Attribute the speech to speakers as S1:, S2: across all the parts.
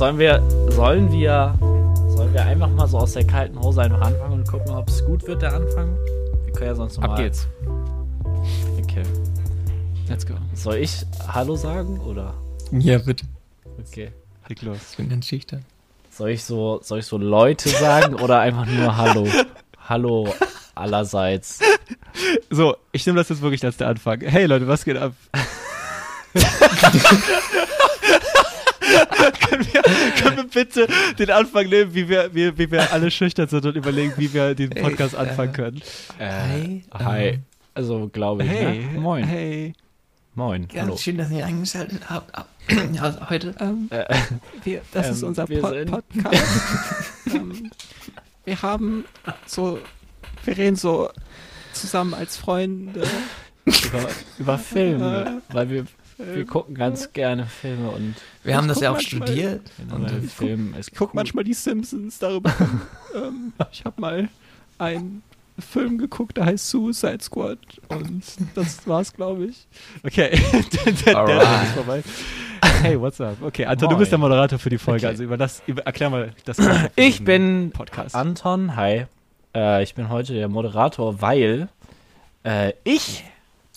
S1: sollen wir, sollen wir, sollen wir einfach mal so aus der kalten Hose einfach anfangen und gucken, ob es gut wird, der Anfang? Wir können ja sonst noch
S2: Ab geht's.
S1: Okay.
S2: Let's go.
S1: Soll ich Hallo sagen oder?
S3: Ja, bitte.
S1: Okay.
S2: Leg los.
S3: Ich bin ganz schüchtern.
S1: Soll ich so, soll ich so Leute sagen oder einfach nur Hallo? Hallo allerseits.
S2: So, ich nehme das jetzt wirklich als der Anfang. Hey Leute, was geht ab? können, wir, können wir bitte den Anfang nehmen, wie wir, wie, wie wir alle schüchtern sind und überlegen, wie wir den Podcast
S3: Hey,
S2: anfangen
S3: äh,
S2: können?
S1: Äh,
S3: Hi.
S1: Hi. Also glaube ich.
S2: Hey,
S1: Ne? Moin.
S2: Hey.
S1: Moin.
S3: Ganz
S1: Hallo.
S3: schön, dass ihr eingeschaltet habt. Ah, Ja, heute.
S2: Ähm,
S1: Äh,
S2: wir, das
S1: Ähm,
S2: ist unser
S1: wir
S2: Pod
S1: sind-
S2: Podcast. ähm, wir haben so, wir reden so zusammen als Freunde.
S1: über, über Filme. Weil wir, wir gucken ganz gerne Filme und
S3: Wir haben
S2: Ich
S3: das ja auch
S2: guck manchmal-
S3: studiert.
S1: und
S3: Und,
S1: bei Filmen ist
S2: Ich gucke
S1: cool.
S2: manchmal die Simpsons darüber. ähm, ich habe mal einen Film geguckt, der heißt Suicide Squad und das war's, glaube ich. Okay, der, der, der ist vorbei. Hey, what's up? Okay, Anton, du
S1: Moin.
S2: bist der Moderator für die Folge,
S1: Okay.
S2: also über das, über, erklär mal das.
S1: Ich bin
S2: Podcast.
S1: Anton, hi. Äh, ich bin heute der Moderator, weil äh, ich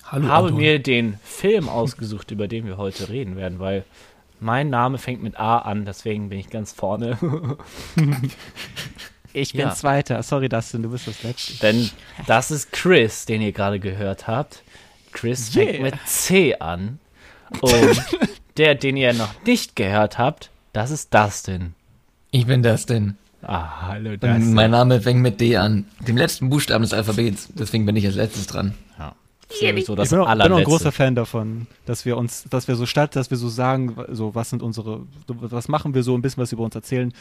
S3: Hallo,
S1: habe
S3: Anton.
S1: mir den Film ausgesucht, über den wir heute reden werden, weil mein Name fängt mit A an, deswegen bin ich ganz vorne.
S2: Ich bin
S1: Ja.
S2: Zweiter. Sorry, Dustin, du bist das Letzte.
S1: Denn das ist Chris, den ihr gerade gehört habt. Chris fängt
S2: Yeah.
S1: mit C an. Und der, den ihr noch nicht gehört habt, das ist Dustin.
S3: Ich bin das denn.
S1: Ah, hallo
S3: Und
S1: Dustin.
S3: mein Name fängt mit D an. Dem letzten Buchstaben des Alphabets. Deswegen bin ich als letztes dran.
S1: Ja. Sowieso das
S2: ich bin auch, bin auch ein großer Fan davon, dass wir uns, dass wir so statt, dass wir so sagen, so was sind unsere, was machen wir so, ein bisschen was über uns erzählen.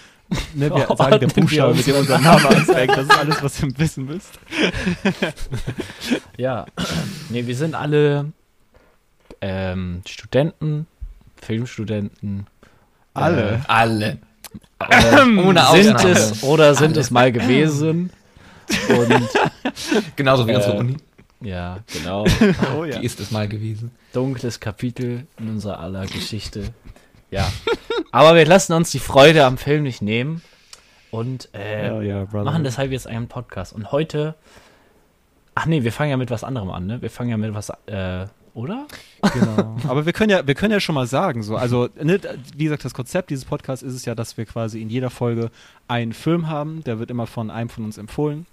S2: Ne, wir
S1: Oh,
S2: sagen der
S1: warten wir
S2: Buchstabe,
S1: uns
S2: mit dem unser Name anfängt. Das ist alles, was ihr wissen müsst.
S1: Ja, nee, wir sind alle ähm, Studenten, Filmstudenten.
S2: Alle.
S3: Alle.
S1: Äh,
S3: Ohne
S1: sind
S3: Ausnahme.
S1: es oder sind
S3: Alle.
S1: es mal gewesen. Und
S3: Genauso wie
S1: Äh,
S3: unsere Uni.
S1: Ja, genau.
S2: Oh ja.
S3: Die ist es mal gewesen.
S1: Dunkles Kapitel in unserer aller Geschichte. Ja. Aber wir lassen uns die Freude am Film nicht nehmen und äh,
S2: Hell yeah,
S1: machen deshalb jetzt einen Podcast. Und heute. Ach nee, wir fangen ja mit was anderem an, ne? Wir fangen ja mit was. Äh, oder?
S2: Genau. Aber wir können ja, wir können ja schon mal sagen, so, also, ne, wie gesagt, das Konzept dieses Podcasts ist es ja, dass wir quasi in jeder Folge einen Film haben, der wird immer von einem von uns empfohlen.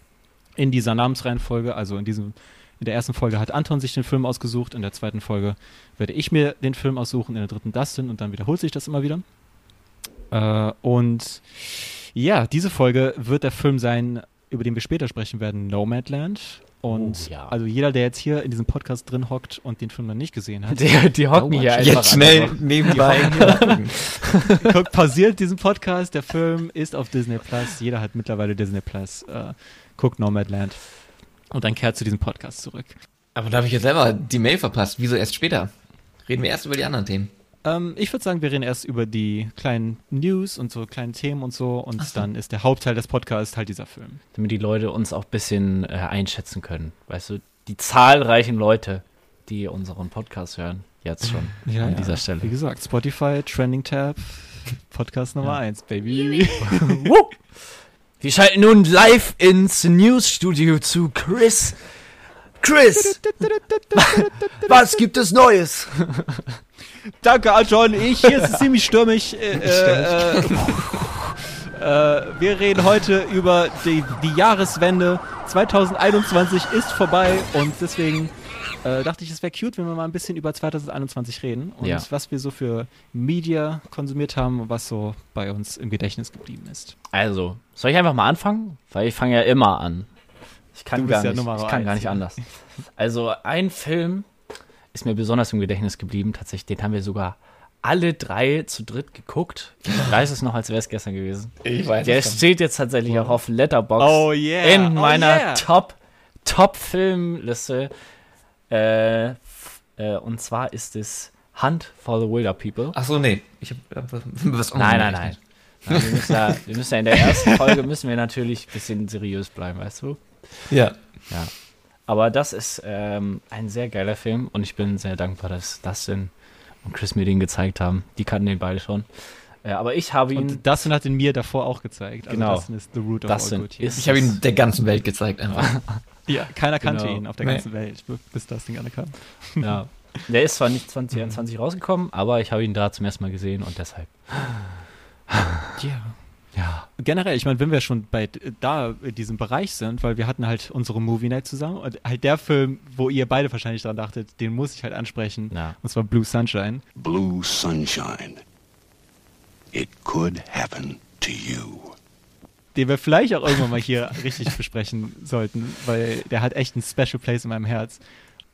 S2: In dieser Namensreihenfolge, also in diesem, in der ersten Folge hat Anton sich den Film ausgesucht, in der zweiten Folge werde ich mir den Film aussuchen, in der dritten Dustin und dann wiederholt sich das immer wieder. Äh, und ja, diese Folge wird der Film sein, über den wir später sprechen werden, Nomadland. Und
S1: Oh, ja.
S2: also jeder, der jetzt hier in diesem Podcast drin hockt und den Film noch nicht gesehen hat,
S1: Die, die hocken hier einfach.
S3: Jetzt schnell
S1: einfach.
S3: nebenbei.
S2: guckt, pausiert diesen Podcast. Der Film ist auf Disney Plus. Jeder hat mittlerweile Disney Plus. Äh, guckt Nomadland. Und dann kehrt zu diesem Podcast zurück.
S3: Aber da habe ich jetzt selber die Mail verpasst. Wieso erst später? Reden wir erst über die anderen Themen.
S2: Ähm, ich würde sagen, wir reden erst über die kleinen News und so kleinen Themen und so. Und dann ist der Hauptteil des Podcasts halt dieser Film.
S1: damit die Leute uns auch ein bisschen äh, einschätzen können. Weißt du, die zahlreichen Leute, die unseren Podcast hören, jetzt schon an dieser
S2: Wie
S1: Stelle.
S2: gesagt, Spotify, Trending Tab, Podcast Nummer 1, Baby.
S1: Wir schalten nun live ins Newsstudio zu Chris. Chris, was gibt es Neues?
S2: Danke, Anton. Ich, hier ist es ziemlich stürmisch. Äh, äh, äh, wir reden heute über die, die Jahreswende. 2021 ist vorbei und deswegen äh, dachte ich, es wäre cute, wenn wir mal ein bisschen über 2021 reden und
S1: Ja.
S2: was wir so für Media konsumiert haben und was so bei uns im Gedächtnis geblieben ist.
S1: Also, soll ich einfach mal anfangen? Weil ich fange ja immer an. Ich kann, gar,
S2: ja
S1: nicht, ich kann gar nicht anders. Also, ein Film ist mir besonders im Gedächtnis geblieben. Tatsächlich, den haben wir sogar alle drei zu dritt geguckt. Ich weiß es noch, als wäre es gestern gewesen.
S3: Ich weiß
S1: Der steht jetzt tatsächlich auch auf Letterboxd
S2: Oh yeah.
S1: in
S2: oh
S1: meiner
S2: yeah.
S1: Top Top Filmliste. Äh, äh, und zwar ist es Hunt for the Wilder People.
S3: Ach so, nee. Ich habe hab was
S1: Nein,
S3: anderes
S1: nein, nein.
S3: gerechnet.
S1: Nein, wir, müssen ja, wir müssen ja in der ersten Folge müssen wir natürlich ein bisschen seriös bleiben, weißt du?
S3: Ja.
S1: Ja. Aber das ist ähm, ein sehr geiler Film und ich bin sehr dankbar, dass Dustin und Chris mir den gezeigt haben. Die kannten den beide schon. Ja, aber ich habe ihn.
S2: Und Dustin hat ihn mir davor auch gezeigt. Also
S1: Genau.
S2: Dustin ist the root of
S1: Dustin
S2: all good.
S1: ist-
S3: Ich habe ihn der ganzen Welt gezeigt einfach.
S2: Ja, keiner kannte
S1: Genau.
S2: ihn auf der
S3: Nee.
S2: ganzen Welt, bis Dustin anerkam.
S1: Ja. Der ist zwar nicht 2021 rausgekommen, aber ich habe ihn da zum ersten Mal gesehen und deshalb.
S2: Ja.
S1: Ja.
S2: Generell, ich meine, wenn wir schon bei da in diesem Bereich sind, weil wir hatten halt unsere Movie Night zusammen und halt der Film, wo ihr beide wahrscheinlich dran dachtet, den muss ich halt ansprechen.
S1: Ja.
S2: Und zwar Blue Sunshine.
S4: Blue sunshine. It could happen to you.
S2: Den wir vielleicht auch irgendwann mal hier richtig besprechen sollten, weil der hat echt einen Special Place in meinem Herz.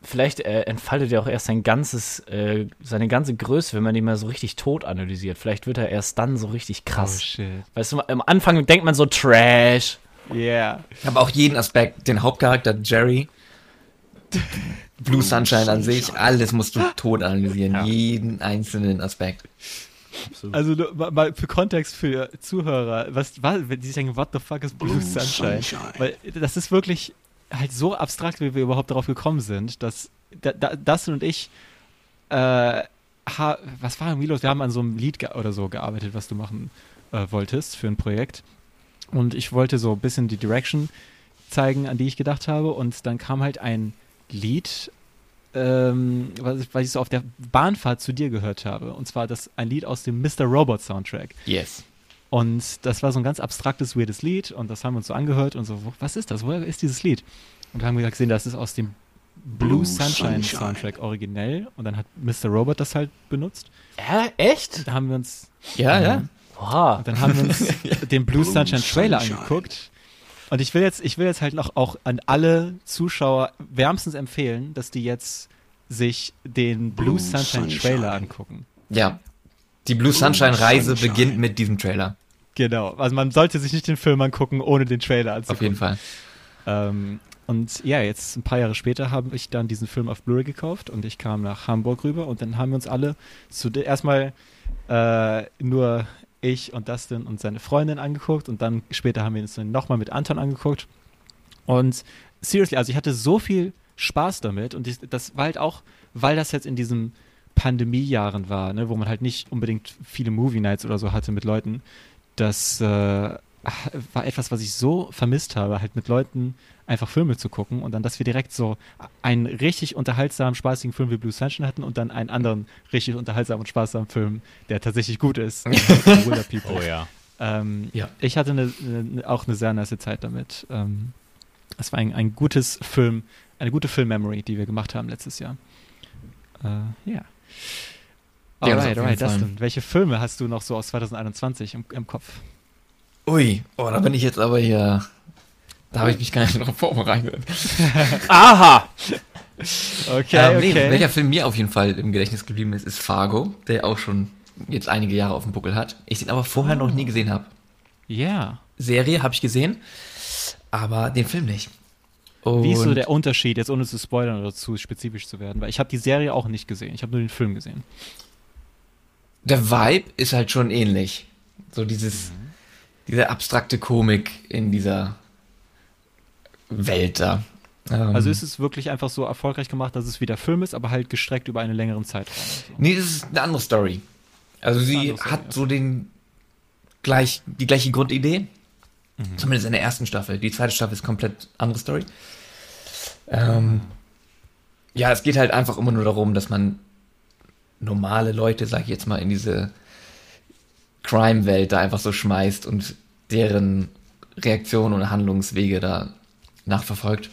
S1: Vielleicht äh, entfaltet er auch erst sein ganzes, äh, seine ganze Größe, wenn man ihn mal so richtig tot analysiert. Vielleicht wird er erst dann so richtig krass.
S2: Oh shit.
S1: Weißt du, am Anfang denkt man so Trash.
S2: Yeah.
S3: Aber auch jeden Aspekt, den Hauptcharakter Jerry, Blue Sunshine an sich, alles musst du tot analysieren.
S1: Ja.
S3: Jeden einzelnen Aspekt.
S2: Also mal- für Kontext für Zuhörer, was war, wenn die denken, what the fuck ist Blue,
S4: Blue
S2: Sunshine?
S4: Sunshine.
S2: Weil das ist wirklich halt so abstrakt, wie wir überhaupt darauf gekommen sind, dass da, da, Dustin und ich, äh, ha, was war irgendwie los? Wir haben an so einem Lied oder so gearbeitet, was du machen äh, wolltest für ein Projekt. Und ich wollte so ein bisschen die Direction zeigen, an die ich gedacht habe. Und dann kam halt ein Lied, ähm, was, ich- was ich so auf der Bahnfahrt zu dir gehört habe. Und zwar das ein Lied aus dem Mr. Robot Soundtrack.
S3: Yes.
S2: Und das war so ein ganz abstraktes, weirdes Lied. Und das haben wir uns so angehört und so, was ist das? Woher ist dieses Lied? Und haben wir gesehen, das ist aus dem Blue,
S4: Blue
S2: Sunshine,
S4: Sunshine.
S2: Soundtrack originell. Und dann hat Mr. Robot das halt benutzt.
S1: Hä? Echt?
S2: Da haben wir uns,
S3: Ja, ja.
S1: Oha.
S2: dann haben wir uns den Blue
S4: Blue
S2: Sunshine Trailer
S4: Sunshine.
S2: angeguckt. Und ich will jetzt, ich will jetzt halt noch auch an alle Zuschauer wärmstens empfehlen, dass die jetzt sich den Blue,
S4: Blue
S2: Sunshine,
S4: Sunshine.
S2: Trailer angucken.
S3: Ja. Die Blue Sunshine Reise
S4: Sunshine.
S3: beginnt mit diesem Trailer.
S2: Genau. Also man sollte sich nicht den Film angucken, ohne den Trailer anzugucken.
S3: Auf jeden Fall.
S2: Ähm, und ja, jetzt ein paar Jahre später habe ich dann diesen Film auf Blu-ray gekauft und ich kam nach Hamburg rüber und dann haben wir uns alle zu erstmal äh, nur ich und Dustin und seine Freundin angeguckt und dann später haben wir uns dann nochmal mit Anton angeguckt. Und seriously, also ich hatte so viel Spaß damit und das war halt auch, weil das jetzt in diesen Pandemiejahren war, ne, wo man halt nicht unbedingt viele Movie Nights oder so hatte mit Leuten, das äh, war etwas, was ich so vermisst habe, halt mit Leuten einfach Filme zu gucken und dann, dass wir direkt so einen richtig unterhaltsamen, spaßigen Film wie Blue Sunshine hatten und dann einen anderen richtig unterhaltsamen und spaßsamen Film, der tatsächlich gut ist.
S1: Oh ja.
S2: Ähm,
S3: Ja.
S2: Ich hatte eine, eine, auch eine sehr nice Zeit damit. Ähm, es war ein, ein gutes Film, eine gute Film-Memory, die wir gemacht haben letztes Jahr. Äh, ja.
S3: Ja, das
S2: Alright,
S3: jeden
S2: alright. Dustin. Welche Filme hast du noch so aus 2021 im, im Kopf?
S3: Ui, oh, da bin ich jetzt aber hier. Da habe ich mich gar nicht drauf vorbereitet.
S1: Aha!
S2: Okay,
S3: Ähm, nee, welcher Film mir auf jeden Fall im Gedächtnis geblieben ist, ist Fargo, der auch schon jetzt einige Jahre auf dem Buckel hat. Ich den aber vorher noch nie gesehen habe.
S2: Ja.
S3: Serie habe ich gesehen, aber den Film nicht. Und
S2: Wie ist so der Unterschied, jetzt ohne zu spoilern oder zu spezifisch zu werden? Weil ich habe die Serie auch nicht gesehen. Ich habe nur den Film gesehen.
S3: der Vibe ist halt schon ähnlich. So dieses,
S2: Mhm.
S3: diese abstrakte Komik in dieser Welt da. Ähm,
S2: Also ist es wirklich einfach so erfolgreich gemacht, dass es wie der Film ist, aber halt gestreckt über einen längeren Zeitraum.
S3: Nee, das ist eine andere Story. Also sie
S2: Story,
S3: hat so den gleich die gleiche Grundidee.
S2: Mhm.
S3: Zumindest in der ersten Staffel. Die zweite Staffel ist komplett andere Story. Ähm, ja, es geht halt einfach immer nur darum, dass man normale Leute, sag ich jetzt mal, in diese Crime-Welt da einfach so schmeißt und deren Reaktionen und Handlungswege da nachverfolgt.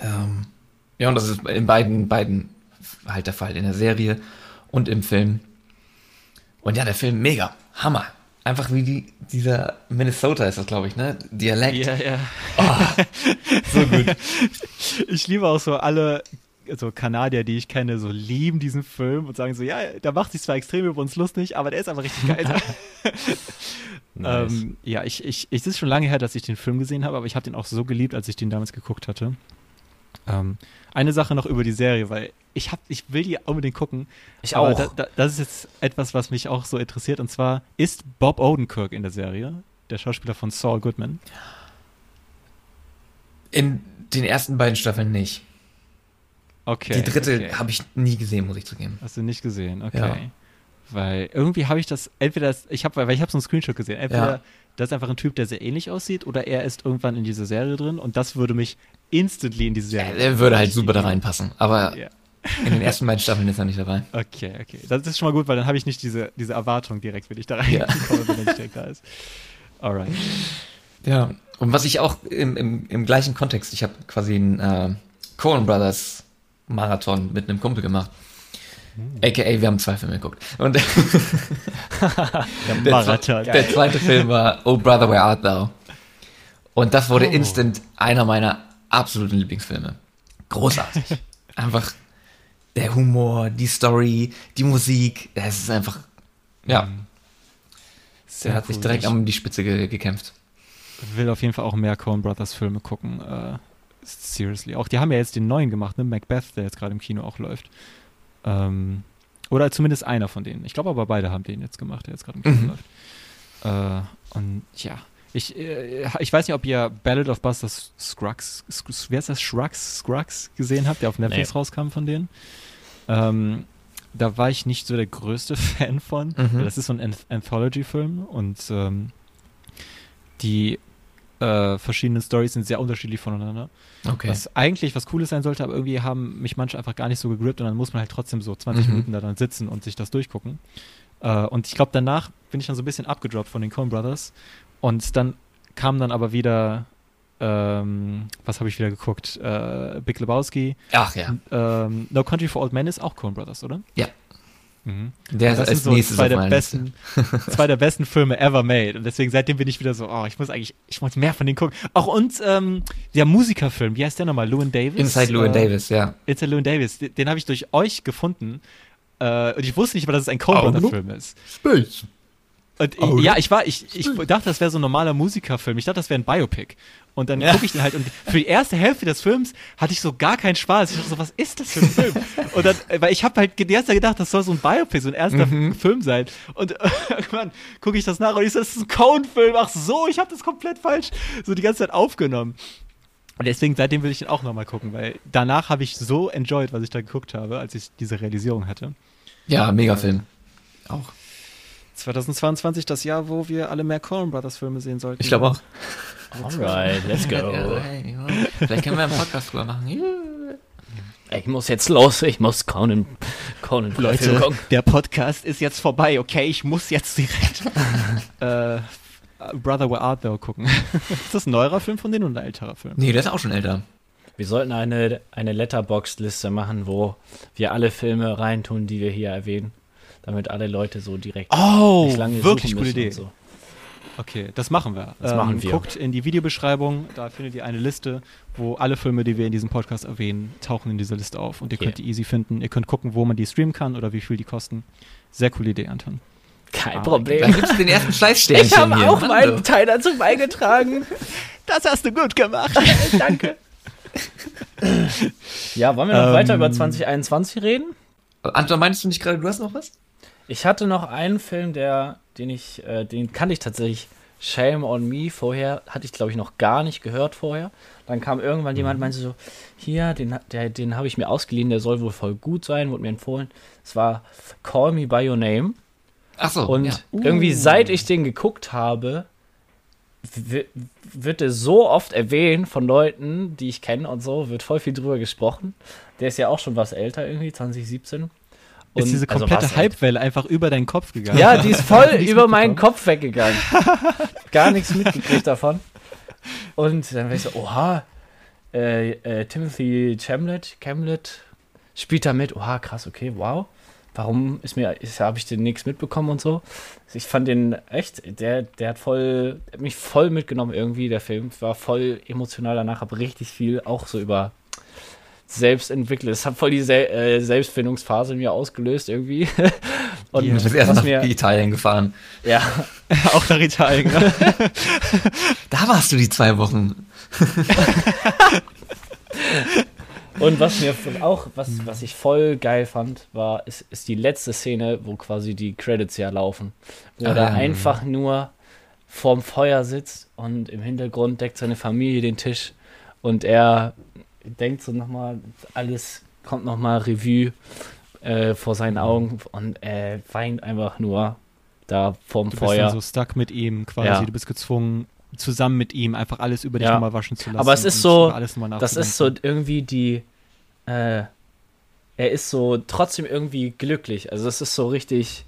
S3: Ähm, ja, und das ist in beiden, beiden halt der Fall, in der Serie und im Film. Und ja, der Film mega, Hammer. Einfach wie die, dieser Minnesota ist das, glaube ich, ne? Dialekt.
S2: Ja, ja.
S3: So gut.
S2: Ich liebe auch so alle so Kanadier, die ich kenne, so lieben diesen Film und sagen so, ja, da macht sich zwar extrem über uns lustig, aber der ist aber richtig geil.
S1: Nice.
S2: ähm, ja, ich, ich, ich, es ist schon lange her, dass ich den Film gesehen habe, aber ich habe den auch so geliebt, als ich den damals geguckt hatte. Ähm, eine Sache noch über die Serie, weil ich hab, ich will die unbedingt gucken.
S1: Ich auch.
S2: Da, da, das ist jetzt etwas, was mich auch so interessiert. Und zwar ist Bob Odenkirk in der Serie, der Schauspieler von Saul Goodman.
S3: In den ersten beiden Staffeln nicht.
S2: Okay.
S3: die dritte
S2: okay.
S3: habe ich nie gesehen, muss ich zugeben.
S2: Hast du nicht gesehen, okay.
S3: Ja.
S2: Weil irgendwie habe ich das, entweder, das, ich habe, weil ich habe so einen Screenshot gesehen, entweder
S3: Ja.
S2: das ist einfach ein Typ, der sehr ähnlich aussieht, oder er ist irgendwann in dieser Serie drin und das würde mich instantly in diese Serie.
S3: Er würde halt super da reinpassen. Aber
S2: Ja.
S3: in den ersten beiden Staffeln ist er nicht dabei.
S2: Okay, okay. Das ist schon mal gut, weil dann habe ich nicht diese, diese Erwartung direkt, wenn ich da
S3: Ja.
S2: reinkomme, wenn er nicht direkt da ist. Alright.
S3: Ja. Und was ich auch im, im, im gleichen Kontext, ich habe quasi einen äh, Coen Brothers Marathon mit einem Kumpel gemacht. AKA, wir haben zwei Filme geguckt. Und der,
S2: Marathon.
S3: der zweite Film war Oh Brother, Where Art Thou? Und das wurde
S2: Oh.
S3: instant einer meiner absoluten Lieblingsfilme. Großartig. einfach der Humor, die Story, die Musik. Es ist einfach, ja,
S2: Sehr
S3: der hat sich
S2: cool.
S3: direkt
S2: Ich
S3: um die Spitze ge gekämpft.
S2: will auf jeden Fall auch mehr Coen Brothers Filme gucken. Äh, seriously. Auch die haben ja jetzt den neuen gemacht, ne? Macbeth, der jetzt gerade im Kino auch läuft. Ähm, oder zumindest einer von denen. Ich glaube aber beide haben den jetzt gemacht, der jetzt gerade im Kino
S3: Mhm.
S2: läuft. Äh, und ja. Ich, äh, ich weiß nicht, ob ihr Ballad of Buster Scruggs, Scruggs- wie heißt das, Scruggs, Scruggs gesehen habt, der auf Netflix
S1: Nee.
S2: rauskam von denen. Ähm, da war ich nicht so der größte Fan von.
S3: Mhm.
S2: Das ist so ein Anth Anthology-Film und ähm, die äh, verschiedenen Stories sind sehr unterschiedlich voneinander.
S3: Okay.
S2: Was eigentlich was Cooles sein sollte, aber irgendwie haben mich manche einfach gar nicht so gegrippt und dann muss man halt trotzdem so 20
S3: Mhm.
S2: Minuten da dann sitzen und sich das durchgucken. Äh, und ich glaube, danach bin ich dann so ein bisschen abgedroppt von den Coen Brothers und dann kam dann aber wieder, ähm, was habe ich wieder geguckt? Äh, Big Lebowski.
S3: Ach ja,
S2: Ähm, no Country for Old Men ist auch Coen Brothers, oder?
S3: Ja.
S2: Mhm.
S3: der ist
S2: das sind so zwei der, besten, zwei der besten Filme ever made. Und deswegen seitdem bin ich wieder so, oh, ich muss eigentlich, ich muss mehr von denen gucken. Auch und ähm, der Musikerfilm, wie heißt der nochmal? Lewin Davis?
S3: Inside Llewyn
S2: Äh,
S3: Davis, ja.
S2: Inside Lewin Davis. Den, den habe ich durch euch gefunden. Äh, und ich wusste nicht mal, dass es ein Brothers
S3: no.
S2: Film ist.
S3: Space.
S2: Und
S3: Oh,
S2: ja, ich war, ich, ich dachte, das wäre so ein normaler Musikerfilm. Ich dachte, das wäre ein Biopic. Und dann gucke ich den halt und für die erste Hälfte des Films hatte ich so gar keinen Spaß. Ich dachte so, was ist das für ein Film? und dann, äh, weil ich habe halt die ganze Zeit gedacht, das soll so ein Biopic, so ein erster Film sein. Und äh, irgendwann gucke ich das nach und ich so, das ist ein Coen-Film. Ach so, ich habe das komplett falsch so die ganze Zeit aufgenommen. Und deswegen, seitdem will ich ihn auch nochmal gucken, weil danach habe ich so enjoyed, was ich da geguckt habe, als ich diese Realisierung hatte.
S3: Ja, mega Film. Auch.
S2: 2022 das Jahr, wo wir alle mehr Coen Brothers Filme sehen sollten.
S3: Ich glaube auch.
S1: Alright, let's go.
S3: Ja. Vielleicht können wir einen Podcast drüber machen.
S1: Ich muss jetzt los, ich muss Conan, Conan
S2: Leute,
S1: gucken.
S2: der Podcast ist jetzt vorbei, okay? Ich muss jetzt direkt äh, Brother Where Art Thou gucken. ist das ein neuerer Film von denen oder ein älterer Film?
S3: Nee, der ist auch schon älter.
S1: Wir sollten eine, eine Letterboxd-Liste machen, wo wir alle Filme reintun, die wir hier erwähnen, damit alle Leute so direkt
S2: Oh,
S1: nicht lange
S2: wirklich
S1: suchen
S2: gute
S1: müssen
S2: Idee.
S1: und So.
S2: Okay, das machen wir. Ähm,
S1: Das machen wir.
S2: Guckt in die Videobeschreibung, da findet ihr eine Liste, wo alle Filme, die wir in diesem Podcast erwähnen, tauchen in dieser Liste auf. Und ihr
S1: Okay.
S2: könnt die easy finden. Ihr könnt gucken, wo man die streamen kann oder wie viel die kosten. Sehr coole Idee, Anton.
S1: Kein
S2: Ah,
S3: Dann
S1: Problem.
S3: gibt's den ersten Schleifsternchen
S1: Ich habe auch
S3: Mann,
S1: meinen. Teil dazu beigetragen.
S2: Das hast du gut gemacht.
S1: Danke. ja, wollen wir noch
S2: Ähm,
S1: weiter über 2021 reden?
S3: Anton, meinst du nicht gerade, du hast noch was?
S1: Ich hatte noch einen Film, der, den ich, äh, den kannte ich tatsächlich. Shame on Me. Vorher hatte ich, glaube ich, noch gar nicht gehört vorher. Dann kam irgendwann jemand und meinte so, hier, den, der, den habe ich mir ausgeliehen, der soll wohl voll gut sein, wurde mir empfohlen. Es war Call Me By Your Name.
S3: Ach so.
S1: Und
S3: ja.
S1: irgendwie seit ich den geguckt habe, wi- wird er so oft erwähnt von Leuten, die ich kenne und so, wird voll viel drüber gesprochen. Der ist ja auch schon was älter irgendwie, 2017. Und,
S2: ist diese
S1: also
S2: komplette
S1: älter.
S2: Hypewelle einfach über deinen Kopf gegangen.
S1: Ja, die ist voll über meinen. Kopf weggegangen. Gar nichts mitgekriegt davon. Und dann war ich so, oha, äh, äh, Timothy Chamlet, Camlet spielt da mit. Oha, krass, okay, wow. Warum ist mir, ist, habe ich denn nichts mitbekommen und so? Ich fand den echt, der, der hat voll, hat mich voll mitgenommen irgendwie, der Film. War voll emotional danach, habe richtig viel auch so über selbst entwickelt. Es hat voll die Sel äh, Selbstfindungsphase in mir ausgelöst irgendwie. Und
S2: Ja.
S3: Du bist erst
S1: was
S3: nach
S1: mir,
S3: Italien gefahren.
S1: ja,
S2: auch nach Italien. ne?
S3: Da warst du die zwei Wochen.
S1: Und was mir auch, was, was ich voll geil fand, war, ist, ist die letzte Szene, wo quasi die Credits ja laufen. Wo er da
S3: Ah.
S1: einfach nur vorm Feuer sitzt und im Hintergrund deckt seine Familie den Tisch und er denkt so nochmal, alles kommt nochmal Revue äh, vor seinen Augen und er weint einfach nur da vorm
S2: Du bist
S1: Feuer.
S2: dann so stuck mit ihm quasi.
S1: Ja.
S2: Du bist gezwungen, zusammen mit ihm einfach alles über dich
S1: Ja.
S2: nochmal waschen zu lassen.
S1: Aber es ist so- das ist so irgendwie die. Äh, er ist so trotzdem irgendwie glücklich. Also es ist so richtig.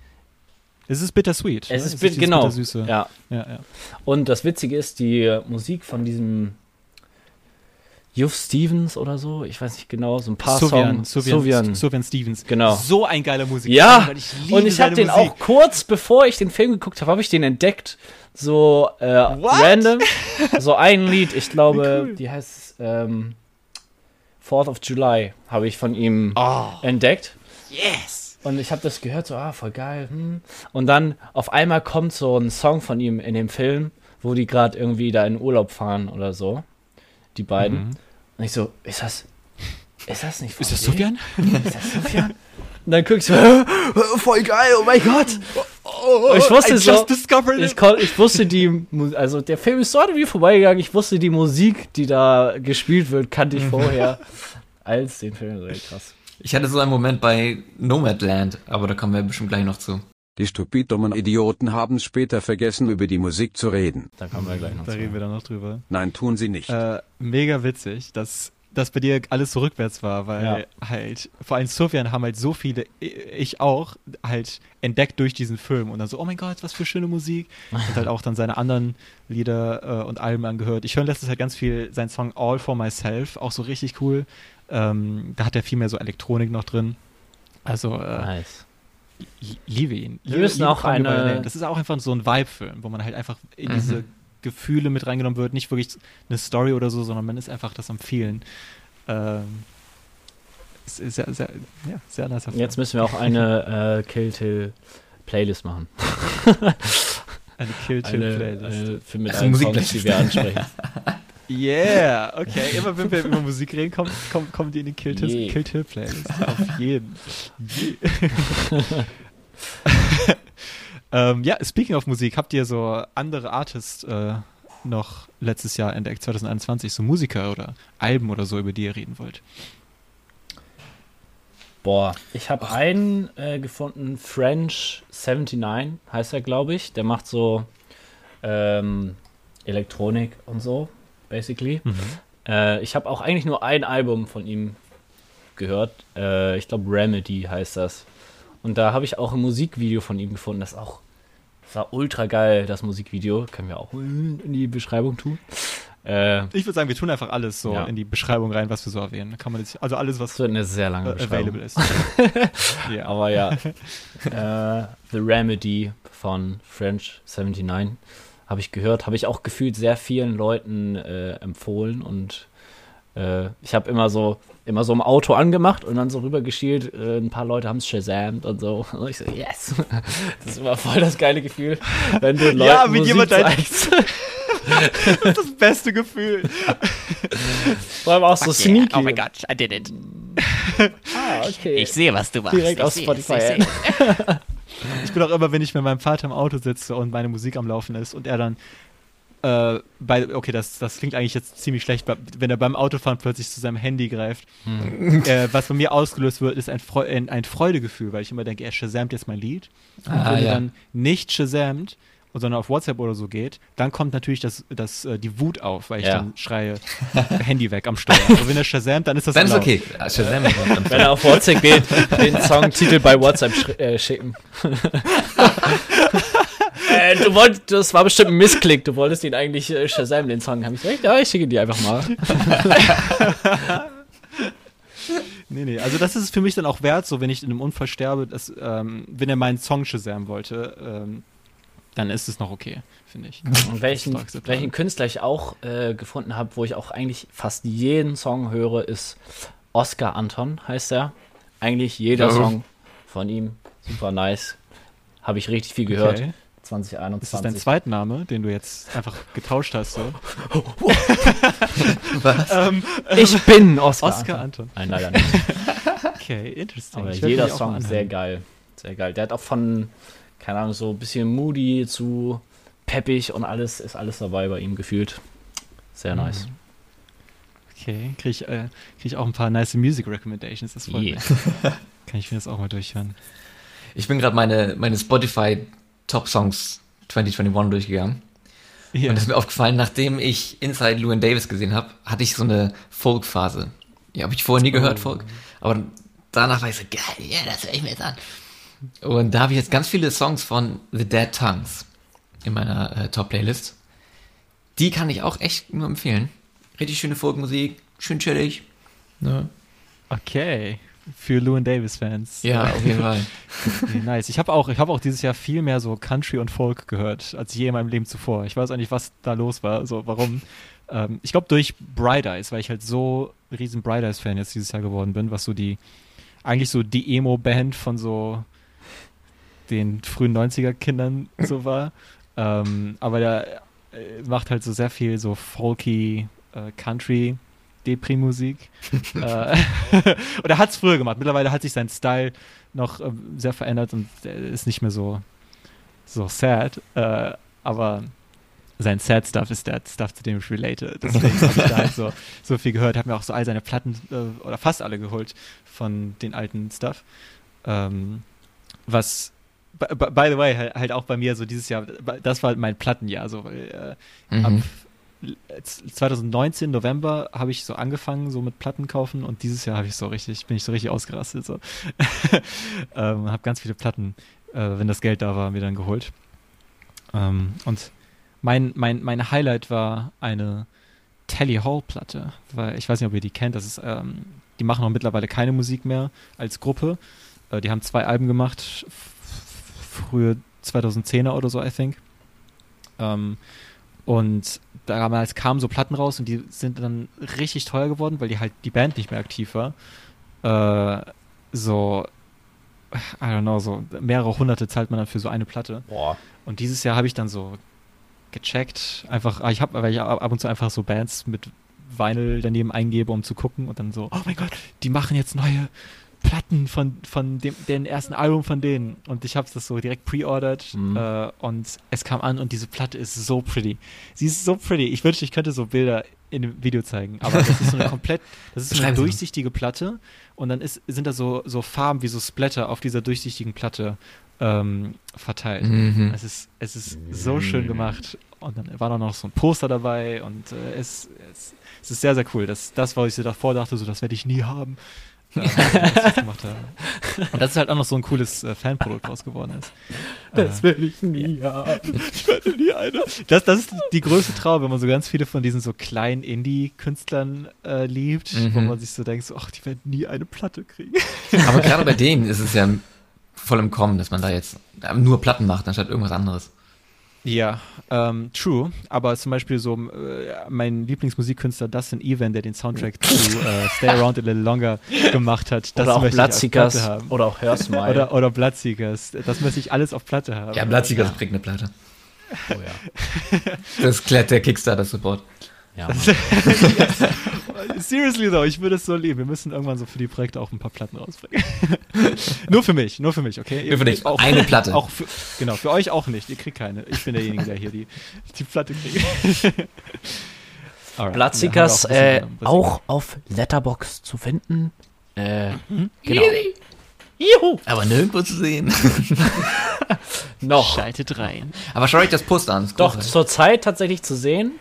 S2: Es ist bittersweet.
S1: Es
S2: ne?
S1: ist bit-
S2: dieses
S1: genau.
S2: Bittersüße.
S1: Ja.
S2: Ja, ja.
S1: Und das Witzige ist, die Musik von diesem Juff Stevens oder so, ich weiß nicht genau, so ein paar
S2: Sovian,
S1: Songs.
S2: Sovian, Sovian Stevens.
S1: Genau.
S2: So ein geiler Musik.
S1: Ja,
S2: ich liebe
S1: Und ich habe den
S2: Musik.
S1: auch kurz bevor ich den Film geguckt habe, habe ich den entdeckt. So äh, random. So ein Lied, ich glaube,
S2: cool.
S1: die heißt ähm, Fourth of July, habe ich von ihm
S2: Oh,
S1: entdeckt.
S2: yes!
S1: Und ich habe das gehört, so, ah, voll geil. Hm. Und dann auf einmal kommt so ein Song von ihm in dem Film, wo die gerade irgendwie da in Urlaub fahren oder so. Die beiden.
S2: Mhm.
S1: Und ich so, ist das, ist das nicht
S2: Ist das? Sofian?
S1: Ist das Sufjan? Und dann guck ich so, "Hä? voll geil, oh mein Gott.
S2: Oh,
S1: Ich wusste
S2: I
S1: so- Ich, kon, ich wusste die, also der Film ist so an mir vorbeigegangen, ich wusste die Musik, die da gespielt wird, kannte ich vorher als den Film. Krass.
S3: Ich hatte so einen Moment bei Nomadland, aber da kommen wir bestimmt gleich noch zu.
S5: Die stupid-dummen Idioten haben später vergessen, über die Musik zu reden.
S1: Da kommen wir gleich noch
S2: Da reden wir dann noch drüber.
S5: Nein, tun sie nicht.
S2: Äh, mega witzig, dass das bei dir alles so rückwärts war, weil halt, vor allem Sofian haben halt so viele, ich auch, halt entdeckt durch diesen Film und dann so, oh mein Gott, was für schöne Musik. Und halt auch dann seine anderen Lieder äh, und Alben angehört. Ich höre letztes Jahr ganz viel seinen Song All for Myself, auch so richtig cool. Ähm, da hat er viel mehr so Elektronik noch drin. Also, äh,
S1: Nice.
S2: Ich liebe ihn.
S1: Wir müssen auch eine-.
S2: Das ist auch einfach so ein Vibe-Film, wo man halt einfach in
S3: Mhm.
S2: diese Gefühle mit reingenommen wird. Nicht wirklich eine Story oder so, sondern man ist einfach das am Vielen. Ähm, ist sehr, sehr, ja, sehr nice.
S1: Jetzt müssen wir auch eine äh, Kill Till Playlist machen.
S2: eine Kill
S1: Eine,
S2: Playlist.
S1: äh, für mit allen. Songs, die wir ansprechen.
S2: Yeah, okay. Immer wenn wir über Musik reden, kommt, kommt, kommt die in die Kill Till,
S1: Je.
S2: Kill Till Playlist. Auf jeden. Je. ähm, ja, speaking of Musik, habt ihr so andere Artists äh, noch letztes Jahr entdeckt, 2021, so Musiker oder Alben oder so, über die ihr reden wollt?
S1: Boah, ich habe einen äh, gefunden, French 79 heißt er, glaube ich. Der macht so ähm, Elektronik und so, basically. Äh, ich habe auch eigentlich nur ein Album von ihm gehört. Äh, ich glaube, Remedy heißt das. Und da habe ich auch ein Musikvideo von ihm gefunden. Das auch das war ultra geil, das Musikvideo. Können wir auch in die Beschreibung tun. Äh,
S2: Ich würde sagen, wir tun einfach alles so
S1: Ja.
S2: in die Beschreibung rein, was wir so erwähnen. Kann man jetzt, also alles, was
S1: das wird eine sehr lange
S2: äh, available ist. ja.
S1: Aber ja. äh, The Remedy von French 79 habe ich gehört, habe ich auch gefühlt sehr vielen Leuten äh, empfohlen und äh, ich habe immer so immer so im Auto angemacht und dann so rübergeschielt, äh, ein paar Leute haben es shazamt und so. Und ich so, yes! Das ist immer voll das geile Gefühl, wenn du Leuten
S2: Ja, wie jemand dein-
S1: zeigst.
S2: das ist das beste Gefühl.
S1: Vor allem auch so sneaky.
S6: Oh my God, I did it.
S1: Ah, okay.
S6: Ich sehe, was du machst.
S1: Direkt
S6: ich sehe
S1: Spotify.
S6: Es, ich.
S2: Ich bin auch immer, wenn ich mit meinem Vater im Auto sitze und meine Musik am Laufen ist und er dann äh, bei, okay, das, das klingt eigentlich jetzt ziemlich schlecht, wenn er beim Autofahren plötzlich zu seinem Handy greift. Äh, was bei mir ausgelöst wird, ist ein, Freu ein, ein Freudegefühl, weil ich immer denke, er shazamt jetzt mein Lied. Und
S3: Ah,
S2: wenn er
S3: ja.
S2: dann nicht shazamt, sondern auf WhatsApp oder so geht, dann kommt natürlich das, das, äh, die Wut auf, weil ich
S1: Ja.
S2: dann schreie, Handy weg am Steuer. Aber wenn er shazamt, dann ist das
S3: Dann ist okay. Ah, Shazam dann-
S1: Wenn er auf WhatsApp geht, den Songtitel bei WhatsApp sch äh, schicken. äh, du wolltest, das war bestimmt ein Missklick. Du wolltest ihn eigentlich äh, Shazam, den Song. Hab ich gesagt, ja, ich schicke ihn dir einfach mal.
S2: Nee, nee, also das ist es für mich dann auch wert, so wenn ich in einem Unfall sterbe, dass, ähm, wenn er meinen Song Shazam wollte, ähm, dann ist es noch okay, finde ich.
S1: Und welchen, welchen Künstler ich auch äh, gefunden habe, wo ich auch eigentlich fast jeden Song höre, ist Oscar Anton, heißt er. Eigentlich jeder
S3: Oh.
S1: Song von ihm. Super nice. Habe ich richtig viel gehört.
S2: Okay.
S1: 2021.
S2: Ist das dein Zweitname, den du jetzt einfach getauscht hast? So? ähm,
S1: Ich bin Oscar.
S2: Oscar
S1: Anton.
S2: Anton.
S1: Nein, leider nicht.
S2: Okay, interesting.
S1: Aber
S2: Ich
S1: jeder Song sehr geil. Sehr geil. Der hat auch von, keine Ahnung, so ein bisschen moody zu peppig und alles ist alles dabei bei ihm gefühlt. Sehr nice.
S2: Okay, kriege ich, äh, krieg ich auch ein paar nice Music Recommendations, das freut
S1: Yeah.
S2: mich. kann ich mir das auch mal durchhören.
S3: Ich bin gerade meine, meine Spotify Top Songs 2021 durchgegangen.
S2: Ja.
S3: Und es ist mir aufgefallen, nachdem ich Inside Llewyn Davis gesehen habe, hatte ich so eine Folk-Phase. Ja, habe ich vorher nie gehört, Folk. Aber danach war ich so, geil, ja, das höre ich mir jetzt an. Und da habe ich jetzt ganz viele Songs von The Dead Tongues in meiner äh, Top-Playlist. Die kann ich auch echt nur empfehlen. Richtig schöne Folkmusik, schön chillig. Ne?
S2: Okay. Für Llewyn Davis-Fans.
S3: Ja, auf jeden Fall.
S2: Nice. Ich habe auch, ich habe auch dieses Jahr viel mehr so Country und Folk gehört, als je in meinem Leben zuvor. Ich weiß auch nicht, was da los war, so warum. Ähm, ich glaube durch Bright Eyes, weil ich halt so riesen Bright Eyes Fan jetzt dieses Jahr geworden bin, was so die eigentlich so die Emo Band von so den frühen 90er Kindern so war. Ähm, aber der äh, macht halt so sehr viel so folky äh, Country Depri-Musik. äh, und er hat es früher gemacht. Mittlerweile hat sich sein Style noch ähm, sehr verändert und er ist nicht mehr so, so sad. Äh, aber sein sad Stuff ist der Stuff, zu dem ich relate. Deswegen habe ich da halt so, so viel gehört. Habe mir auch so all seine Platten äh, oder fast alle geholt von den alten Stuff. Ähm, was by, the way halt, halt auch bei mir so dieses Jahr, das war mein Plattenjahr. So, weil, äh, ab
S3: Mhm.
S2: 2019 November habe ich so angefangen so mit Platten kaufen und dieses Jahr habe ich so richtig bin ich so richtig ausgerastet so ähm, habe ganz viele Platten äh, wenn das Geld da war mir dann geholt ähm, und mein mein mein Highlight war eine Tally Hall Platte weil ich weiß nicht ob ihr die kennt das ist ähm, die machen auch mittlerweile keine Musik mehr als Gruppe äh, die haben zwei Alben gemacht frühe 2010er oder so I think ähm, und damals kamen so Platten raus und die sind dann richtig teuer geworden, weil die halt die Band nicht mehr aktiv war. Äh, so, I don't know, so mehrere hunderte zahlt man dann für so eine Platte.
S1: Boah.
S2: Und dieses Jahr habe ich dann so gecheckt, einfach, ah, ich habe, weil ich ab ab und zu einfach so Bands mit Vinyl daneben eingebe, um zu gucken und dann so, oh mein Gott, die machen jetzt neue Platten von, von dem, dem ersten Album von denen. Und ich habe das so direkt pre-ordered
S1: Mhm.
S2: äh, und es kam an und diese Platte ist so pretty. Sie ist so pretty. Ich wünschte, ich könnte so Bilder in dem Video zeigen. Aber das ist so eine komplett, das ist so eine durchsichtige Platte und dann ist, sind da so, so Farben wie so Splatter auf dieser durchsichtigen Platte ähm, verteilt.
S3: Mhm.
S2: Es ist, es ist so schön gemacht. Und dann war da noch so ein Poster dabei und äh, es, es, es ist sehr, sehr cool. Das, das, was ich so davor dachte, so, das werde ich nie haben. Äh, was gemacht haben. Und das ist halt auch noch so ein cooles äh, Fanprodukt raus geworden ist.
S1: Das will ich nie haben.
S2: Ich werde nie einer. Das, das ist die größte Trauer, wenn man so ganz viele von diesen so kleinen Indie-Künstlern äh, liebt, wo
S3: Mhm.
S2: man sich so denkt, so, ach, die werden nie eine Platte kriegen.
S3: Aber gerade bei denen ist es ja voll im Kommen, dass man da jetzt nur Platten macht, anstatt irgendwas anderes.
S2: Ja, ähm, true. Aber zum Beispiel so äh, mein Lieblingsmusikkünstler Dustin Evan, der den Soundtrack zu äh, Stay Around a Little Longer gemacht hat, das
S1: Oder auch
S2: haben.
S1: oder auch Hörsmile.
S2: Oder, oder Bloodseekers. Das möchte ich alles auf Platte haben.
S3: Ja, Blattziger kriegt eine Platte.
S1: oh ja.
S3: Das klärt der Kickstarter-Support.
S1: Ja.
S2: Seriously though, ich würde es so lieben. Wir müssen irgendwann so für die Projekte auch ein paar Platten rausbringen. nur für mich, nur für mich, okay?
S3: Nur für dich.
S2: Auch,
S3: Eine Platte.
S2: Auch für, genau, für euch auch nicht. Ihr kriegt keine. Ich bin derjenige, der hier die, die Platte kriegt. Wir
S1: äh,
S2: auch
S1: auf Letterbox zu finden. Äh, genau.
S3: Aber nirgendwo zu sehen.
S1: Noch.
S2: Schaltet rein.
S3: Aber schaut euch das Poster an.
S1: Doch, zurzeit tatsächlich zu sehen.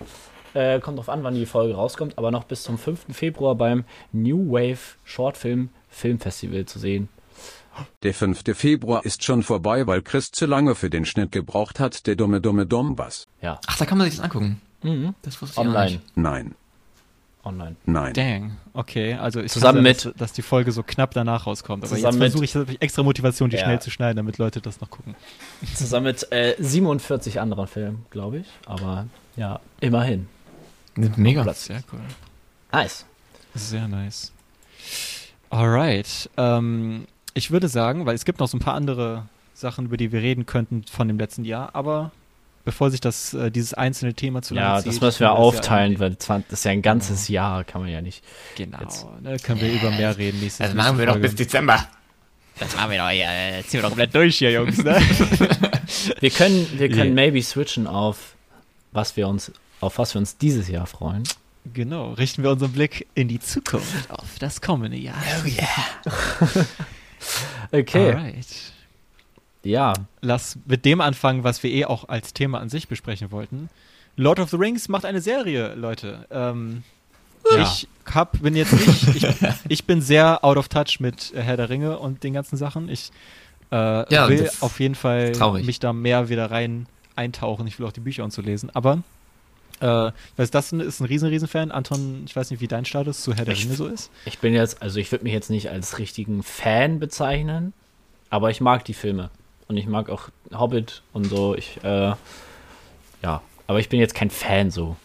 S1: Äh, kommt drauf an, wann die Folge rauskommt, aber noch bis zum 5. Februar beim New Wave Shortfilm Filmfestival zu sehen.
S5: Der 5. Februar ist schon vorbei, weil Chris zu lange für den Schnitt gebraucht hat, der dumme dumme Dombas.
S1: Ja,
S3: Ach, da kann man sich das angucken.
S1: mhm.
S3: Das wusste ich
S1: online.
S3: nicht.
S5: Nein,
S1: Online.
S5: nein.
S2: Dang, okay. Also ich
S1: Zusammen
S2: sein,
S1: mit-
S2: dass, dass die Folge so knapp danach rauskommt. Aber
S1: Zusammen
S2: jetzt versuche ich extra Motivation, die
S1: Ja.
S2: schnell zu schneiden, damit Leute das noch gucken.
S1: Zusammen mit äh, 47 anderen Filmen, glaube ich. Aber ja, immerhin.
S3: Mega.
S1: Platz.
S2: Sehr cool.
S1: Nice.
S2: Sehr nice. Alright. Ähm, ich würde sagen, weil es gibt noch so ein paar andere Sachen, über die wir reden könnten von dem letzten Jahr, aber bevor sich das, äh, dieses einzelne Thema zu lange
S1: Ja,
S2: zieht,
S1: das müssen wir
S2: können das
S1: aufteilen,
S2: Ja
S1: das ist ja ein ganzes Jahr, kann man ja nicht.
S2: genau.
S1: jetzt-
S2: Ne, können wir über mehr reden. Nächstes,
S3: Das machen wir doch bis Dezember.
S6: Das machen wir doch hier. äh, Ziehen wir doch komplett
S2: durch hier, Jungs. Ne?
S1: Wir können, wir können
S2: Yeah.
S1: maybe switchen auf was wir uns, auf was wir uns dieses Jahr freuen.
S2: genau. Richten wir unseren Blick in die Zukunft auf das kommende Jahr.
S3: Oh yeah.
S1: Okay,
S2: Alright.
S1: ja.
S2: Lass mit dem anfangen, was wir eh auch als Thema an sich besprechen wollten. Lord of the Rings macht eine Serie, Leute. Ähm,
S1: Ja.
S2: Ich hab, bin jetzt nicht, ich, ich bin sehr out of touch mit äh, Herr der Ringe und den ganzen Sachen. Ich äh,
S3: Ja,
S2: will auf jeden Fall mich da mehr wieder rein eintauchen. Ich will auch die Bücher und so lesen. Aber äh, ich weiß, das ist ein riesen, riesen Fan. Anton, ich weiß nicht, wie dein Status zu Herr der
S1: Ich-
S2: Ringe so ist.
S1: Ich bin jetzt, also ich würde mich jetzt nicht als richtigen Fan bezeichnen, aber ich mag die Filme. Und ich mag auch Hobbit und so. Ich, äh, ja, aber ich bin jetzt kein Fan so.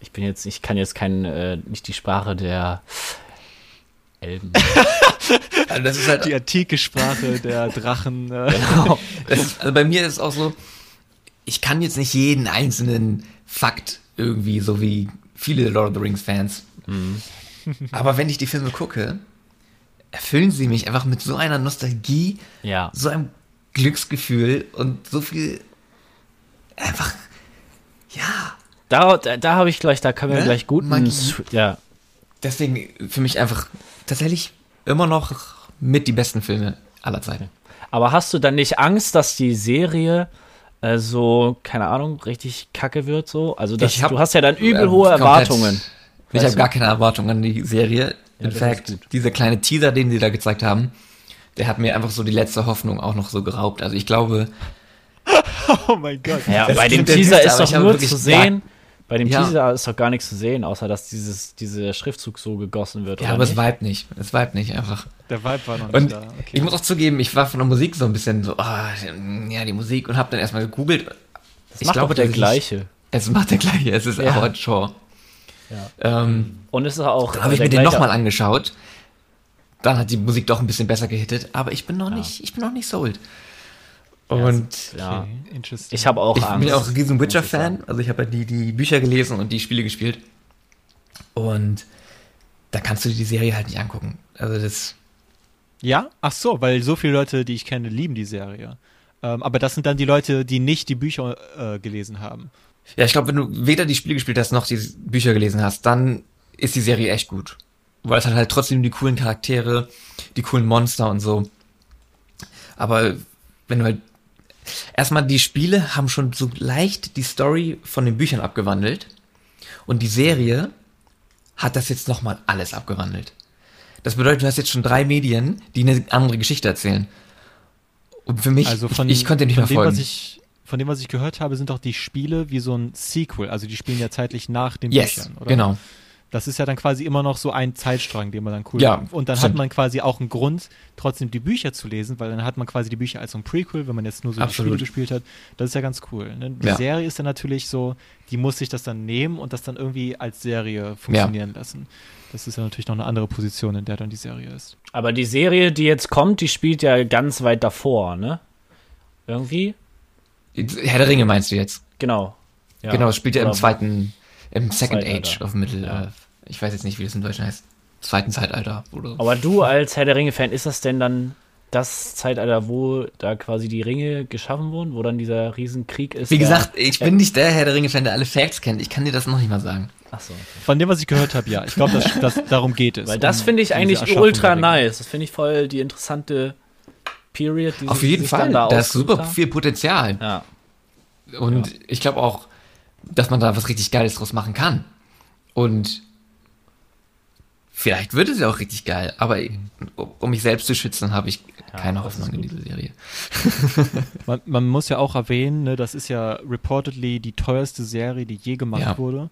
S1: Ich bin jetzt, ich kann jetzt kein, äh, nicht die Sprache der Elben.
S3: Also das ist halt,
S2: Die antike Sprache der Drachen. Äh,
S1: genau.
S3: ist, also bei mir ist es auch so, ich kann jetzt nicht jeden einzelnen Fakt irgendwie, so wie viele Lord of the Rings Fans. Aber wenn ich die Filme gucke, erfüllen sie mich einfach mit so einer Nostalgie,
S1: Ja.
S3: so einem Glücksgefühl und so viel einfach, ja,
S1: Da, da, da habe ich gleich, da können wir
S3: Ne?
S1: gleich gut ja,
S3: deswegen für mich einfach tatsächlich immer noch mit die besten Filme aller Zeiten.
S1: Aber hast du dann nicht Angst, dass die Serie so, keine Ahnung, richtig kacke wird so? Also das,
S3: Ich hab,
S1: du hast ja dann übel
S3: ähm,
S1: hohe
S3: komplett-
S1: Erwartungen.
S3: Ich habe gar keine Erwartungen an die Serie. In
S1: das ist
S3: fact, dieser kleine Teaser, den sie da gezeigt haben, der hat mir einfach so die letzte Hoffnung auch noch so geraubt. Also ich glaube,
S2: oh mein Gott.
S1: Ja, bei dem
S3: ja
S1: Teaser ist doch nur zu sehen. Bei dem
S3: Ja.
S1: Teaser ist doch gar nichts zu sehen, außer dass dieses, dieser Schriftzug so gegossen wird.
S3: ja,
S1: oder
S3: aber es
S1: nicht?
S3: vibe nicht. Es vibe nicht einfach.
S2: Der Vibe war noch nicht
S3: Und
S2: da. Okay.
S3: ich muss auch zugeben, ich war von der Musik so ein bisschen so, ah, ja, die Musik und habe dann erstmal gegoogelt.
S1: Das
S3: ich
S1: macht
S3: glaube,
S1: doch der gleiche.
S3: Es macht der gleiche, es ist
S1: Ja.
S3: Howard Shaw.
S1: Ja.
S3: Ähm,
S1: Und es ist auch.
S3: dann habe ich mir den nochmal angeschaut. Dann hat die Musik doch ein bisschen besser gehittet, aber ich bin noch nicht, ich bin noch nicht sold. Und
S1: Ja.
S2: Okay, interesting.
S1: Ich habe auch
S3: ich
S1: Angst.
S3: bin ja auch ein riesen Witcher-Fan. Also ich habe ja die, die Bücher gelesen und die Spiele gespielt. Und da kannst du dir die Serie halt nicht angucken. Also das,
S2: Ja? Ach so, weil so viele Leute, die ich kenne, lieben die Serie. Ähm, aber das sind dann die Leute, die nicht die Bücher äh, gelesen haben.
S3: ja, ich glaube, wenn du weder die Spiele gespielt hast, noch die Bücher gelesen hast, dann ist die Serie echt gut. Weil es hat halt trotzdem die coolen Charaktere, die coolen Monster und so. Aber wenn du halt, erstmal die Spiele haben schon so leicht die Story von den Büchern abgewandelt. Und die Serie hat das jetzt nochmal alles abgewandelt. Das bedeutet, du hast jetzt schon drei Medien, die eine andere Geschichte erzählen. Und für mich,
S2: Also von,
S3: ich, ich konnte nicht mehr
S2: dem,
S3: folgen.
S2: was ich von dem, was ich gehört habe, sind doch die Spiele wie so ein Sequel. Also die spielen ja zeitlich nach den
S3: yes,
S2: Büchern, oder?
S3: genau.
S2: Das ist ja dann quasi immer noch so ein Zeitstrang, den man dann cool
S3: Ja,
S2: findet. Und dann
S3: stimmt.
S2: hat man quasi auch einen Grund, trotzdem die Bücher zu lesen, weil dann hat man quasi die Bücher als so ein Prequel, wenn man jetzt nur so
S3: Absolut.
S2: die Spiele gespielt hat. Das ist ja ganz cool. Ne? Die
S3: Ja.
S2: Serie ist dann natürlich so, die muss sich das dann nehmen und das dann irgendwie als Serie funktionieren lassen. Das ist ja natürlich noch eine andere Position, in der dann die Serie ist.
S1: Aber die Serie, die jetzt kommt, die spielt ja ganz weit davor, ne? Irgendwie?
S3: Herr der Ringe meinst du jetzt?
S1: Genau. Ja.
S3: Genau, es spielt ja im zweiten, im Second. Age of Mittel.
S1: Ja.
S3: Äh, ich weiß jetzt nicht, wie das in Deutsch heißt. Zweiten Zeitalter oder.
S1: Aber du als Herr der Ringe-Fan, ist das denn dann das Zeitalter, wo da quasi die Ringe geschaffen wurden, wo dann dieser Riesenkrieg ist?
S3: Wie gesagt, ich bin nicht der Herr der Ringe-Fan, der alle Facts kennt. Ich kann dir das noch nicht mal sagen.
S1: Ach so.
S2: Von dem, was ich gehört habe, ja. Ich glaube, das, das, darum geht es.
S1: Weil das
S2: um
S1: finde ich eigentlich ultra nice. Das finde ich voll die interessante Period. Die
S3: Auf jeden
S1: sich
S3: Fall.
S1: Da
S3: Da ist super viel Potenzial.
S1: Ja.
S3: Und ich glaube auch, dass man da was richtig Geiles draus machen kann. Und vielleicht wird es ja auch richtig geil. Aber um mich selbst zu schützen, habe ich keine
S1: das
S3: Hoffnung in diese Serie.
S2: Man, man muss ja auch erwähnen, ne, das ist ja reportedly die teuerste Serie, die je gemacht
S3: Ja.
S2: wurde.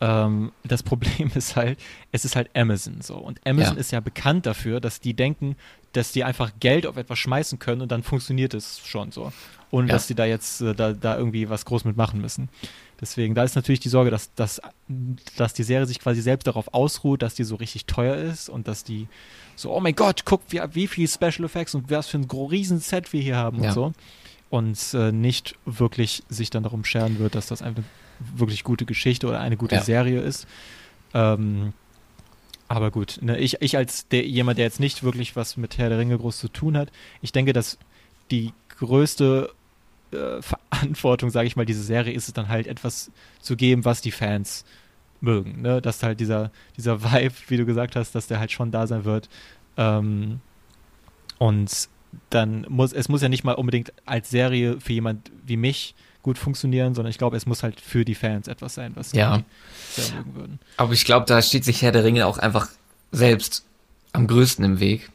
S2: Ähm, das Problem ist halt, es ist halt Amazon so. Und Amazon
S3: Ja.
S2: ist ja bekannt dafür, dass die denken, dass die einfach Geld auf etwas schmeißen können und dann funktioniert es schon so. Ohne
S3: Ja.
S2: dass die da jetzt äh, da, da irgendwie was groß mitmachen müssen. Deswegen, da ist natürlich die Sorge, dass, dass, dass die Serie sich quasi selbst darauf ausruht, dass die so richtig teuer ist und dass die so, oh mein Gott, guck, wie, wie viel Special Effects und was für ein riesen Set wir hier haben
S3: Ja.
S2: und so. Und äh, nicht wirklich sich dann darum scheren wird, dass das eine wirklich gute Geschichte oder eine gute
S3: Ja.
S2: Serie ist. Ähm, aber gut, ne, ich, ich als der, jemand, der jetzt nicht wirklich was mit Herr der Ringe groß zu tun hat, ich denke, dass die größte äh, Verantwortung, sage ich mal, diese Serie ist es dann halt etwas zu geben, was die Fans mögen. Ne? Dass halt dieser, dieser Vibe, wie du gesagt hast, dass der halt schon da sein wird. Ähm, Und dann muss, es muss ja nicht mal unbedingt als Serie für jemand wie mich gut funktionieren, sondern ich glaube, es muss halt für die Fans etwas sein, was
S3: Ja.
S2: die sehr mögen würden.
S3: Aber ich glaube, da steht sich Herr der Ringe auch einfach selbst am größten im Weg,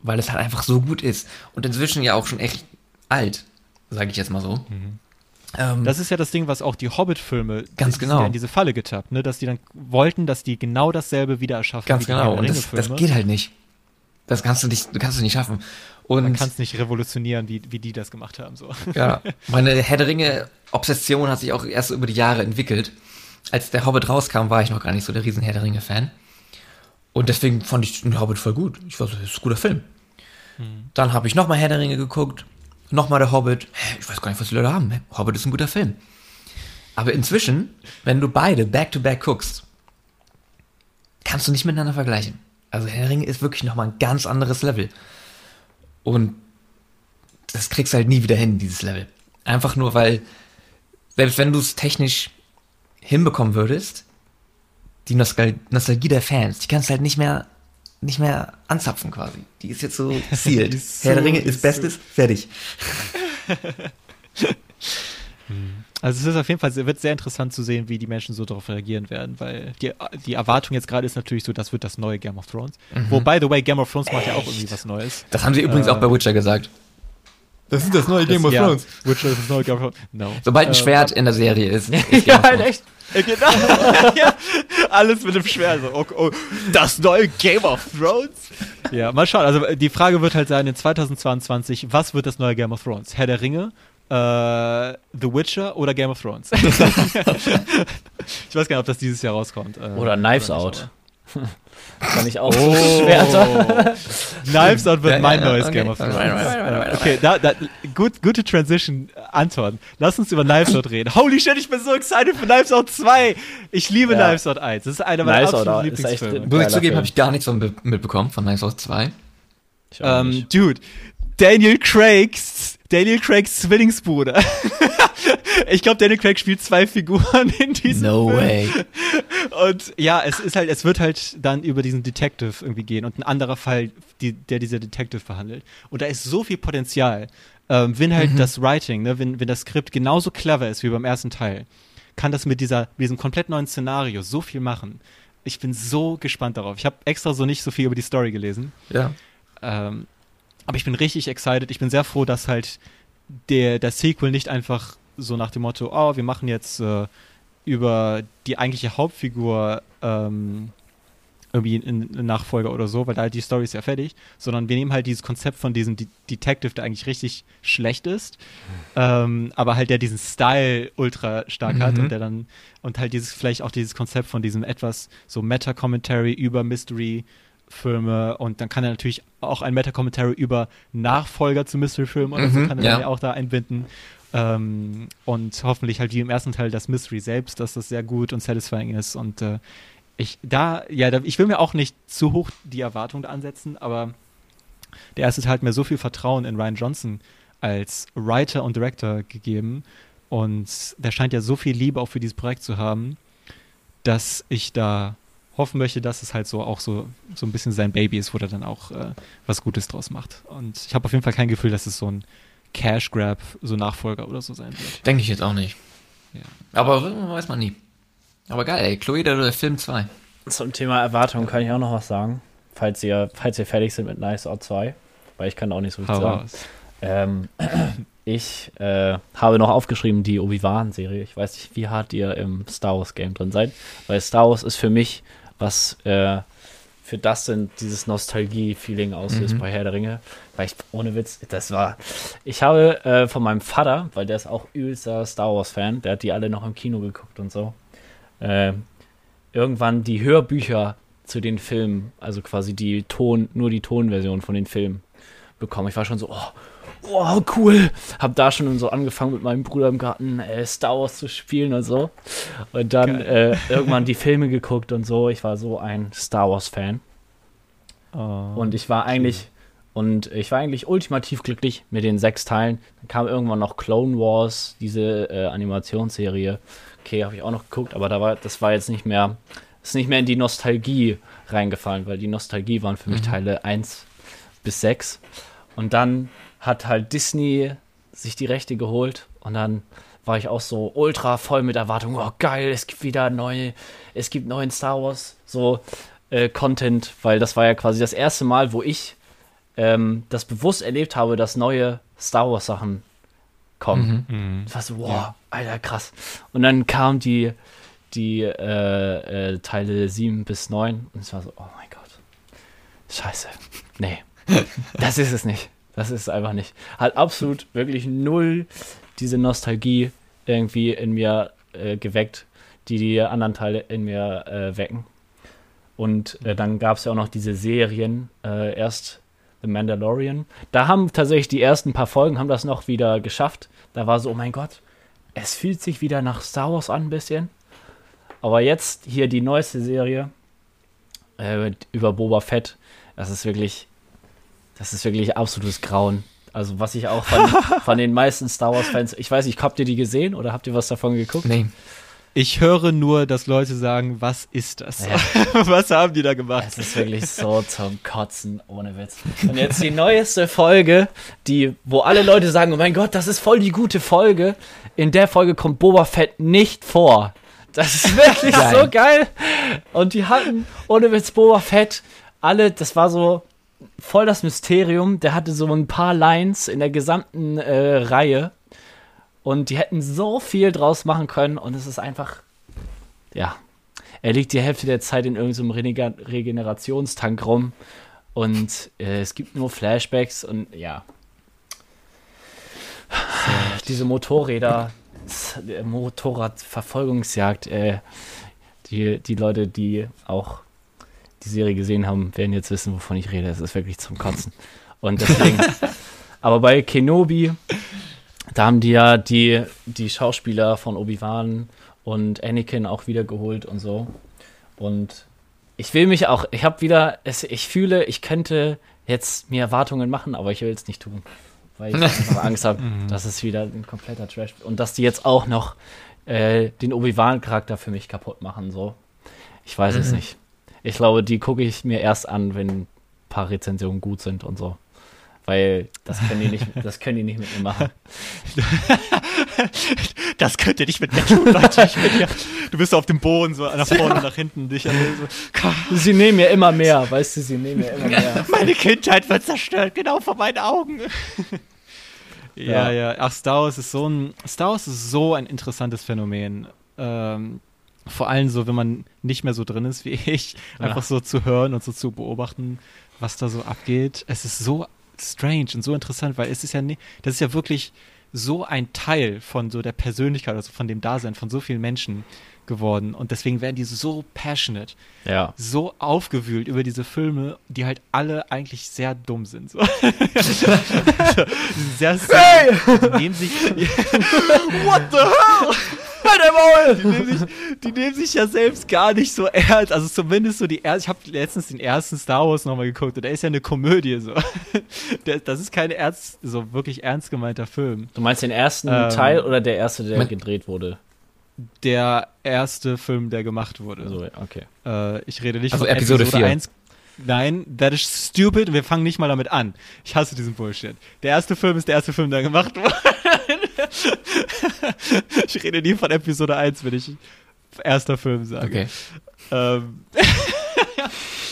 S3: weil es halt einfach so gut ist. Und inzwischen ja auch schon echt alt, sage ich jetzt mal so. Ähm,
S2: Das ist ja das Ding, was auch die Hobbit-Filme
S3: Ganz genau.
S2: in diese Falle getappt, ne? dass die dann wollten, dass die genau dasselbe wieder erschaffen
S3: ganz genau. Und das, das geht halt nicht. Das kannst du nicht, kannst du nicht schaffen. Und
S2: Man kann es nicht revolutionieren, wie, wie die das gemacht haben. So.
S3: Ja, meine Herr der Ringe-Obsession hat sich auch erst über die Jahre entwickelt. Als der Hobbit rauskam, war ich noch gar nicht so der riesen Herr der Ringe-Fan. Und deswegen fand ich den Hobbit voll gut. Ich war so, das ist ein guter Film. Dann habe ich nochmal Herr der Ringe geguckt, nochmal der Hobbit. Ich weiß gar nicht, was die Leute haben. Hobbit ist ein guter Film. Aber inzwischen, wenn du beide back-to-back guckst, kannst du nicht miteinander vergleichen. Also Herr der Ringe ist wirklich nochmal ein ganz anderes Level. Und das kriegst du halt nie wieder hin, dieses Level. Einfach nur, weil, selbst wenn du es technisch hinbekommen würdest, die Nostal Nostalgie der Fans, die kannst du halt nicht mehr, nicht mehr anzapfen quasi. Die ist jetzt so sealed.
S2: Ist
S3: Herr der
S2: so-
S3: Ringe ist
S2: ist
S3: Bestes, fertig.
S2: Also es ist auf jeden Fall, wird sehr interessant zu sehen, wie die Menschen so darauf reagieren werden, weil die, die Erwartung jetzt gerade ist natürlich so, das wird das neue Game of Thrones. Wo, by the way, Game of Thrones macht ja auch irgendwie was Neues.
S3: Das haben sie übrigens
S2: Äh,
S3: auch bei Witcher gesagt. Das ist das neue
S2: Das- ja, Witcher ist das neue Game of Thrones. No.
S3: Sobald ein
S2: Ähm,
S3: Schwert in der Serie ist. ist Game
S1: ja,
S3: of
S1: halt
S3: Thrones.
S1: echt.
S2: Äh, Genau. ja, alles mit dem Schwert. So, oh, oh, das neue Game of Thrones? Ja, mal schauen. Also äh, die Frage wird halt sein, in 2022, was wird das neue Game of Thrones? Herr der Ringe, äh, The Witcher oder Game of Thrones? ich weiß gar nicht, ob das dieses Jahr rauskommt. Äh,
S1: Oder Knives
S2: nicht,
S1: Out. Kann ich auch
S2: Oh.
S1: so Schwerter.
S2: Knives Out wird
S3: Ja,
S2: mein
S3: ja,
S2: neues
S3: okay.
S2: Game of Thrones. Äh, Okay, da, da, gut, gute Transition, Anton. Lass uns über Knives Out reden. Holy shit, ich bin so excited für Knives Out 2. Ich liebe
S1: Ja.
S2: Knives Out 1. Das ist einer meiner
S1: Knives
S2: absoluten Lieblingsfilme.
S3: Muss ich zugeben, habe ich gar nichts von be- mitbekommen, von Knives Out 2.
S1: Ich auch
S2: Ähm, dude, Daniel Craigs, Daniel Craigs Zwillingsbruder. ich glaube, Daniel Craig spielt zwei Figuren in diesem
S3: No
S2: Film.
S3: way.
S2: Und ja, es ist halt, es wird halt dann über diesen Detective irgendwie gehen und ein anderer Fall, die, der dieser Detective verhandelt. Und da ist so viel Potenzial. Ähm, wenn halt das Writing, ne, wenn, wenn das Skript genauso clever ist wie beim ersten Teil, kann das mit dieser, mit diesem komplett neuen Szenario so viel machen. Ich bin so gespannt darauf. Ich habe extra so nicht so viel über die Story gelesen.
S3: Ja.
S2: Ähm, aber ich bin richtig excited. Ich bin sehr froh, dass halt der, der Sequel nicht einfach so nach dem Motto, oh, wir machen jetzt äh, über die eigentliche Hauptfigur ähm, irgendwie einen Nachfolger oder so, weil da halt die Story ist ja fertig, sondern wir nehmen halt dieses Konzept von diesem De Detective, der eigentlich richtig schlecht ist, ähm, aber halt der diesen Style ultra stark hat
S3: Mhm.
S2: und der dann und halt dieses vielleicht auch dieses Konzept von diesem etwas so Meta-Commentary über Mystery Filme und dann kann er natürlich auch ein Meta-Commentary über Nachfolger zu Mystery-Filmen oder so
S3: Mhm,
S2: kann er
S3: ja.
S2: dann ja auch da einbinden. Ähm, und hoffentlich halt wie im ersten Teil das Mystery selbst, dass das sehr gut und satisfying ist. Und äh, ich da, ja, da, ich will mir auch nicht zu hoch die Erwartung ansetzen, aber der erste Teil hat mir so viel Vertrauen in Ryan Johnson als Writer und Director gegeben. Und der scheint ja so viel Liebe auch für dieses Projekt zu haben, dass ich da hoffen möchte, dass es halt so auch so, so ein bisschen sein Baby ist, wo er dann auch äh, was Gutes draus macht. Und ich habe auf jeden Fall kein Gefühl, dass es so ein Cash Grab, so Nachfolger oder so sein wird.
S3: Denke ich jetzt auch nicht.
S2: Ja.
S3: Aber weiß man nie. Aber geil, ey. Chloe der Film 2.
S1: Zum Thema Erwartungen kann ich auch noch was sagen. Falls ihr, falls ihr fertig sind mit Nice Out 2. Weil ich kann da auch nicht so viel
S2: Hau
S1: sagen.
S2: raus.
S1: Ähm, ich äh, habe noch aufgeschrieben die Obi-Wan-Serie. Ich weiß nicht, wie hart ihr im Star Wars-Game drin seid. Weil Star Wars ist für mich, was äh, für das denn dieses Nostalgie-Feeling auslöst
S3: Mhm.
S1: bei Herr der Ringe. Weil ich, ohne Witz, das war. Ich habe äh, von meinem Vater, weil der ist auch übelster Star Wars-Fan, der hat die alle noch im Kino geguckt und so, äh, irgendwann die Hörbücher zu den Filmen, also quasi die Ton, nur die Tonversion von den Filmen bekommen. Ich war schon so, oh, wow, cool. Hab da schon so angefangen mit meinem Bruder im Garten äh, Star Wars zu spielen und so. Und dann äh, irgendwann die Filme geguckt und so. Ich war so ein Star Wars-Fan.
S2: Oh.
S1: Und ich war eigentlich, und ich war eigentlich ultimativ glücklich mit den sechs Teilen. Dann kam irgendwann noch Clone Wars, diese äh, Animationsserie. Okay, habe ich auch noch geguckt, aber da war, das war jetzt nicht mehr, ist nicht mehr in die Nostalgie reingefallen, weil die Nostalgie waren für mich Teile 1 bis 6. Und dann hat halt Disney sich die Rechte geholt und dann war ich auch so ultra voll mit Erwartung. Oh, geil, es gibt wieder neue, es gibt neuen Star Wars so äh, Content, weil das war ja quasi das erste Mal, wo ich ähm, das bewusst erlebt habe, dass neue Star Wars Sachen kommen.
S2: Mhm.
S1: Das war so, wow, alter, krass. Und dann kamen die, die äh, äh, Teile 7 bis 9 und es war so, oh mein Gott. Scheiße. Nee. das ist es nicht. Das ist einfach nicht. Hat absolut wirklich null diese Nostalgie irgendwie in mir äh, geweckt, die die anderen Teile in mir äh, wecken. Und äh, dann gab es ja auch noch diese Serien, äh, erst The Mandalorian. Da haben tatsächlich die ersten paar Folgen haben das noch wieder geschafft. Da war so, oh mein Gott, es fühlt sich wieder nach Star Wars an ein bisschen. Aber jetzt hier die neueste Serie äh, über Boba Fett, das ist wirklich, das ist wirklich absolutes Grauen. Also was ich auch von, von den meisten Star Wars Fans, ich weiß nicht, habt ihr die gesehen oder habt ihr was davon geguckt?
S3: Nee.
S2: Ich höre nur, dass Leute sagen, was ist das?
S1: Ja.
S2: was haben die da gemacht?
S1: Es ist wirklich so zum Kotzen, ohne Witz. Und jetzt die neueste Folge, die, wo alle Leute sagen, oh mein Gott, das ist voll die gute Folge. In der Folge kommt Boba Fett nicht vor. Das ist wirklich
S3: Geil.
S1: so geil. Und die hatten, ohne Witz, Boba Fett, alle, das war so voll das Mysterium. Der hatte so ein paar Lines in der gesamten äh, Reihe. Und die hätten so viel draus machen können. Und es ist einfach, ja, er liegt die Hälfte der Zeit in irgendeinem Renega- Regenerationstank rum und äh, es gibt nur Flashbacks und ja. Diese Motorräder, Motorradverfolgungsjagd, äh, die, die Leute, die auch die Serie gesehen haben, werden jetzt wissen, wovon ich rede. Es ist wirklich zum Kotzen. Und deswegen, aber bei Kenobi, da haben die ja die, die Schauspieler von Obi-Wan und Anakin auch wieder geholt und so. Und ich will mich auch, ich habe wieder, es, ich fühle, ich könnte jetzt mir Erwartungen machen, aber ich will es nicht tun. Weil ich einfach Angst habe, dass es wieder ein kompletter Trash Und dass die jetzt auch noch äh, den Obi-Wan-Charakter für mich kaputt machen, so. Ich weiß es nicht. Ich glaube, die gucke ich mir erst an, wenn ein paar Rezensionen gut sind und so. Weil das können die nicht, das können die nicht mit mir machen.
S2: Das könnt ihr nicht mit mir tun, Leute. Hier, du bist auf dem Boden, so nach vorne, nach hinten. Dich, so,
S1: Sie nehmen mir immer mehr, weißt du, sie nehmen mir immer mehr.
S2: meine Kindheit wird zerstört, genau vor meinen Augen. Ja, ja. Ach, Star Wars ist so ein, Star Wars ist so ein interessantes Phänomen. Ähm, vor allem so, wenn man nicht mehr so drin ist wie ich,
S1: Ja.
S2: einfach so zu hören und so zu beobachten, was da so abgeht. Es ist so strange und so interessant, weil es ist ja nicht, das ist ja wirklich so ein Teil von so der Persönlichkeit, also von dem Dasein von so vielen Menschen geworden. Und deswegen werden die so passionate,
S1: Ja.
S2: so aufgewühlt über diese Filme, die halt alle eigentlich sehr dumm sind. So. Sind sehr die nehmen sich. What the hell? Die nehmen, sich, die nehmen sich ja selbst gar nicht so ernst. Also zumindest so die erste. Ich habe letztens den ersten Star Wars nochmal geguckt und der ist ja eine Komödie so. Der, das ist kein ernst, so wirklich ernst gemeinter Film.
S1: Du meinst den ersten
S2: Ähm,
S1: Teil oder der erste, der
S3: mein-
S1: gedreht wurde?
S2: Der erste Film, der gemacht wurde.
S1: So, okay.
S2: Äh, ich rede nicht
S3: Also
S2: von
S3: Episode
S2: Episode,
S3: vier.
S2: 1. Nein, that is stupid. Wir fangen nicht mal damit an. Ich hasse diesen Bullshit. Der erste Film ist der erste Film, der gemacht wurde. ich rede nie von Episode 1, wenn ich erster Film sage.
S3: Okay.
S2: Ähm,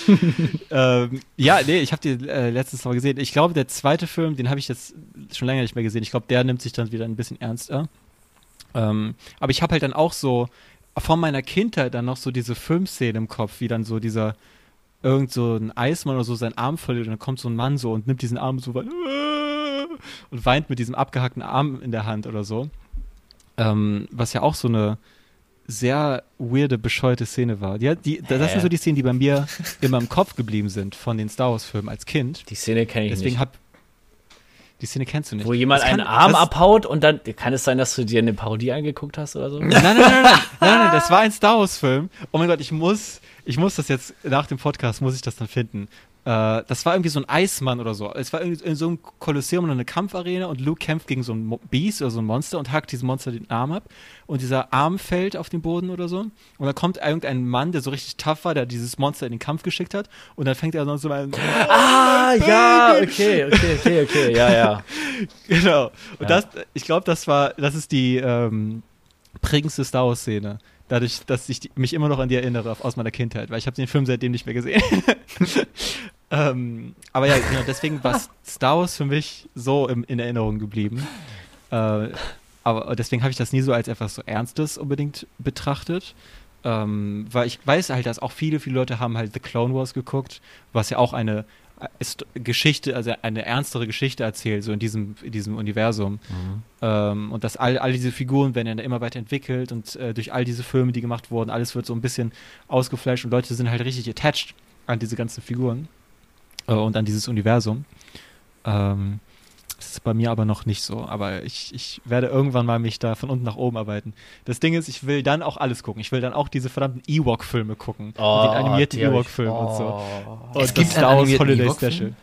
S2: ähm, ja, nee, ich habe die äh, letztens mal gesehen. Ich glaube, der zweite Film, den habe ich jetzt schon länger nicht mehr gesehen. Ich glaube, der nimmt sich dann wieder ein bisschen ernster. Ähm, aber ich habe halt dann auch so von meiner Kindheit dann noch so diese Filmszene im Kopf, wie dann so dieser irgend so ein Eismann oder so seinen Arm verliert und dann kommt so ein Mann so und nimmt diesen Arm so weit und weint mit diesem abgehackten Arm in der Hand oder so. Ähm, was ja auch so eine sehr weirde, bescheuerte Szene war. Die, die, das sind so die Szenen, die bei mir immer im Kopf geblieben sind von den Star Wars-Filmen als Kind.
S1: Die Szene kenne ich
S2: Deswegen
S1: nicht.
S2: hab die Szene kennst du nicht.
S1: Wo jemand
S2: kann-
S1: einen Arm
S2: das-
S1: abhaut und dann. Kann es sein, dass du dir eine Parodie angeguckt hast oder so?
S2: Nein, nein, nein, nein, nein, nein, nein, das war ein Star Wars Film. Oh mein Gott, ich muss, ich muss das jetzt nach dem Podcast muss ich das dann finden. Äh, das war irgendwie so ein Eismann oder so. Es war irgendwie in so einem Kolosseum oder eine Kampfarena und Luke kämpft gegen so ein Beast oder so ein Monster und hackt diesem Monster den Arm ab. Und dieser Arm fällt auf den Boden oder so. Und dann kommt irgendein Mann, der so richtig tough war, der dieses Monster in den Kampf geschickt hat. Und dann fängt er dann so an.
S1: Ah, ja, okay, okay, okay, okay, ja, ja.
S2: Genau. Und
S1: Ja.
S2: das, ich glaube, das war, das ist die ähm, prägendste Star Wars-Szene. Dadurch, dass ich die, mich immer noch an die erinnere aus meiner Kindheit, weil ich habe den Film seitdem nicht mehr gesehen. ähm, aber ja, genau, deswegen war Star Wars für mich so im, in Erinnerung geblieben. Äh, aber deswegen habe ich das nie so als etwas so Ernstes unbedingt betrachtet. Ähm, weil ich weiß halt, dass auch viele, viele Leute haben halt The Clone Wars geguckt, was ja auch eine äh, ist Geschichte, also eine ernstere Geschichte erzählt, so in diesem, in diesem Universum. Ähm, und dass all, all diese Figuren werden ja immer weiter entwickelt und äh, durch all diese Filme, die gemacht wurden, alles wird so ein bisschen ausgeflasht und Leute sind halt richtig attached an diese ganzen Figuren äh, und an dieses Universum. Ähm, das ist bei mir aber noch nicht so. Aber ich, ich werde irgendwann mal mich da von unten nach oben arbeiten. Das Ding ist, ich will dann auch alles gucken. Ich will dann auch diese verdammten Ewok-Filme gucken.
S1: Oh,
S2: und den animierten
S1: die
S2: Ewok-Film und so.
S1: Oh.
S2: Und
S3: Es gibt
S2: Star Wars Holiday
S3: Ewok-Film?
S2: Special.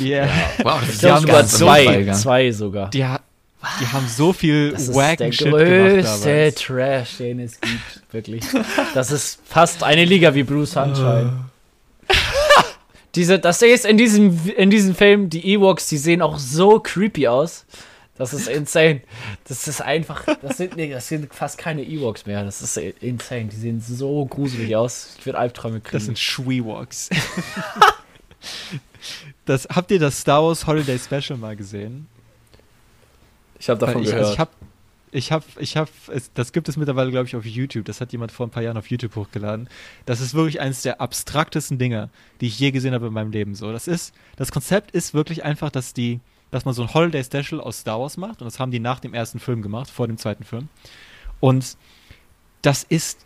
S2: Yeah.
S3: Wow, das
S1: glaube
S3: ja
S1: sogar
S3: ganz
S1: zwei, zwei sogar.
S2: Die, ha die haben so viel
S1: Das ist
S2: wacken
S1: der
S2: Shit gemacht
S1: größte. Trash, den es gibt, wirklich. Das ist fast eine Liga wie Blue Sunshine. Diese, das ist in diesem, in diesem Film, die Ewoks, die sehen auch so creepy aus. Das ist insane. Das ist einfach, das sind, nee, das sind fast keine Ewoks mehr. Das ist insane. Die sehen so gruselig aus. Ich würde Albträume kriegen.
S2: Das sind Shwewoks. das, habt ihr das Star Wars Holiday Special mal gesehen?
S1: ich habe davon
S2: ich,
S1: gehört.
S2: Also ich habe, ich habe, ich habe, das gibt es mittlerweile, glaube ich, auf YouTube. Das hat jemand vor ein paar Jahren auf YouTube hochgeladen. Das ist wirklich eines der abstraktesten Dinge, die ich je gesehen habe in meinem Leben. So, das ist, das Konzept ist wirklich einfach, dass die, dass man so ein Holiday Special aus Star Wars macht. Und das haben die nach dem ersten Film gemacht, vor dem zweiten Film. Und das ist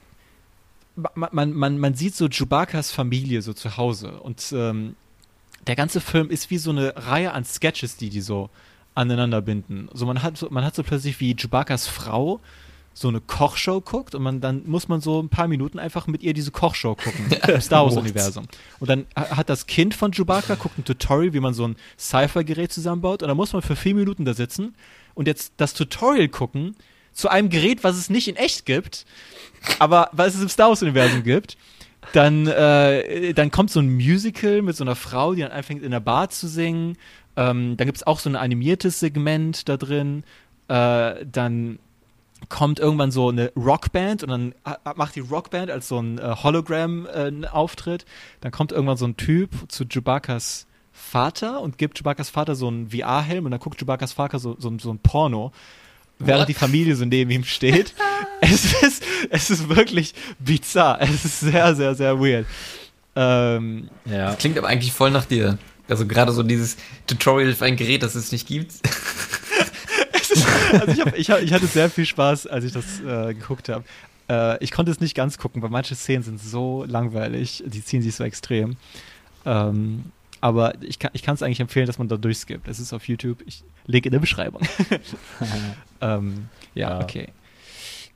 S2: man, man, man, man sieht so Chewbacca's Familie so zu Hause und ähm, der ganze Film ist wie so eine Reihe an Sketches, die die so aneinander binden. So man hat so, man hat so plötzlich wie Chewbacca's Frau so eine Kochshow guckt und man dann muss man so ein paar Minuten einfach mit ihr diese Kochshow gucken im Star Wars Universum. Und dann ha- hat das Kind von Chewbacca guckt ein Tutorial, wie man so ein Sci-Fi-Gerät zusammenbaut und dann muss man für vier Minuten da sitzen und jetzt das Tutorial gucken zu einem Gerät, was es nicht in echt gibt, aber was es im Star Wars-Universum gibt. Dann, äh, dann kommt so ein Musical mit so einer Frau, die dann anfängt in der Bar zu singen. Ähm, dann gibt es auch so ein animiertes Segment da drin. Äh, dann kommt irgendwann so eine Rockband und dann macht die Rockband als so ein äh, Hologramm äh. Dann kommt irgendwann so ein Typ zu Chewbacca's Vater und gibt Chewbacca's Vater so einen VR-Helm und dann guckt Chewbacca's Vater so, so, so ein Porno, während die Familie so neben ihm steht. es, ist, es ist wirklich bizarr. Es ist sehr, sehr, sehr weird. Ähm,
S1: ja.
S3: Klingt aber eigentlich voll nach dir. Also gerade so dieses Tutorial für ein Gerät, das es nicht gibt.
S2: also ich, hab, ich, hab, ich hatte sehr viel Spaß, als ich das äh, geguckt habe. Äh, ich konnte es nicht ganz gucken, weil manche Szenen sind so langweilig, die ziehen sich so extrem. Ähm, aber ich kann es eigentlich empfehlen, dass man da durchskippt. Es ist auf YouTube. Ich lege in der Beschreibung. ähm, ja,
S1: Ja.
S2: okay.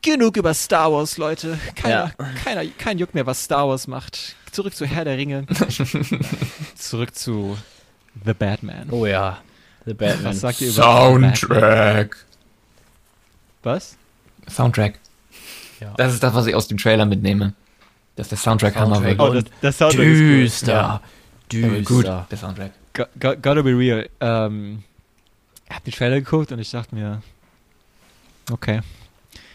S2: Genug über Star Wars, Leute. Keiner,
S1: Ja.
S2: keiner, kein Juck mehr, was Star Wars macht. Zurück zu Herr der Ringe. Zurück zu The Batman.
S1: Oh ja. The Batman.
S2: Was sagt ihr über?
S3: Soundtrack.
S2: Was?
S3: Soundtrack.
S1: Ja.
S3: Das ist das, was ich aus dem Trailer mitnehme. Dass der Soundtrack, Hammer wird.
S2: Oh, das, das Soundtrack ist gut.
S1: Düster.
S3: Ja,
S1: Düster.
S3: Gut, der Soundtrack.
S2: Go- go- Gotta be real. Ähm, ich hab den Trailer geguckt und ich dachte mir, okay.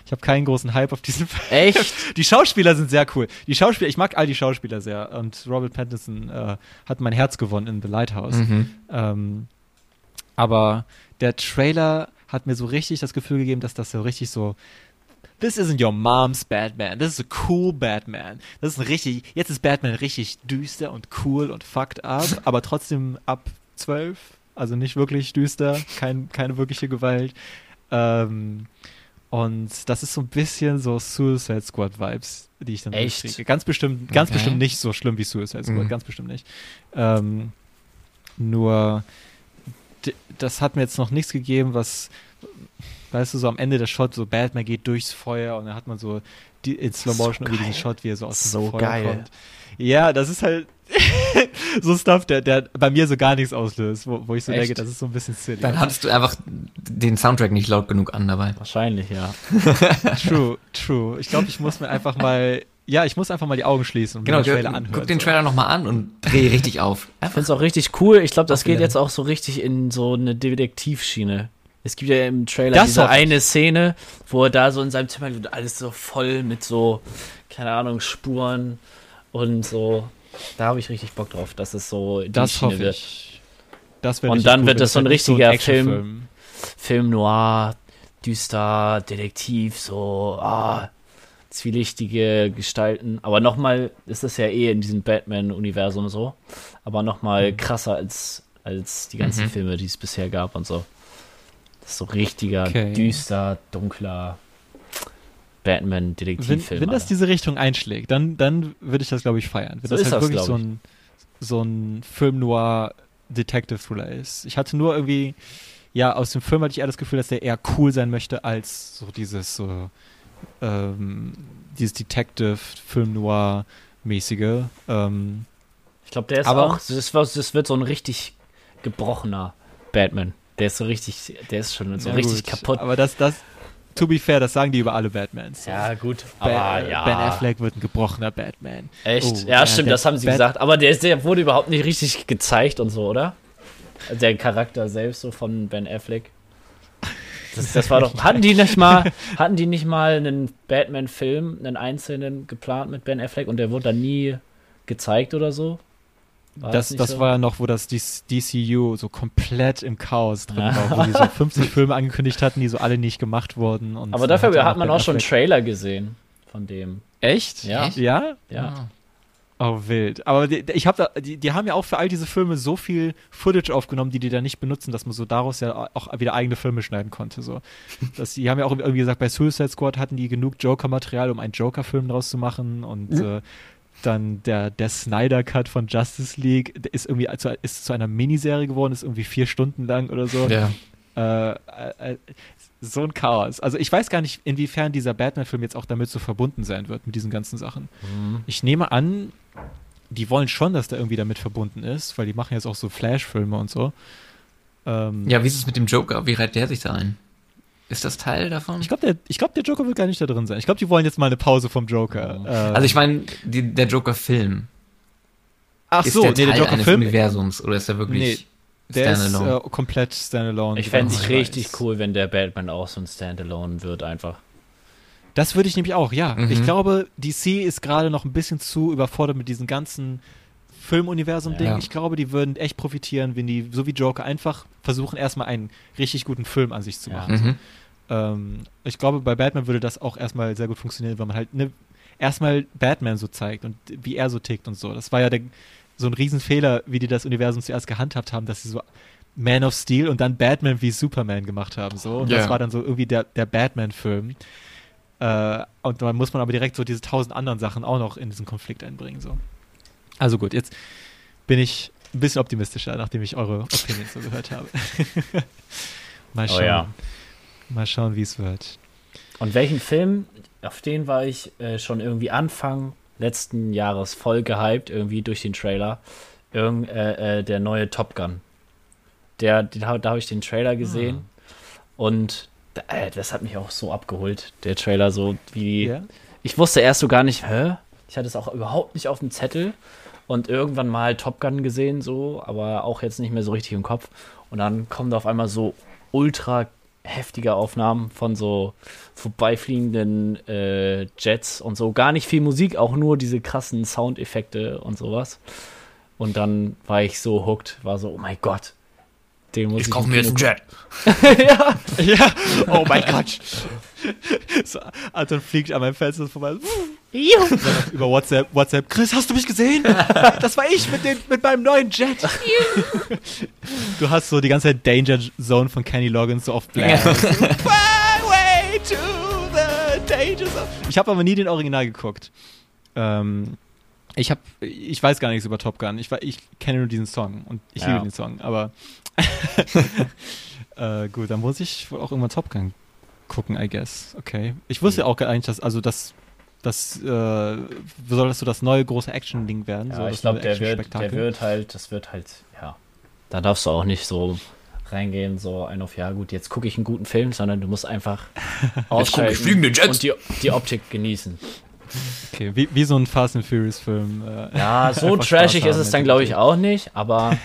S2: Ich habe keinen großen Hype auf diesen Film.
S1: Echt?
S2: Die Schauspieler sind sehr cool. Die Schauspieler, ich mag all die Schauspieler sehr. Und Robert Pattinson äh, hat mein Herz gewonnen in The Lighthouse.
S3: Mhm.
S2: Ähm, aber der Trailer hat mir so richtig das Gefühl gegeben, dass das so richtig so. This isn't your mom's Batman. This is a cool Batman. Das ist ein richtig. Jetzt ist Batman richtig düster und cool und fucked up, aber trotzdem ab 12. Also nicht wirklich düster, kein, keine wirkliche Gewalt. Ähm, und das ist so ein bisschen so Suicide Squad Vibes, die ich dann
S1: Echt?
S2: kriege. Ganz bestimmt, ganz
S3: Okay.
S2: bestimmt nicht so schlimm wie Suicide Squad,
S3: Mhm.
S2: ganz bestimmt nicht. Ähm, nur das hat mir jetzt noch nichts gegeben, was Weißt du, so am Ende der Shot, so Batman geht durchs Feuer und dann hat man so die, in Slow Motion irgendwie diesen Shot, wie er so aus dem
S1: So
S2: Feuer
S1: geil.
S2: kommt. Ja, das ist halt so Stuff, der, der bei mir so gar nichts auslöst, wo, wo ich so
S3: Echt?
S2: denke, das ist so ein bisschen silly.
S3: Dann hattest du einfach den Soundtrack nicht laut genug an dabei.
S1: Wahrscheinlich, ja.
S2: True, true. Ich glaube, ich muss mir einfach mal, ja, ich muss einfach mal die Augen schließen und
S3: Genau,
S2: mir den Trailer anhören.
S3: guck den
S2: so.
S3: Trailer nochmal an und dreh richtig auf.
S1: Ich finde es auch richtig cool. Ich glaube, das geht jetzt auch so richtig in so eine Detektivschiene. Es gibt ja im Trailer
S2: Das
S1: diese eine Szene, wo er da so in seinem Zimmer wird, alles so voll mit so, keine Ahnung, Spuren und so. Da habe ich richtig Bock drauf, dass es so die
S2: Das
S1: Schiene
S2: hoffe
S1: wird.
S2: ich. Das
S1: Und dann
S2: cool,
S1: wird das so ein
S2: halt nicht
S1: richtiger
S2: Actionfilm.
S1: Film noir, düster, Detektiv, so, ah, zwielichtige Gestalten. Aber nochmal ist das ja eh in diesem Batman-Universum so. Aber
S2: Mhm.
S1: nochmal krasser als, als die ganzen
S3: Mhm.
S1: Filme, die es bisher gab und so. Das ist so richtiger,
S2: Okay.
S1: düster, dunkler Batman-Detektivfilm.
S2: wenn das
S1: Alter.
S2: diese Richtung einschlägt, dann, dann würde ich das, glaube ich, feiern. Wenn
S1: So
S2: das
S1: ist
S2: halt
S1: das,
S2: wirklich so ein, so ein Film noir Detective Thriller ist. Ich hatte nur irgendwie, ja, aus dem Film hatte ich eher das Gefühl, dass der eher cool sein möchte als so dieses so, ähm, dieses Detective Film noir mäßige. Ähm,
S1: ich glaube, der ist
S2: aber-
S1: auch, das, das wird so ein richtig gebrochener Batman. Der ist so richtig, der ist schon so
S2: ja,
S1: richtig
S2: gut.
S1: kaputt.
S2: Aber das, das, to be fair, das sagen die über alle Batmans.
S1: Ja, gut.
S2: Ben,
S1: Aber ja.
S2: ben Affleck wird ein gebrochener Batman.
S1: Echt?
S2: Oh,
S1: ja, stimmt,
S2: der
S1: das haben sie
S2: Bat-
S1: gesagt. Aber der, der wurde überhaupt nicht richtig gezeigt und so, oder? Der Charakter selbst so von Ben Affleck. Das, das war doch. Hatten die nicht mal, hatten die nicht mal einen Batman-Film, einen einzelnen geplant mit Ben Affleck und der wurde dann nie gezeigt oder so? War
S2: das, das
S1: so?
S2: war ja noch, wo das DC DCU so komplett im Chaos drin
S1: Ja.
S2: war, wo die so 50 Filme angekündigt hatten, die so alle nicht gemacht wurden. Und
S1: Aber dafür
S2: dann
S1: hat man auch schon einen Trailer gesehen von dem.
S2: Echt?
S1: Ja.
S3: Echt?
S2: Ja?
S1: Ja.
S2: Oh, wild. Aber die, ich habe da, die, die haben ja auch für all diese Filme so viel Footage aufgenommen, die die da nicht benutzen, dass man so daraus ja auch wieder eigene Filme schneiden konnte. So. Das, die haben ja auch irgendwie gesagt, bei Suicide Squad hatten die genug Joker-Material, um einen Joker-Film draus zu machen und äh, dann der, der Snyder-Cut von Justice League ist irgendwie zu, ist zu einer Miniserie geworden, ist irgendwie vier Stunden lang oder so.
S3: Ja.
S2: Äh, äh, äh, so ein Chaos. Also ich weiß gar nicht, inwiefern dieser Batman-Film jetzt auch damit so verbunden sein wird, mit diesen ganzen Sachen. Ich nehme an, die wollen schon, dass der irgendwie damit verbunden ist, weil die machen jetzt auch so Flash-Filme und so. Ähm,
S3: Ja, wie ist es mit dem Joker? Wie reiht der sich da ein? Ist das Teil davon?
S2: Ich glaube, der, ich glaub, der Joker wird gar nicht da drin sein. Ich glaube, die wollen jetzt mal eine Pause vom Joker. Äh,
S3: also ich meine, der Joker-Film.
S2: ach
S3: Ist
S2: so,
S3: der
S2: nee, der
S3: Teil eines
S2: Joker-Film,
S3: Universums oder ist der wirklich
S2: der ist
S3: standalone?
S2: äh, komplett standalone.
S1: Ich fände es
S2: ich
S1: richtig
S2: weiß.
S1: cool, wenn der Batman auch so ein Standalone wird, einfach.
S2: Das würde ich nämlich auch, ja.
S3: Mhm.
S2: Ich glaube, DC ist gerade noch ein bisschen zu überfordert mit diesem ganzen Filmuniversum-Ding.
S3: Ja.
S2: Ich glaube, die würden echt profitieren, wenn die, so wie Joker, einfach versuchen, erstmal einen richtig guten Film an sich zu
S1: Ja.
S2: machen.
S3: mhm.
S2: Ähm, ich glaube, bei Batman würde das auch erstmal sehr gut funktionieren, weil man halt ne, erstmal Batman so zeigt und wie er so tickt und so. Das war ja der, so ein Riesenfehler, wie die das Universum zuerst gehandhabt haben, dass sie so Man of Steel und dann Batman wie Superman gemacht haben. So. Und das
S3: Ja.
S2: war dann so irgendwie der, der Batman-Film. Äh, und dann muss man aber direkt so diese tausend anderen Sachen auch noch in diesen Konflikt einbringen. So. Also gut, jetzt bin ich ein bisschen optimistischer, nachdem ich eure Opinions so gehört habe. Mal
S1: Oh
S2: schauen.
S1: ja.
S2: Mal schauen, wie es wird.
S1: Und welchen Film, auf den war ich äh, schon irgendwie Anfang letzten Jahres voll gehypt, irgendwie durch den Trailer. Irgend, äh, äh, der neue Top Gun. Der, den, da habe ich den Trailer gesehen. Und äh, das hat mich auch so abgeholt, der Trailer, so wie.
S2: Ja?
S1: Ich wusste erst so gar nicht, hä? Ich hatte es auch überhaupt nicht auf dem Zettel. Und irgendwann mal Top Gun gesehen, so, aber auch jetzt nicht mehr so richtig im Kopf. Und dann kommen da auf einmal so ultra heftige Aufnahmen von so vorbeifliegenden äh, Jets und so. Gar nicht viel Musik, auch nur diese krassen Soundeffekte und sowas. Und dann war ich so hooked, war so, oh mein Gott. Den muss ich,
S3: Ich kaufe mir jetzt einen Jet.
S1: ja,
S2: Ja, oh mein Gott. So, Anton fliegt an meinem Fenster vorbei. Über WhatsApp, WhatsApp. Chris, hast du mich gesehen? Das war ich mit, den, mit meinem neuen Jet. Du hast so die ganze Zeit Danger Zone von Kenny Loggins so auf Black. Ich habe aber nie den Original geguckt. Ähm, ich habe, ich weiß gar nichts über Top Gun. Ich, ich kenne nur diesen Song und ich
S1: Ja.
S2: liebe den Song. Aber äh, gut, dann muss ich wohl auch irgendwann Top Gun gucken, I guess. Okay. Ich wusste auch gar nicht, dass, also das, das, äh, soll das so das neue große Action-Ding werden? so
S1: Ja,
S2: das
S1: ich glaube,
S2: neue
S1: der wird, der wird halt, das wird halt, ja. Da darfst du auch nicht so reingehen, so ein auf, ja gut, jetzt gucke ich einen guten Film, sondern du musst einfach ausschalten
S3: fliegende Jets.
S1: und die, die Optik genießen.
S2: Okay, wie, wie so ein Fast and Furious-Film. Äh,
S1: Ja, so trashig ist es dann, glaube ich, auch nicht, aber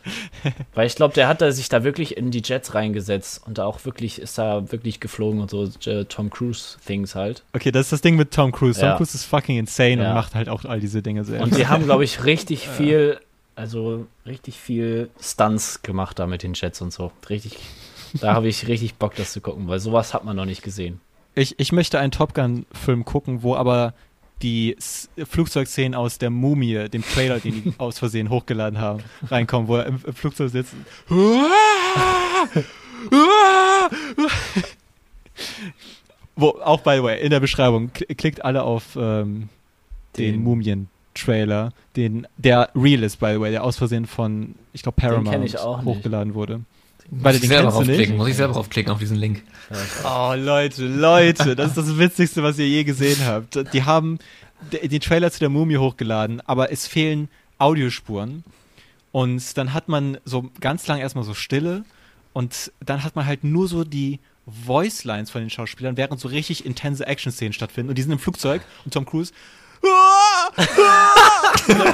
S1: weil ich glaube, der hat da sich da wirklich in die Jets reingesetzt und auch wirklich ist da wirklich geflogen und so äh, Tom Cruise Things halt.
S2: Okay, das ist das Ding mit Tom Cruise. Tom
S1: Ja.
S2: Cruise ist fucking insane
S1: Ja.
S2: und macht halt auch all diese Dinge selbst.
S1: Und die haben, glaube ich, richtig viel, also richtig viel Stunts gemacht da mit den Jets und so. Richtig, da habe ich richtig Bock, das zu gucken, weil sowas hat man noch nicht gesehen.
S2: Ich, ich möchte einen Top Gun-Film gucken, wo aber die Flugzeugszenen aus der Mumie, dem Trailer, den die aus Versehen hochgeladen haben, reinkommen, wo er im, im Flugzeug sitzt. wo, auch by the way, in der Beschreibung, kl- klickt alle auf ähm, den,
S1: Den-
S2: Mumien-Trailer, den, der real ist, by the way, der aus Versehen von, ich glaube, Paramount
S1: ich
S2: hochgeladen wurde.
S3: Muss ich
S2: den
S3: selber draufklicken, muss ich selber draufklicken auf diesen Link.
S2: Oh, Leute, Leute, das ist das Witzigste, was ihr je gesehen habt. Die haben den Trailer zu der Mumie hochgeladen, aber es fehlen Audiospuren. Und dann hat man so ganz lang erstmal so Stille und dann hat man halt nur so die Voice Lines von den Schauspielern, während so richtig intense Action-Szenen stattfinden. Und die sind im Flugzeug und Tom Cruise. Und dann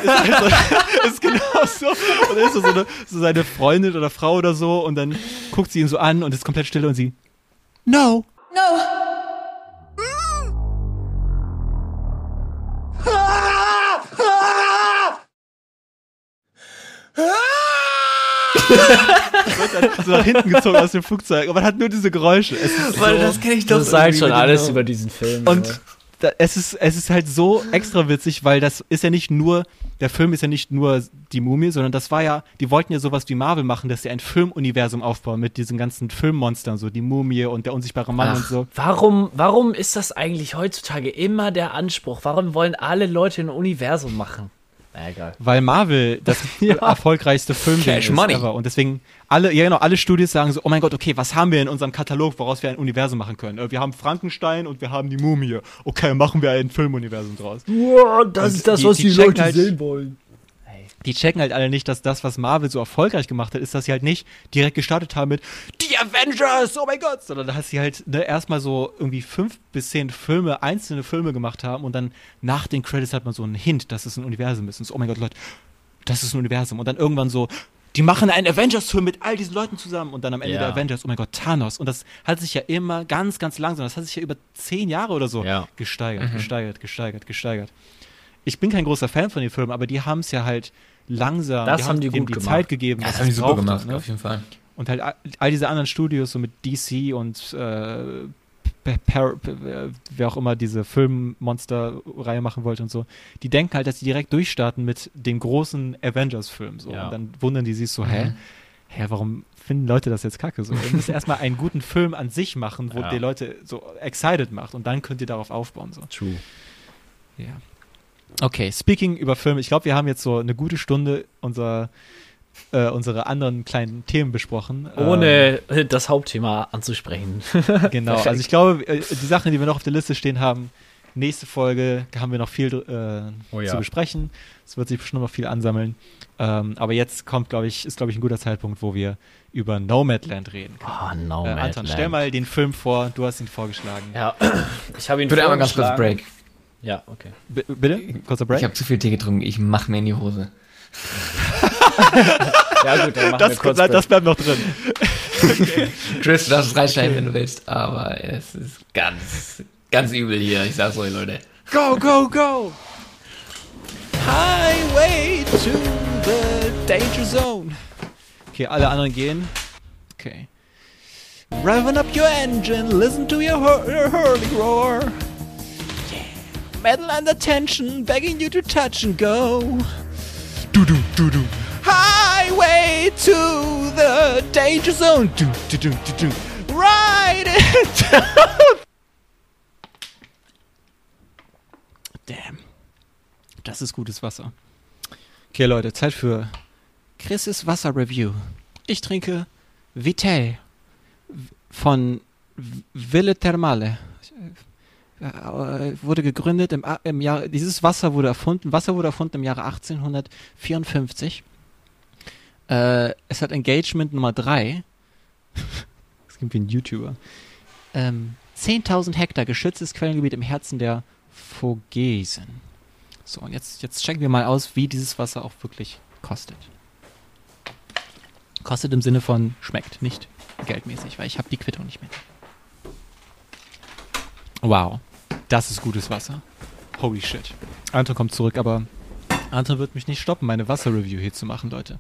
S2: ist, genau so. Und dann ist so, so, eine, so seine Freundin oder Frau oder so und dann guckt sie ihn so an und ist komplett still und sie. No. wird dann so nach hinten gezogen aus dem Flugzeug, aber man hat nur diese Geräusche. Es ist
S3: Weil
S2: so,
S3: das kenne ich doch.
S1: Das sagt schon
S3: mit
S1: alles über diesen Film.
S2: und da, es ist es ist halt so extra witzig, weil das ist ja nicht nur der Film ist ja nicht nur die Mumie, sondern das war ja, die wollten ja sowas wie Marvel machen, dass sie ein Filmuniversum aufbauen mit diesen ganzen Filmmonstern, so die Mumie und der unsichtbare Mann
S3: Ach.
S2: und so.
S1: Warum, warum ist das eigentlich heutzutage immer der Anspruch? Warum wollen alle Leute ein Universum machen? Na egal.
S2: Weil Marvel das erfolgreichste Film
S3: Cash
S2: ist
S3: Money.
S2: ever. Und deswegen alle, ja genau, alle Studios sagen so, oh mein Gott, okay, was haben wir in unserem Katalog, woraus wir ein Universum machen können? Äh, Wir haben Frankenstein und wir haben die Mumie. Okay, machen wir ein Filmuniversum draus.
S1: Wow, das
S2: Und
S1: ist das,
S2: die-
S1: was
S2: die
S1: die, Leute
S2: halt-
S1: sehen wollen.
S2: Die checken halt alle nicht, dass das, was Marvel so erfolgreich gemacht hat, ist, dass sie halt nicht direkt gestartet haben mit Die Avengers, oh mein Gott, sondern dass sie halt ne, erstmal so irgendwie fünf bis zehn Filme, einzelne Filme gemacht haben und dann nach den Credits hat man so einen Hint, dass es ein Universum ist. Und so, oh mein Gott, Leute, das ist ein Universum. Und dann irgendwann so, die machen einen Avengers-Film mit all diesen Leuten zusammen und dann am Ende
S1: Ja.
S2: der Avengers, oh mein Gott, Thanos. Und das hat sich ja immer ganz, ganz langsam, das hat sich ja über zehn Jahre oder so
S1: Ja.
S2: gesteigert, gesteigert, gesteigert, gesteigert. Ich bin kein großer Fan von den Filmen, aber die haben es ja halt langsam,
S1: Das haben die
S2: dem
S1: gut
S2: die
S1: gemacht.
S2: Zeit gegeben,
S3: Ja,
S2: was
S3: das haben die super
S2: brauchte,
S3: gemacht,
S2: ne?
S3: auf jeden Fall.
S2: Und halt all, diese anderen Studios, so mit DC und äh, wer auch immer diese Filmmonster-Reihe machen wollte und so, die denken halt, dass die direkt durchstarten mit dem großen Avengers-Film. So.
S1: Ja.
S2: Und dann wundern die sich so, hä?
S3: Mhm.
S2: Hä, warum finden Leute das jetzt kacke? So, ihr müsst erstmal einen guten Film an sich machen, wo
S1: Ja.
S2: die Leute so excited macht und dann könnt ihr darauf aufbauen. So.
S1: True.
S2: Ja. Okay, speaking über Filme, ich glaube, wir haben jetzt so eine gute Stunde unser, äh, unsere anderen kleinen Themen besprochen.
S1: Ohne äh, das Hauptthema anzusprechen.
S2: Ähm, genau, also ich glaube, äh, die Sachen, die wir noch auf der Liste stehen haben, nächste Folge haben wir noch viel äh,
S1: Oh ja.
S2: zu besprechen. Es wird sich bestimmt noch viel ansammeln. Ähm, aber jetzt kommt, glaube ich, ist, glaube ich, ein guter Zeitpunkt, wo wir über Nomadland reden können.
S1: Ah, no,
S2: äh. Anton, stell mal den Film vor, du hast ihn vorgeschlagen.
S1: Ja, ich habe ihn
S3: Ich würde einmal ganz kurz
S1: vorgeschlagen.
S3: Break.
S1: Ja, okay.
S2: B bitte? Kurzer Break?
S3: Ich habe zu viel Tee getrunken, ich mach mir in die Hose.
S1: Ja, gut, dann machen
S2: das,
S1: wir kurz
S2: das, das bleibt noch drin.
S3: Chris, du darfst es reinschneiden, wenn du willst, aber es ist ganz, ganz übel hier, ich sag's euch, Leute.
S2: Go, go, go! Highway to the danger zone. Okay, alle anderen gehen. Okay. Revving up your engine, listen to your, hur your hurling roar. Metal under tension, begging you to touch and go. Do do do do. Highway to the danger zone. Do do do do do. Ride it down. Damn. Das ist gutes Wasser. Okay, Leute, Zeit für Chris' Wasser-Review. Ich trinke Vitell von Ville Thermale. Äh, wurde gegründet im, A- im Jahr, dieses Wasser wurde erfunden, Wasser wurde erfunden im Jahre 1854. Äh, es hat Engagement Nummer 3. Das klingt wie ein YouTuber. Ähm, 10.000 Hektar geschütztes Quellengebiet im Herzen der Vogesen. So, und jetzt, jetzt checken wir mal aus, wie dieses Wasser auch wirklich kostet. Kostet im Sinne von schmeckt, nicht geldmäßig, weil ich habe die Quittung nicht mehr. Wow, das ist gutes Wasser. Holy shit. Anton kommt zurück, aber Anton wird mich nicht stoppen, meine Wasserreview hier zu machen, Leute.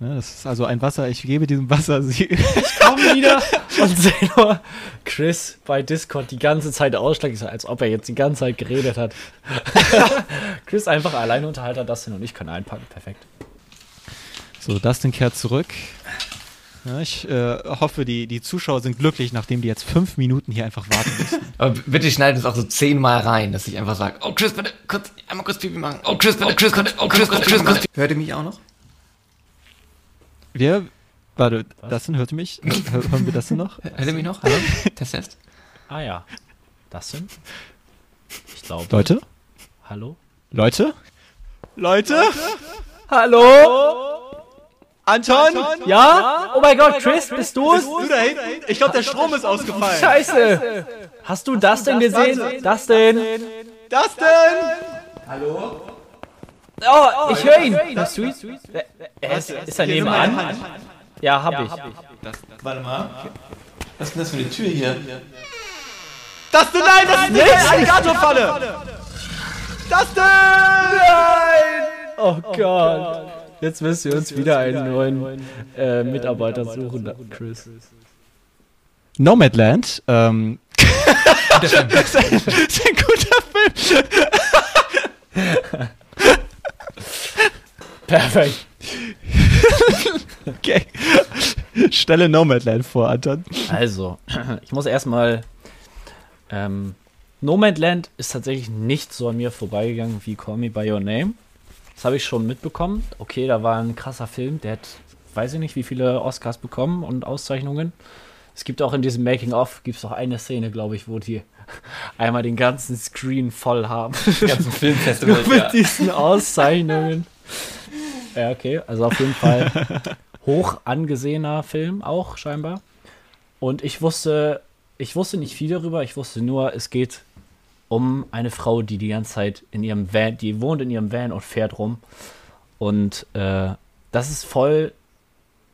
S2: Ne, das ist also ein Wasser, ich gebe diesem Wasser sie
S1: Komm wieder und sehe nur Chris bei Discord die ganze Zeit ausschlägt, so, als ob er jetzt die ganze Zeit geredet hat. Chris einfach alleine Unterhalter, Dustin und ich können einpacken. Perfekt.
S2: So, Dustin kehrt zurück. Ja, ich äh, hoffe, die, die Zuschauer sind glücklich, nachdem die jetzt fünf Minuten hier einfach warten müssen.
S3: Aber bitte schneid es auch so zehnmal rein, dass ich einfach sage, oh Chris, bitte, kurz, einmal kurz Pipi machen. Oh Chris, bitte, Chris, bitte, oh Chris, Chris, Chris, Chris. Hört ihr mich auch noch?
S2: Wir, warte, Dustin, hört ihr mich? Hör, hören wir Dustin noch?
S3: Hört ihr mich noch? Hallo? Test, Test.
S1: Ah ja. Dustin? Ich glaube.
S2: Leute?
S1: Hallo?
S2: Leute? Leute?
S1: Hallo?
S2: Anton?
S1: Ja? Oh mein Gott, Chris, bist du es?
S2: Du da hinten? Ich glaube, der Strom ist ausgefallen.
S1: Scheiße! Hast du Dustin gesehen? Dustin!
S2: Dustin!
S1: Oh, ich höre ihn! Hörst du ihn? Er ist, ist er nebenan? Ja, hab ich.
S3: Warte mal. Was ist denn das für eine Tür hier?
S2: Dustin, nein, das ist nicht eine Alligatorfalle! Dustin!
S1: Oh Gott. Jetzt müssen wir uns wieder einen neuen äh, Mitarbeiter suchen, Chris.
S2: Nomadland, ähm. das ist ein, das ist ein guter Film.
S1: Perfekt.
S2: Okay. Stelle Nomadland vor, Anton.
S1: Also, ich muss erstmal. Ähm, Nomadland ist tatsächlich nicht so an mir vorbeigegangen wie Call Me By Your Name. Das habe ich schon mitbekommen. Okay, da war ein krasser Film, der hat, weiß ich nicht, wie viele Oscars bekommen und Auszeichnungen. Es gibt auch in diesem Making-of, gibt es auch eine Szene, glaube ich, wo die einmal den ganzen Screen voll haben.
S3: Die ganzen Filmfestivals,
S1: mit
S3: ja.
S1: diesen Auszeichnungen. Ja, okay. Also auf jeden Fall hoch angesehener Film auch scheinbar. Und ich wusste, ich wusste nicht viel darüber. Ich wusste nur, es geht um eine Frau, die die ganze Zeit in ihrem Van, die wohnt in ihrem Van und fährt rum. Und äh, das ist voll,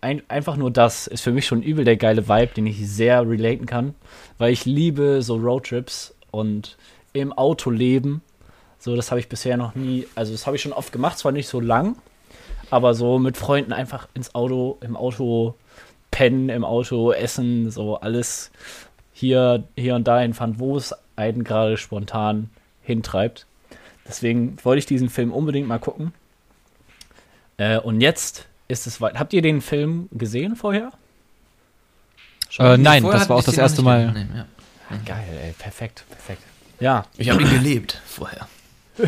S1: ein, einfach nur das ist für mich schon übel der geile Vibe, den ich sehr relaten kann, weil ich liebe so Roadtrips und im Auto leben. So, das habe ich bisher noch nie, also das habe ich schon oft gemacht, zwar nicht so lang, aber so mit Freunden einfach ins Auto, im Auto pennen, im Auto essen, so alles hier, hier und da hinfahren, wo es einen gerade spontan hintreibt. Deswegen wollte ich diesen Film unbedingt mal gucken. Äh, und jetzt ist es weit. Habt ihr den Film gesehen vorher?
S2: Äh, nein,
S3: Vorher
S2: das war auch das erste Mal.
S3: gesehen, ja.
S1: Geil, ey, perfekt, perfekt. Ja,
S3: Ich habe ihn gelebt vorher.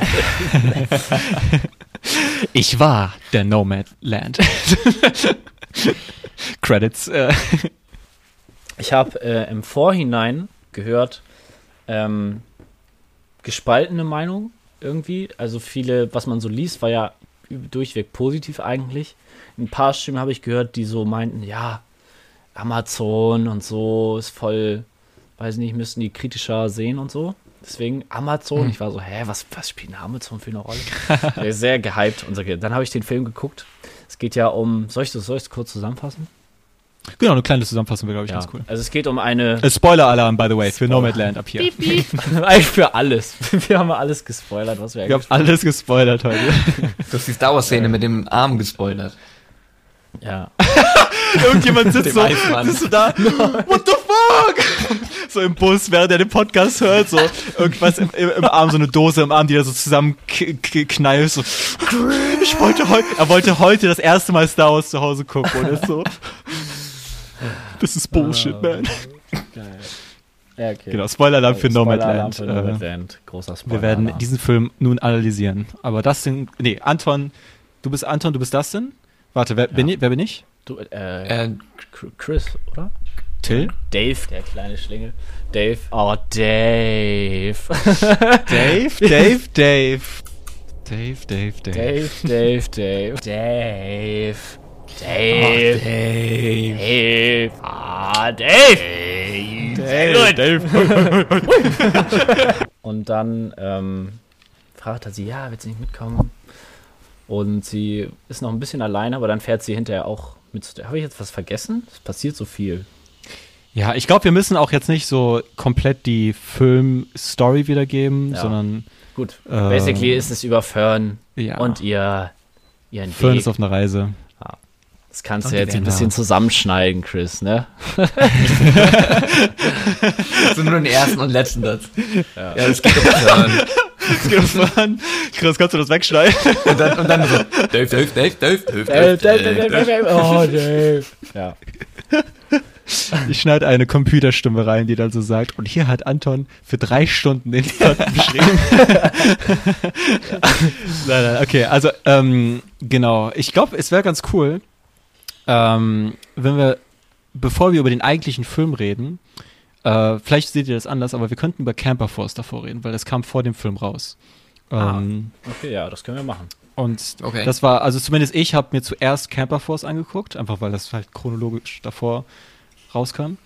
S2: Ich war der Nomadland. Credits. Äh.
S1: Ich habe äh, im Vorhinein gehört, ähm, gespaltene Meinung irgendwie. Also viele, was man so liest, war ja durchweg positiv eigentlich. Ein paar Stimmen habe ich gehört, die so meinten, ja, Amazon und so ist voll, weiß nicht, müssten die kritischer sehen und so. Deswegen Amazon, ich war so, hä, was, was spielt Amazon für eine Rolle? Sehr, sehr gehypt. Und so. Dann habe ich den Film geguckt. Es geht ja um, soll ich das, soll ich das kurz zusammenfassen?
S2: Genau, eine kleine Zusammenfassung wäre, glaube ich,
S1: Ja.
S2: ganz cool.
S1: Also es geht um eine
S2: Äh, Spoiler-Alarm, by the way, für Nomadland ab hier.
S1: Eigentlich für alles. Wir haben alles gespoilert, was wir
S2: Wir haben
S1: eigentlich.
S2: alles gespoilert heute.
S3: Du hast die Star Wars-Szene mit dem Arm gespoilert.
S1: Ja.
S2: Irgendjemand sitzt so, sitzt so da, what the fuck? So im Bus, während er den Podcast hört, so irgendwas im, im, im Arm, so eine Dose im Arm, die er so zusammenkneift. So. Ich wollte heute, er wollte heute das erste Mal Star Wars zu Hause gucken und ist so. Das ist Bullshit, man.
S1: Geil. Ja, okay.
S2: Genau, Spoiler-Alarm für
S1: Spoiler-Alarm
S2: Nomadland.
S1: für
S2: Äh,
S1: Nomadland. Großer Spoiler.
S2: Wir werden diesen Film nun analysieren. Aber das sind. Nee, Anton, du bist Anton, du bist Dustin. Warte, wer, bin, ich, wer bin ich?
S1: Du, äh,
S3: Äh,
S1: Chris, oder?
S2: Till?
S1: Dave, der kleine Schlingel. Dave. Oh, Dave.
S2: Dave, Dave, Dave. Dave, Dave, Dave.
S1: Dave, Dave, Dave. Dave. Dave. Dave. Ah, Dave. Dave. Dave. Und dann ähm, fragt er sie, ja, willst du nicht mitkommen? Und sie ist noch ein bisschen alleine, aber dann fährt sie hinterher auch mit. Habe ich jetzt was vergessen? Es passiert so viel.
S2: Ja, ich glaube, wir müssen auch jetzt nicht so komplett die Film-Story wiedergeben,
S1: Ja.
S2: sondern
S1: Gut.
S2: Äh,
S1: Basically ist es über Fern
S2: ja.
S1: und ihr ihren
S2: Fern
S1: Weg.
S2: ist auf einer Reise.
S1: Das kannst
S2: Und
S1: du jetzt ein bisschen zusammenschneiden, Chris, ne?
S3: So nur den ersten und letzten Satz. Ja, das geht um Fern.
S2: Fern. Chris, kannst du das wegschneiden?
S3: Und dann, und dann so, Dave, Dave, Dave, Dave, Dave,
S1: Dave,
S3: Dave,
S1: Dave, Dave,
S3: Dave.
S1: Dave, Dave. Oh, Dave. Ja.
S2: Ich schneide eine Computerstimme rein, die dann so sagt, und hier hat Anton für drei Stunden den Plot beschrieben. nein, nein, okay, also ähm, genau. Ich glaube, es wäre ganz cool, ähm, wenn wir, bevor wir über den eigentlichen Film reden, äh, vielleicht seht ihr das anders, aber wir könnten über Camper Force davor reden, weil das kam vor dem Film raus.
S1: Ah.
S2: Ähm,
S1: Okay, ja, das können wir machen.
S2: und
S3: Okay.
S2: das war, also zumindest ich habe mir zuerst Camper Force angeguckt, einfach weil das halt chronologisch davor rauskam.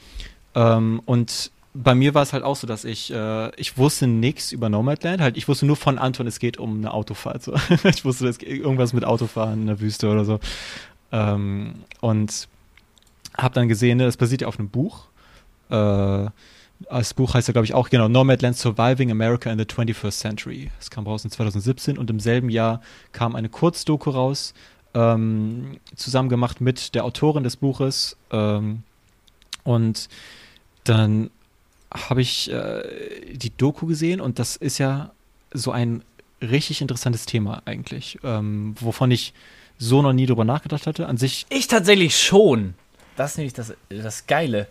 S2: Ähm, und bei mir war es halt auch so, dass ich, äh, ich wusste nichts über Nomadland. Halt, ich wusste nur von Anton, es geht um eine Autofahrt. So. ich wusste, es geht irgendwas mit Autofahren in der Wüste oder so. Ähm, und habe dann gesehen, ne, das basiert ja auf einem Buch. Äh, das Buch heißt ja, glaube ich, auch, genau, Nomadland Surviving America in the 21st Century. Das kam raus in 2017 und im selben Jahr kam eine Kurzdoku raus, ähm, zusammen gemacht mit der Autorin des Buches. Ähm, und dann habe ich äh, die Doku gesehen und das ist ja so ein richtig interessantes Thema eigentlich, ähm, wovon ich so noch nie drüber nachgedacht hatte. An sich,
S1: Ich tatsächlich schon. Das ist nämlich das, das Geile.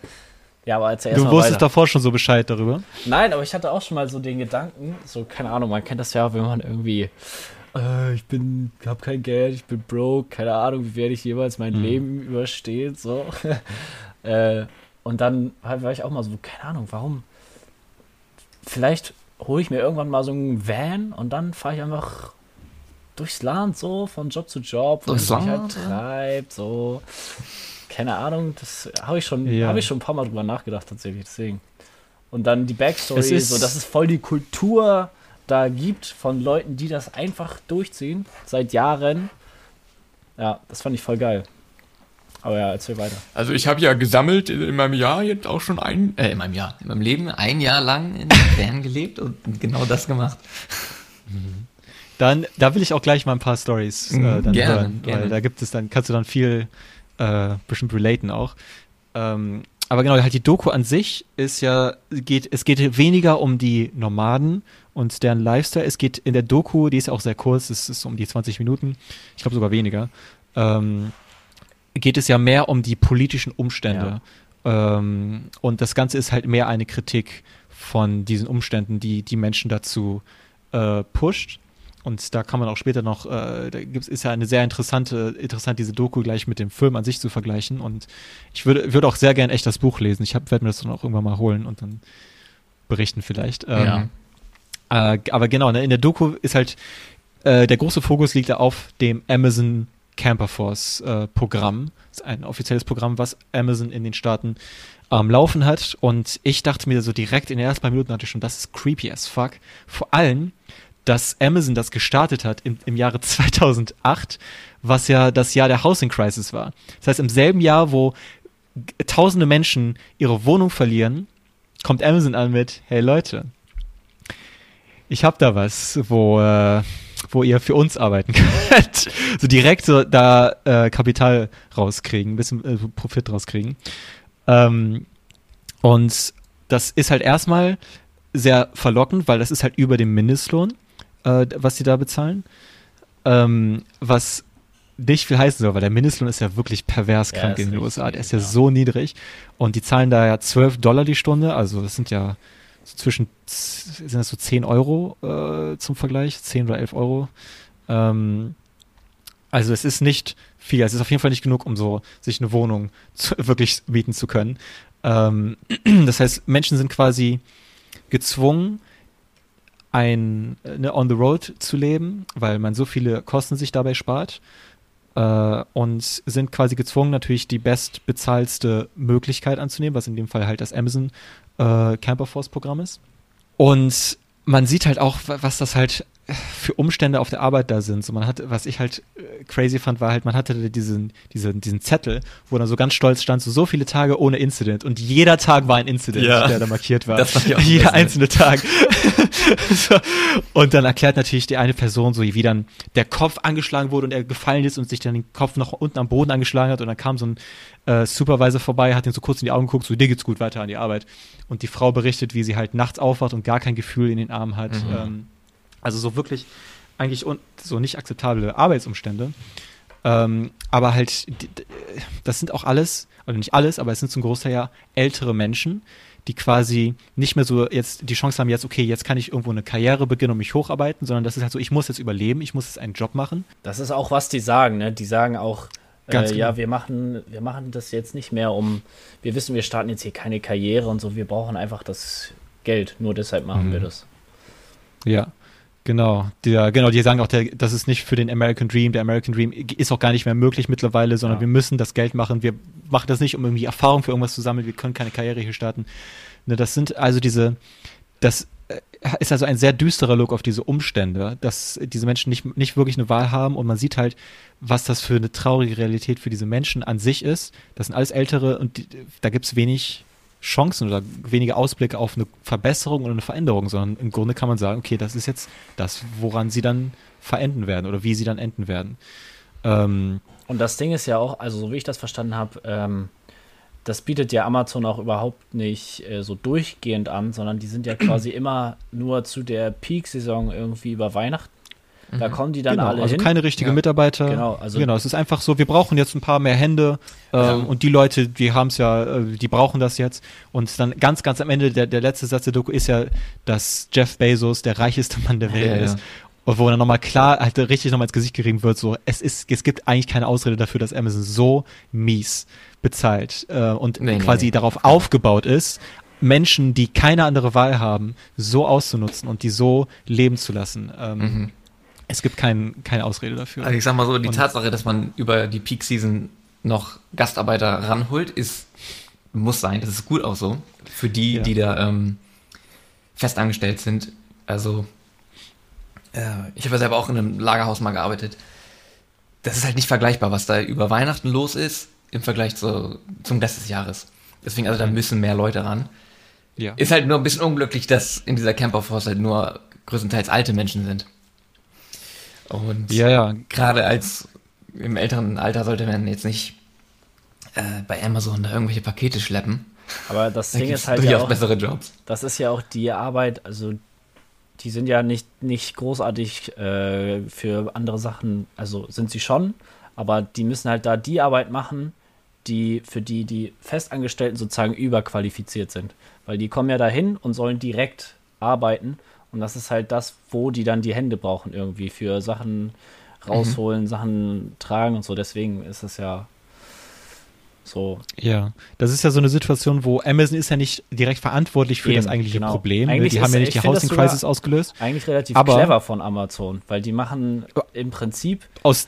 S1: Ja, aber als
S2: du wusstest
S1: weiter.
S2: davor schon so Bescheid darüber.
S1: Nein, aber ich hatte auch schon mal so den Gedanken, so, keine Ahnung, man kennt das ja, wenn man irgendwie, äh, ich bin, hab kein Geld, ich bin broke, keine Ahnung, wie werde ich jemals mein
S2: Mhm.
S1: Leben überstehen, so. äh, und dann war ich auch mal so, keine Ahnung, warum? Vielleicht hole ich mir irgendwann mal so einen Van und dann fahre ich einfach durchs Land so, von Job zu Job, wo es
S3: Durchs
S1: mich halt treibt, so. Keine Ahnung, das habe ich schon,
S2: Ja.
S1: habe ich schon ein paar Mal drüber nachgedacht tatsächlich, deswegen. Und dann die Backstory, so dass es voll die Kultur da gibt von Leuten, die das einfach durchziehen seit Jahren. Ja, das fand ich voll geil. Aber ja, erzähl weiter.
S3: Also ich habe ja gesammelt in meinem Jahr jetzt auch schon ein, äh, in meinem Jahr, in meinem Leben ein Jahr lang in Bern gelebt und genau das gemacht.
S2: Dann, da will ich auch gleich mal ein paar Stories äh,
S3: Mhm,
S2: dann
S3: gerne,
S2: hören, weil
S3: gerne.
S2: da gibt es dann, kannst du dann viel äh, bestimmt relaten auch. Ähm, aber genau, halt die Doku an sich ist ja, geht, es geht weniger um die Nomaden und deren Lifestyle. Es geht in der Doku, die ist ja auch sehr kurz, es ist um die 20 Minuten, ich glaube sogar weniger, ähm, geht es ja mehr um die politischen Umstände. Ähm, und das Ganze ist halt mehr eine Kritik von diesen Umständen, die die Menschen dazu äh, pusht. Und da kann man auch später noch, äh, da gibt's, ist ja eine sehr interessante, interessant diese Doku gleich mit dem Film an sich zu vergleichen. Und ich würde, würde auch sehr gern echt das Buch lesen. Ich werde mir das dann auch irgendwann mal holen und dann berichten vielleicht. Ähm, äh, aber genau, ne, in der Doku ist halt, äh, der große Fokus liegt da auf dem Amazon Camper Force äh, Programm. Das ist ein offizielles Programm, was Amazon in den Staaten am Laufen hat. Und ich dachte mir so direkt in den ersten paar Minuten hatte ich schon, das ist creepy as fuck. Vor allem, dass Amazon das gestartet hat im, im Jahre 2008, was ja das Jahr der Housing Crisis war. Das heißt, im selben Jahr, wo tausende Menschen ihre Wohnung verlieren, kommt Amazon an mit, hey Leute, ich hab da was, wo, äh, wo ihr für uns arbeiten könnt. so direkt so da äh, Kapital rauskriegen, ein bisschen äh, Profit rauskriegen. Ähm, und das ist halt erstmal sehr verlockend, weil das ist halt über dem Mindestlohn, äh, was sie da bezahlen. Ähm, was nicht viel heißen soll, weil der Mindestlohn ist ja wirklich pervers krank in den USA. Der ist ja
S1: ja.
S2: so niedrig. Und die zahlen da ja 12 Dollar die Stunde, also das sind ja so zwischen, sind das so 10 Euro äh, zum Vergleich, 10 oder 11 Euro. Ähm, also es ist nicht viel, es ist auf jeden Fall nicht genug, um so sich eine Wohnung zu, wirklich mieten zu können. Ähm, das heißt, Menschen sind quasi gezwungen, ein ne, on the road zu leben, weil man so viele Kosten sich dabei spart äh, und sind quasi gezwungen, natürlich die bestbezahlste Möglichkeit anzunehmen, was in dem Fall halt das Amazon äh, Camper Force Programm ist. Und man sieht halt auch, wa- was das halt für Umstände auf der Arbeit da sind. So man hat, was ich halt äh, crazy fand, war halt, man hatte diesen, diesen, diesen Zettel, wo dann so ganz stolz stand, so, so viele Tage ohne Incident. Und jeder Tag war ein Incident,
S3: Ja.
S2: der da markiert war.
S3: Das ich auch
S2: jeder einzelne Tag. Und dann erklärt natürlich die eine Person so, wie dann der Kopf angeschlagen wurde und er gefallen ist und sich dann den Kopf noch unten am Boden angeschlagen hat. Und dann kam so ein äh, Supervisor vorbei, hat ihn so kurz in die Augen geguckt, so, dir geht's gut, weiter an die Arbeit. Und die Frau berichtet, wie sie halt nachts aufwacht und gar kein Gefühl in den Armen hat.
S3: Mhm.
S2: Ähm, also so wirklich eigentlich un so nicht akzeptable Arbeitsumstände. Ähm, aber halt, das sind auch alles, also nicht alles, aber es sind zum Großteil ja ältere Menschen, die quasi nicht mehr so jetzt die Chance haben, jetzt, okay, jetzt kann ich irgendwo eine Karriere beginnen und mich hocharbeiten, sondern das ist halt so, ich muss jetzt überleben, ich muss jetzt einen Job machen.
S1: Das ist auch, was die sagen, ne? Die sagen auch, äh,
S2: genau.
S1: ja, wir machen, wir machen das jetzt nicht mehr, um, wir wissen, wir starten jetzt hier keine Karriere und so, wir brauchen einfach das Geld, nur deshalb machen
S2: Mhm.
S1: wir das.
S2: Ja. Genau, der, genau, die sagen auch, der, das ist nicht für den American Dream. Der American Dream ist auch gar nicht mehr möglich mittlerweile, sondern
S1: Ja.
S2: wir müssen das Geld machen. Wir machen das nicht, um irgendwie Erfahrung für irgendwas zu sammeln. Wir können keine Karriere hier starten. Ne, das sind also diese, das äh, ist also ein sehr düsterer Look auf diese Umstände, dass diese Menschen nicht, nicht wirklich eine Wahl haben und man sieht halt, was das für eine traurige Realität für diese Menschen an sich ist. Das sind alles Ältere und die, da gibt es wenig Chancen oder wenige Ausblicke auf eine Verbesserung oder eine Veränderung, sondern im Grunde kann man sagen, okay, das ist jetzt das, woran sie dann verenden werden oder wie sie dann enden werden. Ähm,
S1: Und das Ding ist ja auch, also so wie ich das verstanden habe, ähm, das bietet ja Amazon auch überhaupt nicht äh, so durchgehend an, sondern die sind ja quasi immer nur zu der Peak-Saison irgendwie über Weihnachten. Da kommen die dann
S2: genau,
S1: alle
S2: also
S1: hin.
S2: keine richtige
S3: Ja.
S2: Mitarbeiter.
S1: Genau, also-
S2: genau, es ist einfach so, wir brauchen jetzt ein paar mehr Hände ähm,
S3: Ja.
S2: und die Leute, die haben es ja, äh, die brauchen das jetzt. Und dann ganz, ganz am Ende, der, der letzte Satz der Doku ist ja, dass Jeff Bezos der reicheste Mann der Welt
S3: Ja, ja.
S2: ist. Und wo dann nochmal klar, halt richtig nochmal ins Gesicht gerieben wird, so, es ist, es gibt eigentlich keine Ausrede dafür, dass Amazon so mies bezahlt äh, und
S3: Nee, nee,
S2: quasi
S3: nee.
S2: darauf aufgebaut ist, Menschen, die keine andere Wahl haben, so auszunutzen und die so leben zu lassen. Ähm,
S3: Mhm.
S2: Es gibt kein, keine Ausrede dafür.
S3: Also ich sag mal so, die
S2: Und-
S3: Tatsache, dass man über die Peak Season noch Gastarbeiter ranholt, ist, muss sein. Das ist gut auch so. Für die,
S2: Ja.
S3: die da ähm, festangestellt sind. Also, äh, ich habe ja selber auch in einem Lagerhaus mal gearbeitet. Das ist halt nicht vergleichbar, was da über Weihnachten los ist, im Vergleich zu, zum Rest des Jahres. Deswegen, also da müssen mehr Leute ran.
S2: ja.
S3: Ist halt nur ein bisschen unglücklich, dass in dieser Camperforce halt nur größtenteils alte Menschen sind. Und
S2: ja, ja,
S3: gerade als im älteren Alter sollte man jetzt nicht äh, bei Amazon da irgendwelche Pakete schleppen.
S1: Aber das
S3: Da
S1: Ding ist halt ja auch,
S3: bessere Jobs.
S1: das ist ja auch die Arbeit, also die sind ja nicht, nicht großartig äh, für andere Sachen, also sind sie schon, aber die müssen halt da die Arbeit machen, die für die die Festangestellten sozusagen überqualifiziert sind. Weil die kommen ja dahin und sollen direkt arbeiten und das ist halt das, wo die dann die Hände brauchen irgendwie für Sachen rausholen, Sachen tragen und so. Deswegen ist es ja so
S2: ja. Das ist ja so eine Situation, wo Amazon ist ja nicht direkt verantwortlich für
S1: Eben,
S2: das eigentliche
S1: genau.
S2: Problem. ne?
S1: Eigentlich
S2: Die haben ja nicht
S1: ich
S2: die Housing Crisis ausgelöst.
S1: eigentlich relativ
S2: Aber-
S1: clever von Amazon, weil die machen im Prinzip
S2: Aus,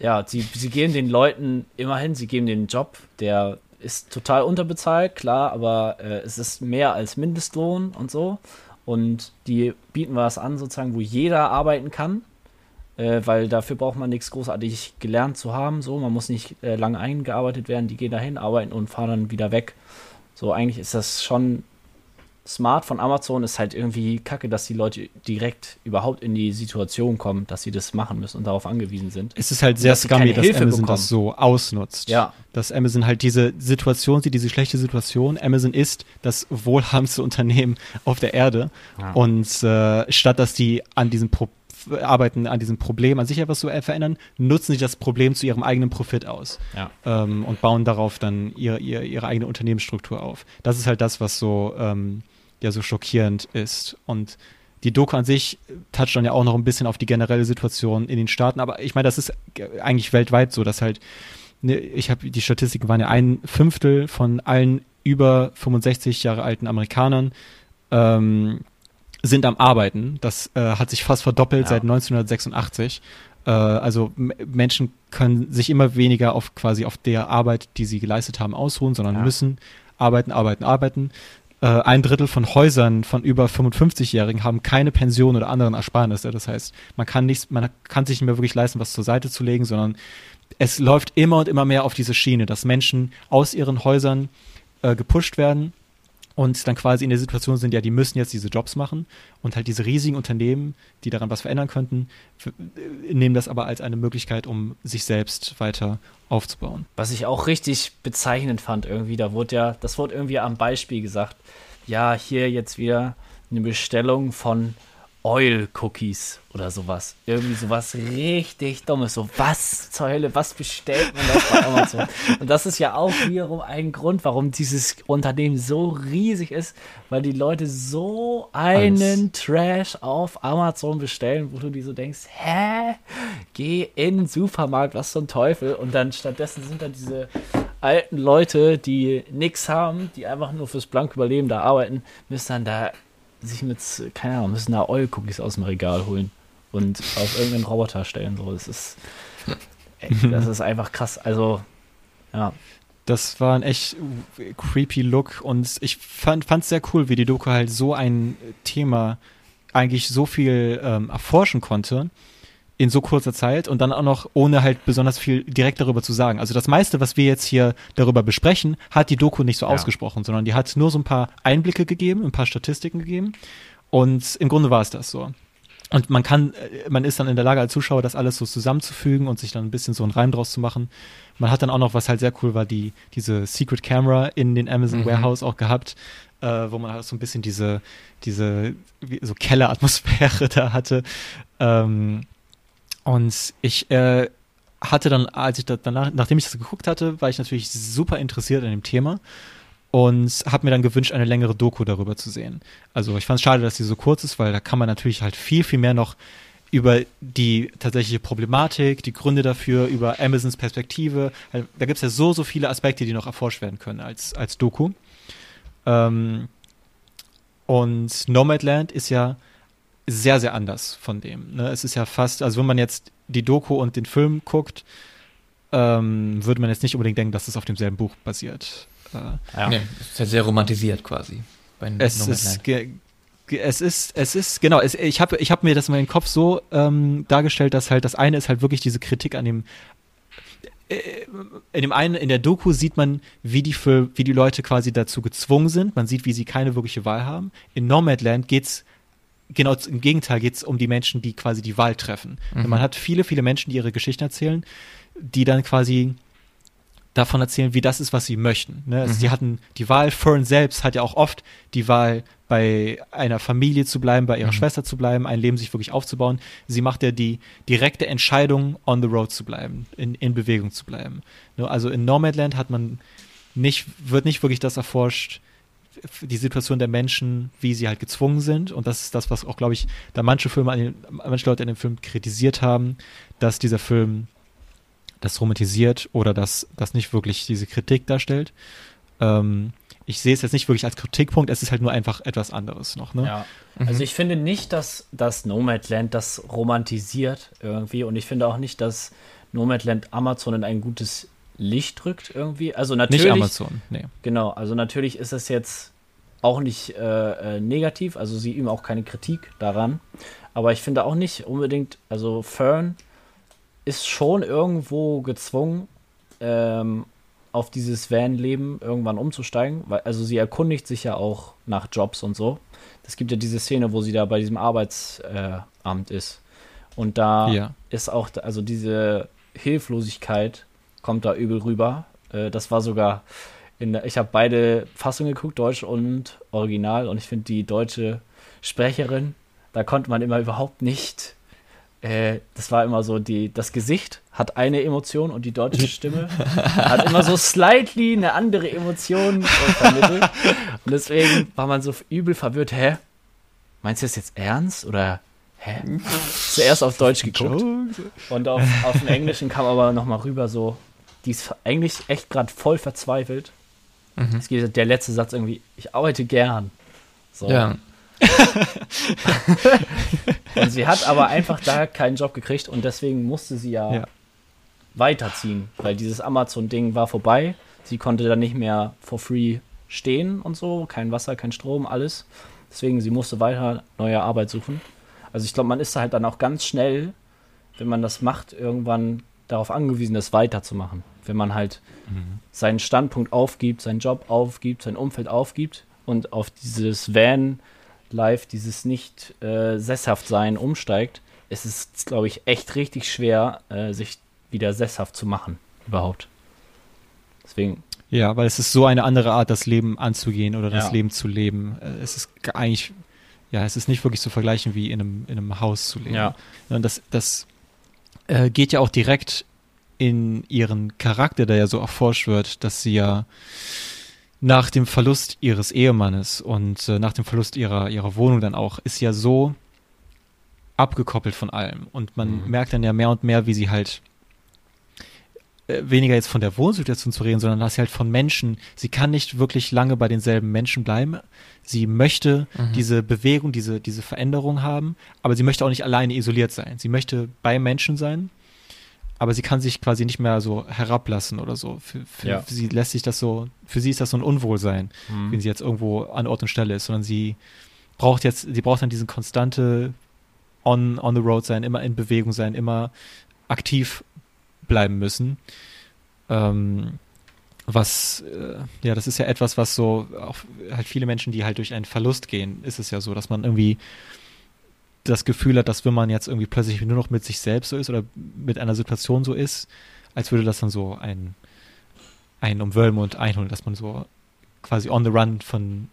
S1: Ja, sie, sie geben den Leuten immerhin, sie geben den Job, der ist total unterbezahlt, klar, aber äh, es ist mehr als Mindestlohn und so. Und die bieten was an, sozusagen, wo jeder arbeiten kann, äh, weil dafür braucht man nichts großartig gelernt zu haben. So, man muss nicht äh, lange eingearbeitet werden, die gehen dahin, arbeiten und fahren dann wieder weg. So, eigentlich ist das schon smart von Amazon, ist halt irgendwie kacke, dass die Leute direkt überhaupt in die Situation kommen, dass sie das machen müssen und darauf angewiesen sind.
S2: es ist halt sehr
S1: dass
S2: scummy,
S1: keine
S2: dass
S1: Hilfe
S2: Amazon
S1: bekommen.
S2: das so ausnutzt.
S1: Ja.
S2: Dass Amazon halt diese Situation sieht, diese schlechte Situation. Amazon ist das wohlhabendste Unternehmen auf der Erde. Und äh, statt dass die an diesem Pro arbeiten an diesem Problem an sich etwas zu verändern, nutzen sie das Problem zu ihrem eigenen Profit aus.
S1: Ja.
S2: ähm, und bauen darauf dann ihre, ihre, ihre eigene Unternehmensstruktur auf. Das ist halt das, was so, ähm, ja, so schockierend ist. Und die Doku an sich toucht dann ja auch noch ein bisschen auf die generelle Situation in den Staaten, aber ich meine, das ist eigentlich weltweit so, dass halt, ne, ich habe die Statistiken waren ja ein Fünftel von allen über 65 Jahre alten Amerikanern ähm, sind am Arbeiten. Das äh, hat sich fast verdoppelt
S1: Ja.
S2: seit 1986. Äh, also Menschen können sich immer weniger auf quasi auf der Arbeit, die sie geleistet haben, ausruhen, sondern
S1: Ja.
S2: müssen arbeiten, arbeiten, arbeiten. Äh, ein Drittel von Häusern von über 55-Jährigen haben keine Pension oder anderen Ersparnisse. Das heißt, man kann nicht, man kann sich nicht mehr wirklich leisten, was zur Seite zu legen, sondern es läuft immer und immer mehr auf diese Schiene, dass Menschen aus ihren Häusern äh, gepusht werden und dann quasi in der Situation sind, ja, die müssen jetzt diese Jobs machen und halt diese riesigen Unternehmen, die daran was verändern könnten, äh, nehmen das aber als eine Möglichkeit, um sich selbst weiter aufzubauen.
S1: Was ich auch richtig bezeichnend fand irgendwie, da wurde ja, das wurde irgendwie am Beispiel gesagt, ja, hier jetzt wieder eine Bestellung von Oil Cookies oder sowas. Irgendwie sowas richtig Dummes. So, was zur Hölle, was bestellt man das bei Amazon? Und das ist ja auch wiederum ein Grund, warum dieses Unternehmen so riesig ist, weil die Leute so einen Trash auf Amazon bestellen, wo du dir so denkst, hä? Geh in den Supermarkt, was zum Teufel? Und dann stattdessen sind da diese alten Leute, die nichts haben, die einfach nur fürs blanke Überleben da arbeiten, müssen dann da sich mit, keine Ahnung, müssen da Oil-Cookies aus dem Regal holen und auf irgendeinen Roboter stellen. So, das ist, ey, das ist einfach krass. Also, ja,
S2: Das war ein echt creepy Look und ich fand es sehr cool, wie die Doku halt so ein Thema eigentlich so viel ähm, erforschen konnte in so kurzer Zeit und dann auch noch ohne halt besonders viel direkt darüber zu sagen. Also das meiste, was wir jetzt hier darüber besprechen, hat die Doku nicht so
S1: Ja.
S2: ausgesprochen, sondern die hat nur so ein paar Einblicke gegeben, ein paar Statistiken gegeben und im Grunde war es das so. Und man kann, äh, man ist dann in der Lage als Zuschauer, das alles so zusammenzufügen und sich dann ein bisschen so einen Reim draus zu machen. Man hat dann auch noch, was halt sehr cool war, die, diese Secret Camera in den Amazon
S3: Mhm.
S2: Warehouse auch gehabt, äh, wo man halt so ein bisschen diese, diese, so Kelleratmosphäre da hatte. Ähm, und ich äh, hatte dann, als ich da danach, nachdem ich das geguckt hatte, war ich natürlich super interessiert an dem Thema und habe mir dann gewünscht, eine längere Doku darüber zu sehen. Also ich fand es schade, dass sie so kurz ist, weil da kann man natürlich halt viel, viel mehr noch über die tatsächliche Problematik, die Gründe dafür, über Amazons Perspektive. Da gibt es ja so, so viele Aspekte, die noch erforscht werden können als, als Doku. Ähm, und Nomadland ist ja sehr, sehr anders von dem. Ne? Es ist ja fast, also wenn man jetzt die Doku und den Film guckt, ähm, würde man jetzt nicht unbedingt denken, dass es auf demselben Buch basiert. Äh,
S1: ja.
S3: Nee, es ist ja sehr romantisiert quasi. Bei
S2: es ist, es ist, es ist, genau, es, ich habe ich hab mir das in meinem Kopf so ähm, dargestellt, dass halt das eine ist halt wirklich diese Kritik an dem, äh, in dem einen, in der Doku sieht man, wie die, für, wie die Leute quasi dazu gezwungen sind. Man sieht, wie sie keine wirkliche Wahl haben. In Nomadland geht's genau im Gegenteil geht's um die Menschen, die quasi die Wahl treffen. Und man hat viele, viele Menschen, die ihre Geschichten erzählen, die dann quasi davon erzählen, wie das ist, was sie möchten. Ne? Also Sie hatten die Wahl, Fern selbst hat ja auch oft die Wahl, bei einer Familie zu bleiben, bei ihrer Schwester zu bleiben, ein Leben sich wirklich aufzubauen. Sie macht ja die direkte Entscheidung, on the road zu bleiben, in, in Bewegung zu bleiben. Ne? Also in Nomadland hat man nicht, wird nicht wirklich das erforscht, die Situation der Menschen, wie sie halt gezwungen sind. Und das ist das, was auch, glaube ich, da manche Filme, an den, manche Leute in dem Film kritisiert haben, dass dieser Film das romantisiert oder dass das nicht wirklich diese Kritik darstellt. Ähm, ich sehe es jetzt nicht wirklich als Kritikpunkt, es ist halt nur einfach etwas anderes noch. Ne?
S1: Ja. Also ich finde nicht, dass das Nomadland das romantisiert irgendwie und ich finde auch nicht, dass Nomadland Amazon in ein gutes Licht drückt irgendwie. Also natürlich,
S2: Nicht Amazon, nee.
S1: genau, also natürlich ist es jetzt auch nicht äh, äh, negativ, also sie üben auch keine Kritik daran, aber ich finde auch nicht unbedingt, also Fern ist schon irgendwo gezwungen, ähm, auf dieses Van-Leben irgendwann umzusteigen, weil also sie erkundigt sich ja auch nach Jobs und so. Es gibt ja diese Szene, wo sie da bei diesem Arbeitsamt äh, ist. Und da
S2: Ja.
S1: ist auch, also diese Hilflosigkeit kommt da übel rüber. Äh, das war sogar in der, ich habe beide Fassungen geguckt, Deutsch und Original, und ich finde die deutsche Sprecherin, da konnte man immer überhaupt nicht. Äh, das war immer so, die, das Gesicht hat eine Emotion und die deutsche Stimme hat immer so slightly eine andere Emotion vermittelt. Und deswegen war man so übel verwirrt. Hä? Meinst du das jetzt ernst? Oder hä? Zuerst auf Deutsch geguckt. Und auf, auf dem Englischen kam aber nochmal rüber so, die ist eigentlich echt gerade voll verzweifelt. Es geht der letzte Satz irgendwie, ich arbeite gern. So.
S3: Ja.
S1: Und sie hat aber einfach da keinen Job gekriegt und deswegen musste sie ja,
S2: Ja.
S1: weiterziehen, weil dieses Amazon-Ding war vorbei. Sie konnte dann nicht mehr for free stehen und so, kein Wasser, kein Strom, alles. Deswegen, sie musste weiter neue Arbeit suchen. Also ich glaube, man ist da halt dann auch ganz schnell, wenn man das macht, irgendwann darauf angewiesen, das weiterzumachen. Wenn man halt seinen Standpunkt aufgibt, seinen Job aufgibt, sein Umfeld aufgibt und auf dieses Van-Life, dieses nicht äh, sesshaft sein umsteigt, ist es, glaube ich, echt richtig schwer, äh, sich wieder sesshaft zu machen, überhaupt. Deswegen,
S2: Ja, weil es ist so eine andere Art, das Leben anzugehen oder das
S1: Ja.
S2: Leben zu leben. Äh, Es ist eigentlich, ja, es ist nicht wirklich zu vergleichen, wie in einem, in einem Haus zu leben.
S1: Ja.
S2: Und das, das äh, geht ja auch direkt in ihren Charakter, der ja so erforscht wird, dass sie ja nach dem Verlust ihres Ehemannes und äh, nach dem Verlust ihrer, ihrer Wohnung dann auch, ist ja so abgekoppelt von allem. Und man
S3: Mhm.
S2: merkt dann ja mehr und mehr, wie sie halt äh, weniger jetzt von der Wohnsituation zu reden, sondern dass sie halt von Menschen, sie kann nicht wirklich lange bei denselben Menschen bleiben. Sie möchte
S3: Mhm.
S2: diese Bewegung, diese, diese Veränderung haben, aber sie möchte auch nicht alleine isoliert sein. Sie möchte bei Menschen sein, aber sie kann sich quasi nicht mehr so herablassen oder so. Für, für,
S1: Ja.
S2: für sie lässt sich das so, für sie ist das so ein Unwohlsein,
S1: Mhm.
S2: wenn sie jetzt irgendwo an Ort und Stelle ist, sondern sie braucht jetzt, sie braucht dann diesen konstante on, on the road sein, immer in Bewegung sein, immer aktiv bleiben müssen. Ähm, was, äh, ja, das ist ja etwas, was so, auch halt viele Menschen, die halt durch einen Verlust gehen, ist es ja so, dass man irgendwie das Gefühl hat, dass wenn man jetzt irgendwie plötzlich nur noch mit sich selbst so ist oder mit einer Situation so ist, als würde das dann so ein, einen umwölben und einholen, dass man so quasi on the run von,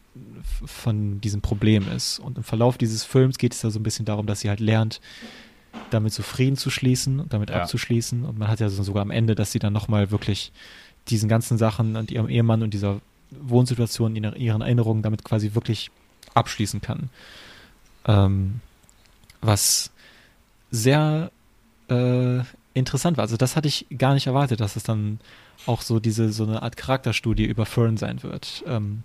S2: von diesem Problem ist. Und im Verlauf dieses Films geht es ja so ein bisschen darum, dass sie halt lernt, damit so Frieden zu schließen und damit
S1: Ja.
S2: abzuschließen. Und man hat ja so sogar am Ende, dass sie dann nochmal wirklich diesen ganzen Sachen und ihrem Ehemann und dieser Wohnsituation, in ihren Erinnerungen damit quasi wirklich abschließen kann. Ähm, was sehr äh, interessant war. Also das hatte ich gar nicht erwartet, dass es dann auch so diese so eine Art Charakterstudie über Fern sein wird. Ähm,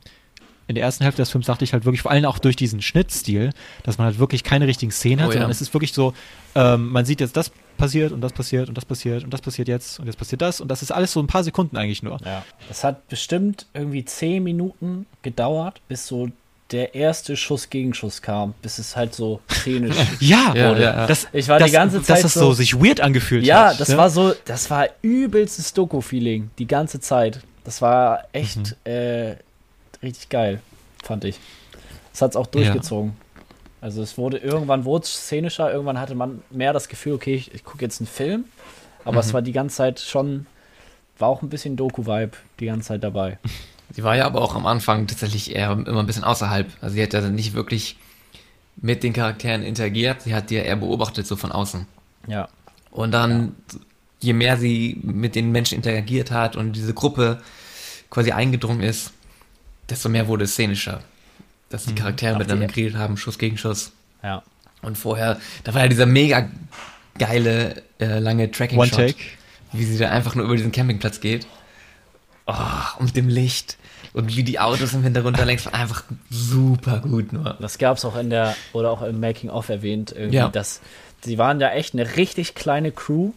S2: in der ersten Hälfte des Films dachte ich halt wirklich, vor allem auch durch diesen Schnittstil, dass man halt wirklich keine richtigen Szenen hat,
S3: Oh ja.
S2: sondern es ist wirklich so, ähm, man sieht jetzt das passiert und das passiert und das passiert und das passiert jetzt und jetzt passiert das und das ist alles so ein paar Sekunden eigentlich nur.
S1: Ja. Das hat bestimmt irgendwie zehn Minuten gedauert, bis so der erste Schuss Gegenschuss kam, bis es halt so szenisch.
S2: Ja,
S3: Ja,
S2: wurde.
S3: ja, ja.
S2: Das,
S1: Ich war
S2: das,
S1: die ganze
S2: dass
S1: Zeit
S2: das so,
S1: so-
S2: sich weird angefühlt
S1: ja,
S2: hat.
S1: das
S2: ne?
S1: war so, das war übelstes Doku-Feeling die ganze Zeit. Das war echt
S2: Mhm.
S1: äh, richtig geil, fand ich. Das hat es auch durchgezogen. Also es wurde irgendwann wurde es szenischer, irgendwann hatte man mehr das Gefühl, okay, ich, ich gucke jetzt einen Film, aber
S2: Mhm.
S1: es war die ganze Zeit schon, war auch ein bisschen Doku-Vibe die ganze Zeit dabei.
S3: Sie war ja aber auch am Anfang tatsächlich eher immer ein bisschen außerhalb. Also sie hat ja nicht wirklich mit den Charakteren interagiert, sie hat die ja eher beobachtet, so von außen.
S1: Ja.
S3: Und dann, je mehr sie mit den Menschen interagiert hat und diese Gruppe quasi eingedrungen ist, desto mehr wurde es szenischer. Dass die Charaktere
S1: Auch
S3: miteinander geredet haben, Schuss gegen Schuss.
S1: Ja.
S3: Und vorher, da war ja dieser mega geile, äh, lange Tracking-Shot.
S2: One Take.
S3: Wie sie da einfach nur über diesen Campingplatz geht. Oh, und mit dem Licht. Und wie die Autos im Hintergrund da längst, war einfach super gut nur.
S1: Das gab es auch in der, oder auch im Making-of erwähnt, irgendwie,
S3: Ja.
S1: dass sie waren ja echt eine richtig kleine Crew.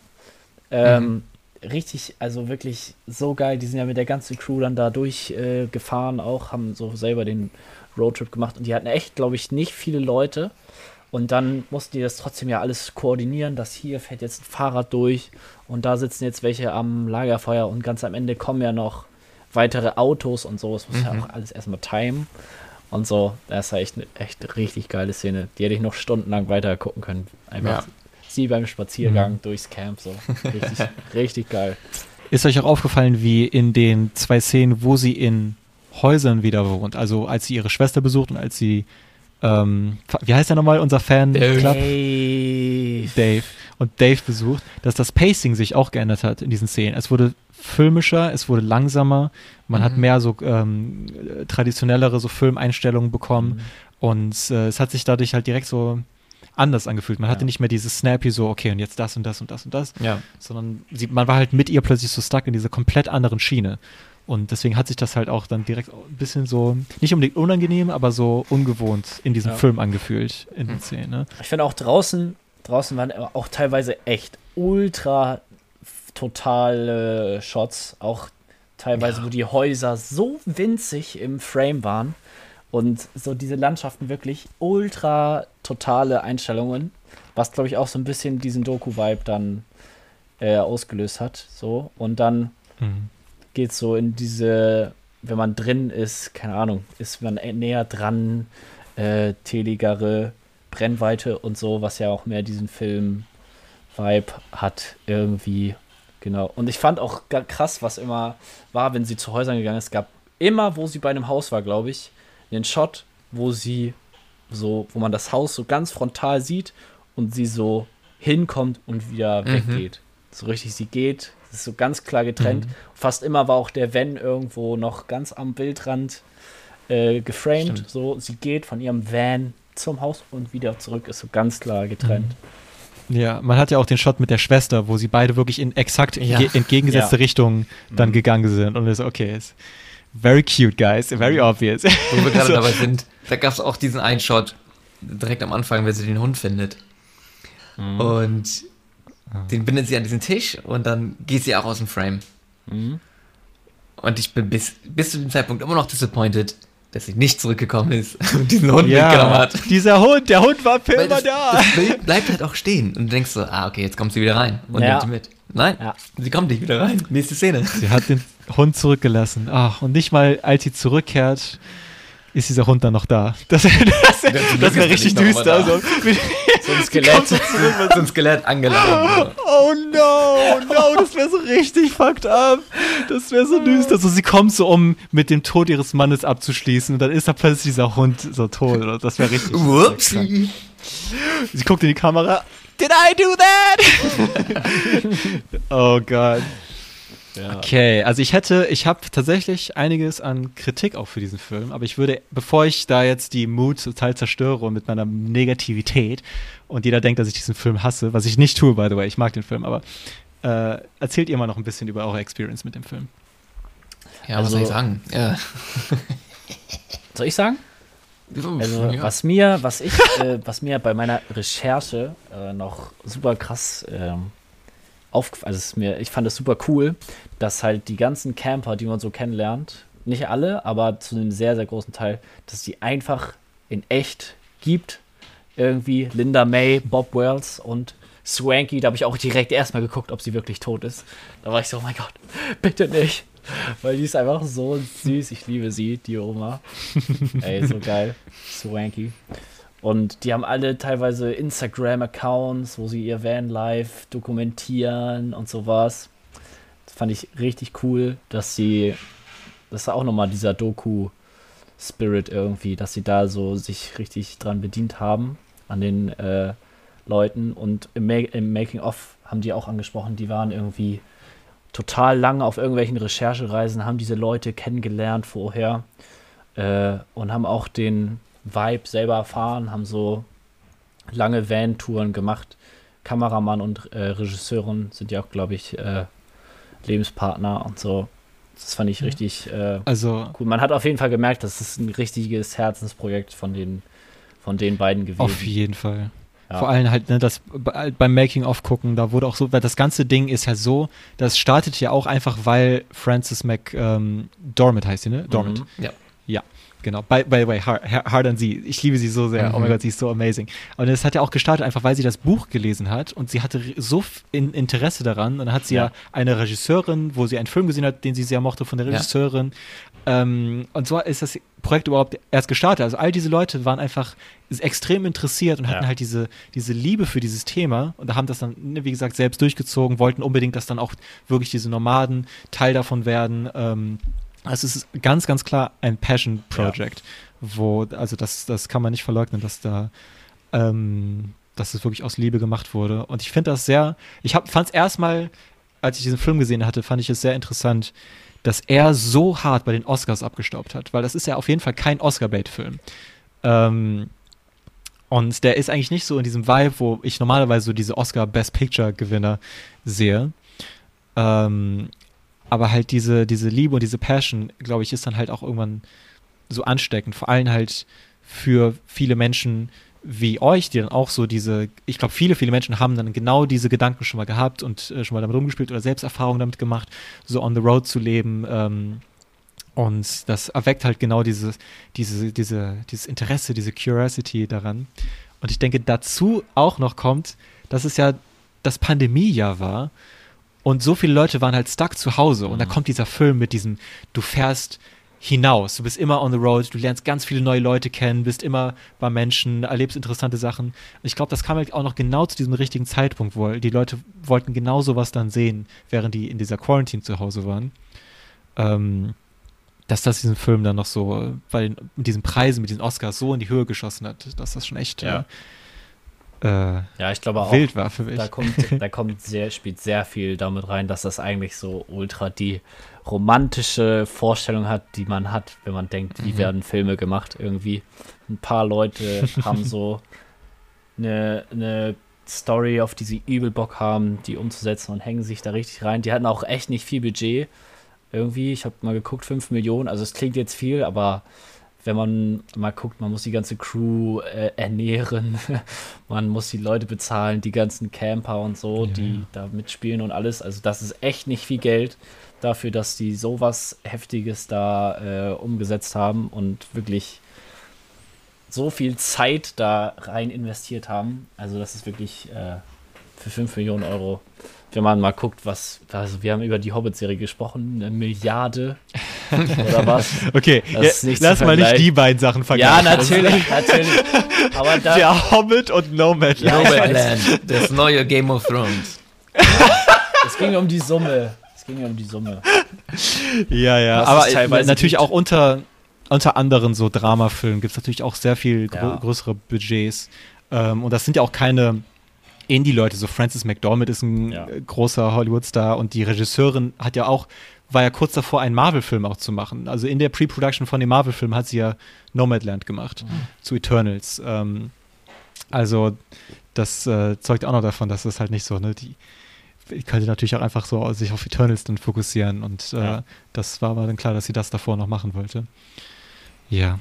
S1: Ähm, Richtig, also wirklich so geil. Die sind ja mit der ganzen Crew dann da durchgefahren, äh, auch, haben so selber den Roadtrip gemacht und die hatten echt, glaube ich, nicht viele Leute. Und dann mussten die das trotzdem ja alles koordinieren, dass hier fährt jetzt ein Fahrrad durch und da sitzen jetzt welche am Lagerfeuer und ganz am Ende kommen ja noch weitere Autos und so. Das muss ja auch alles erstmal timen und so. Das ist ja echt eine echt richtig geile Szene. Die hätte ich noch stundenlang weiter gucken können. Einfach
S3: Ja.
S1: sie beim Spaziergang durchs Camp so. Richtig, richtig geil.
S2: Ist euch auch aufgefallen, wie in den zwei Szenen, wo sie in Häusern wieder wohnt, also als sie ihre Schwester besucht und als sie, ähm, wie heißt der nochmal, unser Fan
S3: Dave.
S2: Club?
S1: Hey.
S2: Dave und Dave besucht, dass das Pacing sich auch geändert hat in diesen Szenen. Es wurde filmischer, es wurde langsamer, man hat
S3: Mhm.
S2: mehr so ähm, traditionellere so Filmeinstellungen bekommen und äh, es hat sich dadurch halt direkt so anders angefühlt. Man hatte
S1: Ja.
S2: nicht mehr dieses Snappy so, okay, und jetzt das und das und das und das,
S3: Ja.
S2: sondern sie, man war halt mit ihr plötzlich so stuck in dieser komplett anderen Schiene. Und deswegen hat sich das halt auch dann direkt ein bisschen so, nicht unbedingt unangenehm, aber so ungewohnt in diesem
S1: Ja.
S2: Film angefühlt in den Szenen. Ne?
S1: Ich finde auch draußen, draußen waren auch teilweise echt ultra totale Shots. Auch teilweise, wo die Häuser so winzig im Frame waren. Und so diese Landschaften wirklich ultra totale Einstellungen. Was, glaube ich, auch so ein bisschen diesen Doku-Vibe dann äh, ausgelöst hat. So. Und dann
S2: Mhm.
S1: geht so in diese, wenn man drin ist, keine Ahnung, ist man äh, näher dran, äh, teligere Brennweite und so, was ja auch mehr diesen Film-Vibe hat, irgendwie. Genau. Und ich fand auch krass, was immer war, wenn sie zu Häusern gegangen ist. Es gab immer, wo sie bei einem Haus war, glaube ich, einen Shot, wo sie so, wo man das Haus so ganz frontal sieht und sie so hinkommt und wieder
S3: Mhm.
S1: weggeht. So richtig, sie geht, es ist so ganz klar getrennt. Fast immer war auch der Van irgendwo noch ganz am Bildrand äh, geframed.
S3: Stimmt.
S1: So, sie geht von ihrem Van zum Haus und wieder zurück, ist so ganz klar getrennt.
S2: Ja, man hat ja auch den Shot mit der Schwester, wo sie beide wirklich in exakt
S3: Ja.
S2: entge- entgegengesetzte
S1: Ja.
S2: Richtungen dann
S1: Mhm.
S2: gegangen sind. Und es ist okay, ist very cute, guys, very obvious.
S3: Wo wir gerade
S2: So.
S3: dabei sind, da gab es auch diesen einen Shot direkt am Anfang, wenn sie den Hund findet.
S1: Mhm.
S3: Und den bindet sie an diesen Tisch und dann geht sie auch aus dem Frame.
S1: Mhm.
S3: Und ich bin bis, bis zu dem Zeitpunkt immer noch disappointed, dass sie nicht zurückgekommen ist und diesen Hund
S2: ja,
S3: mitgenommen hat.
S2: dieser Hund, der Hund war für
S3: Weil
S2: immer
S3: das,
S2: da.
S3: das Bild bleibt halt auch stehen. Und du denkst so, ah, okay, jetzt kommt sie wieder rein und
S1: Ja.
S3: nimmt sie mit. Nein,
S1: Ja.
S3: sie kommt nicht wieder rein. Nächste Szene.
S2: Sie hat den Hund zurückgelassen. Ach, und nicht mal, als sie zurückkehrt, ist dieser Hund dann noch da. Das, das, das, wäre
S3: ist
S2: richtig düster.
S3: mal da.
S2: Also,
S1: So ein Skelett.
S3: so ein Skelett angelaufen.
S2: oh no, no, das wäre so richtig fucked up. Das wäre so düster. So, sie kommt so, um mit dem Tod ihres Mannes abzuschließen und dann ist da plötzlich dieser Hund so tot. Das wäre richtig.
S3: Whoopsie.
S2: Sie guckt in die Kamera. Did I do that? oh Gott. Okay, also ich hätte, ich habe tatsächlich einiges an Kritik auch für diesen Film, aber ich würde, bevor ich da jetzt die Mut total zerstöre mit meiner Negativität und jeder denkt, dass ich diesen Film hasse, was ich nicht tue, by the way, ich mag den Film, aber äh, erzählt ihr mal noch ein bisschen über eure Experience mit dem Film.
S3: Ja,
S1: Also-
S3: was soll ich sagen? Ja.
S1: Soll ich sagen? Also
S3: ja.
S1: was mir, was ich, äh, was mir bei meiner Recherche äh, noch super krass ähm, aufgefallen, also mir, ich fand es super cool, dass halt die ganzen Camper, die man so kennenlernt, nicht alle, aber zu einem sehr, sehr großen Teil, dass die einfach in echt gibt. Irgendwie Linda May, Bob Wells und Swanky, da habe ich auch direkt erstmal geguckt, ob sie wirklich tot ist. Da war ich so, oh mein Gott, bitte nicht. Weil die ist einfach so süß. Ich liebe sie, die Oma. Ey, so geil. Swanky. Und die haben alle teilweise Instagram-Accounts, wo sie ihr Vanlife dokumentieren und sowas. Das fand ich richtig cool, dass sie, das ist auch nochmal dieser Doku-Spirit irgendwie, dass sie da so sich richtig dran bedient haben an den äh, Leuten. Und im, Ma im Making-of haben die auch angesprochen, die waren irgendwie total lange auf irgendwelchen Recherchereisen, haben diese Leute kennengelernt vorher äh, und haben auch den Vibe selber erfahren, haben so lange Van-Touren gemacht. Kameramann und äh, Regisseurin sind ja auch, glaube ich, äh, Lebenspartner und so. Das fand ich richtig äh,
S2: Also
S1: cool. Man hat auf jeden Fall gemerkt, dass es ein richtiges Herzensprojekt von den, von den beiden gewesen
S2: auf jeden Fall.
S1: Ja.
S2: Vor allem halt, ne, das bei- beim Making-of gucken, da wurde auch so, weil das ganze Ding ist ja so, das startet ja auch einfach, weil Frances McDormand heißt sie, ne? Dormand.
S1: Mhm.
S3: Ja.
S2: Ja, genau. By, by the way, hard, hard an sie. Ich liebe sie so sehr. Oh mein
S3: Mhm.
S2: Gott, sie ist so amazing. Und es hat ja auch gestartet, einfach weil sie das Buch gelesen hat und sie hatte so in Interesse daran. Und dann hat sie ja.
S1: Ja.
S2: eine Regisseurin, wo sie einen Film gesehen hat, den sie sehr mochte von der
S3: Ja.
S2: Regisseurin. Ähm, und so ist das Projekt überhaupt erst gestartet. Also all diese Leute waren einfach extrem interessiert und hatten
S1: Ja.
S2: halt diese, diese Liebe für dieses Thema und da haben das dann, ne, wie gesagt, selbst durchgezogen, wollten unbedingt, dass dann auch wirklich diese Nomaden Teil davon werden. Ähm, also es ist ganz, ganz klar ein Passion Project, wo, also das, das kann man nicht verleugnen, dass da, ähm, dass es wirklich aus Liebe gemacht wurde. Und ich finde das sehr, ich fand es erstmal, als ich diesen Film gesehen hatte, fand ich es sehr interessant, dass er so hart bei den Oscars abgestaubt hat, weil das ist ja auf jeden Fall kein Oscar-Bait-Film. Ähm, und der ist eigentlich nicht so in diesem Vibe, wo ich normalerweise so diese Oscar Best Picture Gewinner sehe. Ähm, aber halt diese, diese Liebe und diese Passion, glaube ich, ist dann halt auch irgendwann so ansteckend. Vor allem halt für viele Menschen wie euch, die dann auch so diese, ich glaube, viele, viele Menschen haben dann genau diese Gedanken schon mal gehabt und äh, schon mal damit rumgespielt oder Selbsterfahrungen damit gemacht, so on the road zu leben. Ähm, und das erweckt halt genau dieses, diese, diese, dieses Interesse, diese Curiosity daran. Und ich denke, dazu auch noch kommt, dass es ja das Pandemiejahr war und so viele Leute waren halt stuck zu Hause. Und da kommt dieser Film mit diesem, du fährst hinaus, du bist immer on the road, du lernst ganz viele neue Leute kennen, bist immer bei Menschen, erlebst interessante Sachen. Und ich glaube, das kam halt auch noch genau zu diesem richtigen Zeitpunkt, wo die Leute wollten genau sowas dann sehen, während die in dieser Quarantine zu Hause waren. Ähm, dass das diesen Film dann noch so, weil mit diesen Preisen, mit diesen Oscars so in die Höhe geschossen hat, dass das schon echt
S1: Ja.
S2: äh,
S1: Ja, ich glaube auch.
S2: wild war für mich.
S1: Da kommt, da kommt sehr, spielt sehr viel damit rein, dass das eigentlich so ultra die romantische Vorstellung hat, die man hat, wenn man denkt, wie werden Filme gemacht irgendwie. Ein paar Leute haben so eine, eine Story, auf die sie übel Bock haben, die umzusetzen und hängen sich da richtig rein. Die hatten auch echt nicht viel Budget. Irgendwie, ich habe mal geguckt, 5 Millionen. Also es klingt jetzt viel, aber wenn man mal guckt, man muss die ganze Crew äh, ernähren, man muss die Leute bezahlen, die ganzen Camper und so, die da mitspielen und alles. Also das ist echt nicht viel Geld dafür, dass die sowas Heftiges da äh, umgesetzt haben und wirklich so viel Zeit da rein investiert haben. Also das ist wirklich äh, für 5 Millionen Euro. Wenn man mal guckt, was, also wir haben über die Hobbit-Serie gesprochen, eine Milliarde oder was.
S2: Okay, ja, lass mal nicht die beiden Sachen
S1: Ja,
S2: vergleichen.
S1: natürlich, natürlich. Aber da,
S2: Der Hobbit und Nomadland.
S1: Ja.
S3: Nomadland, das neue Game of Thrones.
S1: es ging um die Summe. Es ging um die Summe.
S2: Ja, ja.
S1: Was
S2: Aber natürlich
S1: gibt.
S2: auch unter, unter anderen so Dramafilmen gibt es natürlich auch sehr viel grö
S1: Ja.
S2: größere Budgets. Ähm, und das sind ja auch keine Indie-Leute. So Francis McDormand ist ein
S1: Ja.
S2: äh, großer Hollywood-Star und die Regisseurin hat ja auch, war ja kurz davor, einen Marvel-Film auch zu machen. Also in der Pre-Production von dem Marvel-Film hat sie ja Nomadland gemacht zu Eternals. Ähm, also das äh, zeugt auch noch davon, dass es halt nicht so, ne, die die könnte natürlich auch einfach so sich auf Eternals dann fokussieren und äh,
S1: Ja.
S2: das war aber dann klar, dass sie das davor noch machen wollte. Ja.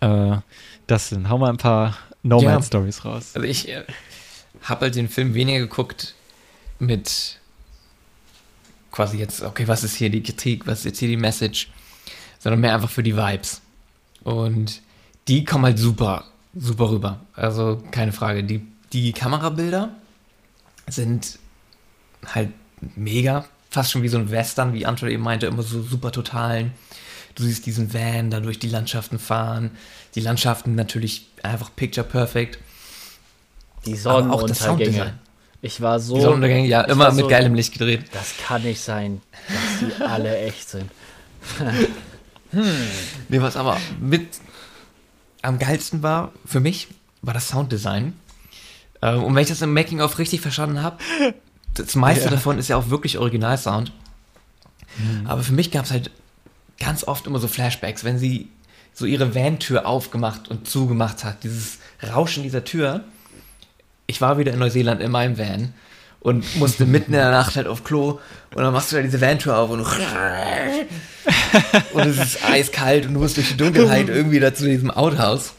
S2: Äh, das sind, hau mal ein paar Nomad-Stories raus.
S3: Also ich äh, habe halt den Film weniger geguckt mit quasi jetzt, okay, was ist hier die Kritik, was ist jetzt hier die Message, sondern mehr einfach für die Vibes. Und die kommen halt super, super rüber. Also keine Frage. Die, die Kamerabilder sind halt mega, fast schon wie so ein Western, wie Anton eben meinte, immer so super totalen. Du siehst diesen Van da durch die Landschaften fahren. Die Landschaften natürlich einfach picture perfect.
S1: Die
S3: Aber auch das
S1: Sonnenuntergänge.
S3: Sounddesign.
S1: Ich war so.
S3: Die Sonnenuntergänge, ja, immer mit
S1: so-
S3: geilem Licht gedreht.
S1: Das kann nicht sein, dass die alle echt sind.
S3: Nee, was aber mit am geilsten war für mich, war das Sounddesign. Ähm, und wenn ich das im Making-of richtig verstanden habe, das meiste
S2: Ja.
S3: davon ist ja auch wirklich Originalsound. Aber für mich gab es halt ganz oft immer so Flashbacks, wenn sie so ihre Van-Tür aufgemacht und zugemacht hat, dieses Rauschen dieser Tür. Ich war wieder in Neuseeland in meinem Van und musste mitten in der Nacht halt auf Klo und dann machst du da diese Van-Tür auf und, und es ist eiskalt und du musst durch die Dunkelheit irgendwie da zu diesem Outhouse.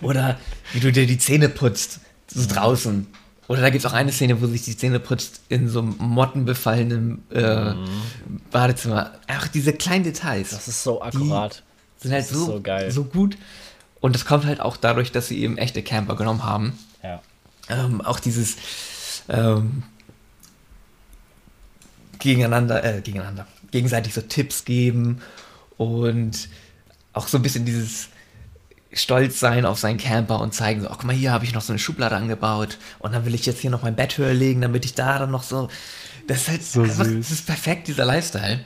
S3: Oder wie du dir die Zähne putzt, so draußen. Oder da gibt es auch eine Szene, wo sich die Zähne putzt in so einem mottenbefallenen äh, Badezimmer. Einfach diese kleinen Details
S1: Das ist so akkurat.
S3: sind halt
S1: das ist
S3: so,
S1: so geil.
S3: so gut. Und das kommt halt auch dadurch, dass sie eben echte Camper genommen haben.
S1: Ja.
S3: Ähm, auch dieses ähm, gegeneinander, äh, gegeneinander, gegenseitig so Tipps geben und auch so ein bisschen dieses stolz sein auf seinen Camper und zeigen so, oh, guck mal, hier habe ich noch so eine Schublade angebaut und dann will ich jetzt hier noch mein Bett höher legen, damit ich da dann noch so, das ist halt
S2: So
S3: einfach,
S2: süß.
S3: das ist perfekt, dieser Lifestyle.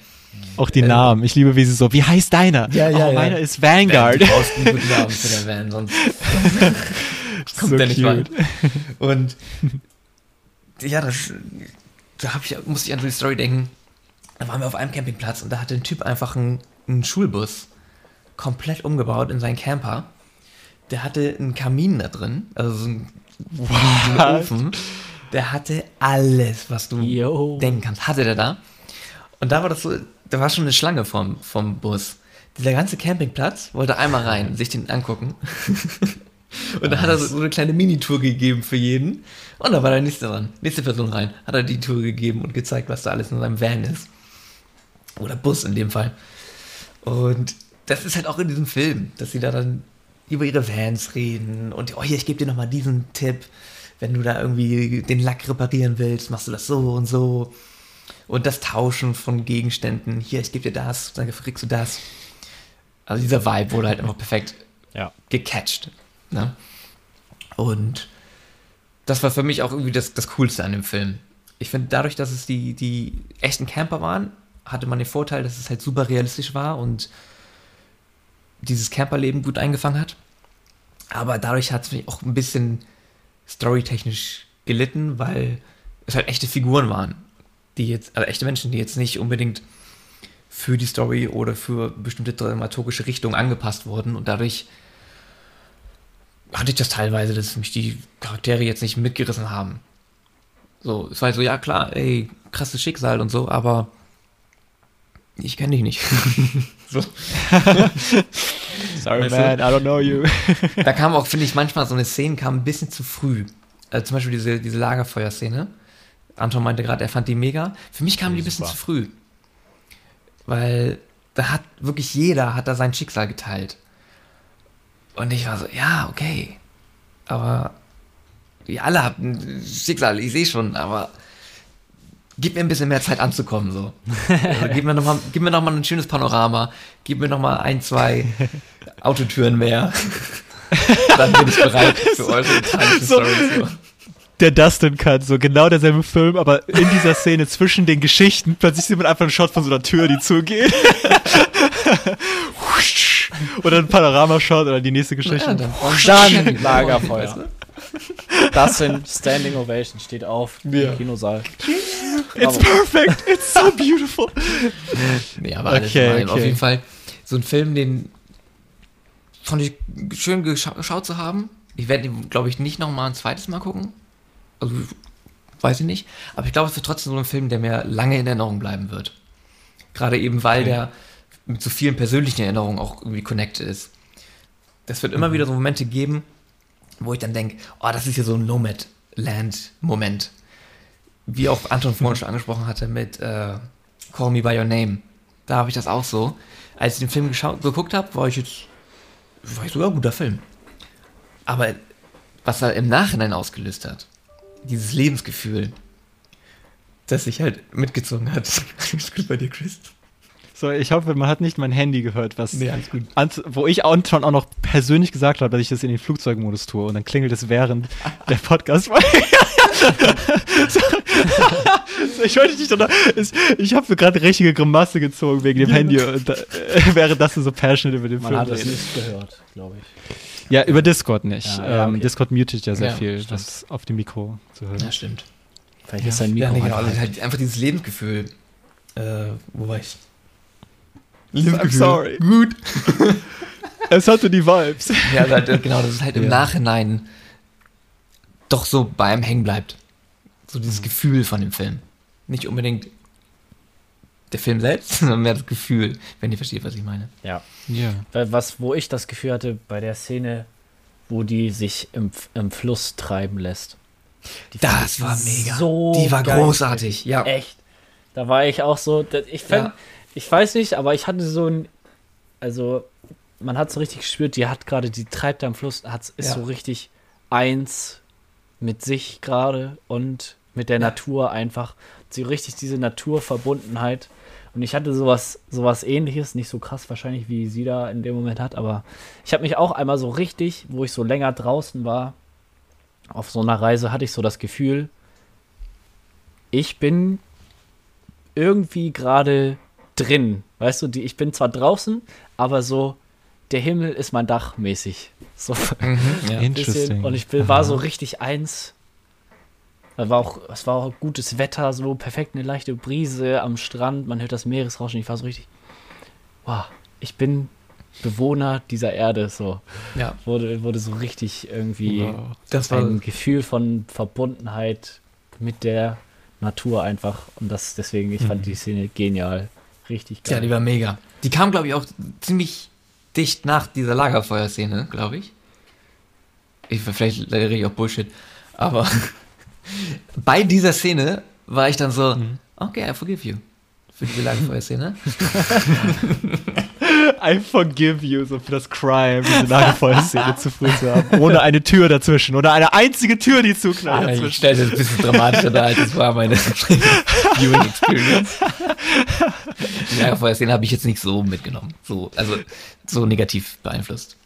S2: Auch die Namen. Ich liebe, wie sie so, wie heißt deiner?
S3: Ja, ja,
S2: oh,
S3: ja.
S2: meiner ist Vanguard.
S3: Du brauchst einen guten Namen für den Van, sonst kommt
S2: So
S3: der nicht weit.
S2: cute.
S3: Und ja, das, da ich, musste ich an die Story denken. Da waren wir auf einem Campingplatz und da hatte ein Typ einfach einen, einen Schulbus komplett umgebaut in seinen Camper. Der hatte einen Kamin da drin, also so einen, so einen? Ofen. Der hatte alles, was du
S1: Yo.
S3: denken kannst, hatte der da. Und da war das so, da war schon eine Schlange vom, vom Bus. Dieser ganze Campingplatz wollte einmal rein, sich den angucken. Und da hat er so eine kleine Minitour gegeben für jeden. Und da war der nächste dran. Nächste Person rein. Hat er die Tour gegeben und gezeigt, was da alles in seinem Van ist. Oder Bus in dem Fall. Und das ist halt auch in diesem Film, dass sie da dann über ihre Vans reden und oh hier, ich gebe dir nochmal diesen Tipp. Wenn du da irgendwie den Lack reparieren willst, machst du das so und so. Und das Tauschen von Gegenständen. Hier, ich gebe dir das, dann kriegst du das. Also dieser Vibe wurde halt einfach perfekt
S2: Ja.
S3: gecatcht. Ne? Und das war für mich auch irgendwie das, das Coolste an dem Film. Ich finde, dadurch, dass es die, die echten Camper waren, hatte man den Vorteil, dass es halt super realistisch war und dieses Camperleben gut eingefangen hat. Aber dadurch hat es mich auch ein bisschen storytechnisch gelitten, weil es halt echte Figuren waren, die jetzt, also echte Menschen, die jetzt nicht unbedingt für die Story oder für bestimmte dramaturgische Richtungen angepasst wurden und dadurch hatte ich das teilweise, dass mich die Charaktere jetzt nicht mitgerissen haben. So, es war halt so, ja klar, ey, krasses Schicksal und so, aber ich kenne dich nicht. so.
S2: Sorry,
S3: Weißt du?
S2: man, I don't know you.
S3: Da kam auch, finde ich, manchmal so eine Szene kam ein bisschen zu früh. Also zum Beispiel diese, diese Lagerfeuerszene. Anton meinte gerade, er fand die mega. Für mich kam die ein bisschen zu früh. Weil da hat wirklich jeder hat da sein Schicksal geteilt. Und ich war so, ja, okay. Aber ihr alle habt ein Schicksal, ich sehe schon, aber gib mir ein bisschen mehr Zeit anzukommen, so. Also, gib mir nochmal gib mir noch mal ein schönes Panorama, gib mir nochmal ein, zwei Autotüren mehr. Dann bin ich bereit für eure
S2: So.
S3: Storys. So.
S2: Der Dustin Cut, so genau derselbe Film, aber in dieser Szene zwischen den Geschichten, plötzlich sieht man einfach einen Shot von so einer Tür, die zugeht. oder ein Panorama-Shot oder die nächste Geschichte.
S3: Ja, dann
S1: Dann Lagerfeuer. Das sind Standing Ovation, steht auf
S2: Ja.
S1: im Kinosaal.
S2: It's perfect, it's so beautiful.
S3: Nee, aber alles
S2: Okay,
S3: allem. auf
S2: okay.
S3: jeden Fall so ein Film, den fand ich schön gescha geschaut zu haben. Ich werde ihn, glaube ich, nicht nochmal ein zweites Mal gucken. Also, weiß ich nicht. Aber ich glaube, es wird trotzdem so ein Film, der mir lange in Erinnerung bleiben wird. Gerade eben, weil der mit so vielen persönlichen Erinnerungen auch irgendwie connected ist. Das wird immer wieder so Momente geben, wo ich dann denke, oh, das ist hier so ein Nomad-Land-Moment. Wie auch Anton vorhin schon angesprochen hatte mit äh, Call Me By Your Name. Da habe ich das auch so. Als ich den Film geguckt habe, war ich jetzt, war ich sogar ein guter Film. Aber was er im Nachhinein ausgelöst hat, dieses Lebensgefühl, das sich halt mitgezogen hat. Ist gut bei dir, Chris?
S2: So, ich hoffe, man hat nicht mein Handy gehört, was,
S3: Nee, alles gut.
S2: Wo ich Anton auch noch persönlich gesagt habe, dass ich das in den Flugzeugmodus tue und dann klingelt es während der Podcast. so, ich wollte dich doch noch, es- ich habe mir gerade richtige Grimasse gezogen wegen dem Handy, und da, äh, während das so passionate über den
S1: Man
S2: Film
S1: hat es nicht gehört, glaube ich.
S2: Ja, über Discord nicht.
S1: Ja, ja,
S2: ähm,
S1: okay.
S2: Discord mutet ja sehr
S3: Ja,
S2: viel,
S3: stimmt.
S2: das auf dem Mikro zu hören.
S3: Ja, stimmt.
S1: Vielleicht ist sein
S3: Ja,
S1: Mikro
S3: nee, genau.
S1: einfach-
S3: Also halt einfach dieses Lebensgefühl. Äh, wo war ich?
S2: I'm sorry. Gut. es hatte die Vibes.
S3: Ja, genau, dass es halt im
S2: Ja.
S3: Nachhinein doch so bei einem hängen bleibt. So dieses Gefühl von dem Film. Nicht unbedingt der Film selbst, sondern mehr das Gefühl, wenn ihr versteht, was ich meine.
S1: Ja.
S2: Ja.
S1: Weil Was, wo ich das Gefühl hatte, bei der Szene, wo die sich im, im Fluss treiben lässt. Die
S3: Das war mega.
S1: So
S3: Die war
S1: geil.
S3: großartig, ja.
S1: Echt. Da war ich auch so, ich fand,
S3: Ja.
S1: Ich weiß nicht, aber ich hatte so ein, also man hat so richtig gespürt, die hat gerade, die treibt da am Fluss, hat, ist
S3: Ja.
S1: so richtig eins mit sich gerade und mit der
S3: Ja.
S1: Natur einfach. So richtig diese Naturverbundenheit. Und ich hatte sowas, sowas ähnliches, nicht so krass wahrscheinlich, wie sie da in dem Moment hat, aber ich habe mich auch einmal so richtig, wo ich so länger draußen war, auf so einer Reise hatte ich so das Gefühl, ich bin irgendwie gerade drin. Weißt du, die, ich bin zwar draußen, aber so, der Himmel ist mein Dach mäßig. So
S3: Mhm, ja.
S2: Interesting.
S1: Und ich bin, war so richtig eins. Es war auch, es war auch gutes Wetter, so perfekt eine leichte Brise am Strand, man hört das Meeresrauschen. Ich war so richtig, wow, ich bin Bewohner dieser Erde, so.
S3: ja.
S1: Wurde, wurde so richtig irgendwie
S2: Wow.
S3: Das war
S1: ein Gefühl von Verbundenheit mit der Natur einfach. Und das deswegen, ich fand die Szene genial. Richtig
S3: Ja,
S1: geil.
S3: die war mega. Die kam, glaube ich, auch ziemlich dicht nach dieser Lagerfeuerszene, glaube ich. ich. Vielleicht rede ich auch Bullshit. Aber bei dieser Szene war ich dann so, okay, I forgive you. Für diese Lagerfeuerszene.
S2: I forgive you, so für das Crime, diese Lagerfeuerszene zu früh zu haben. Ohne eine Tür dazwischen. Oder eine einzige Tür, die zuknallt
S3: ich
S2: dazwischen.
S3: stelle das ein bisschen dramatischer dar, als es war meine Viewing Experience. Die Lagerfeuerszene habe ich jetzt nicht so mitgenommen. So, also so negativ beeinflusst.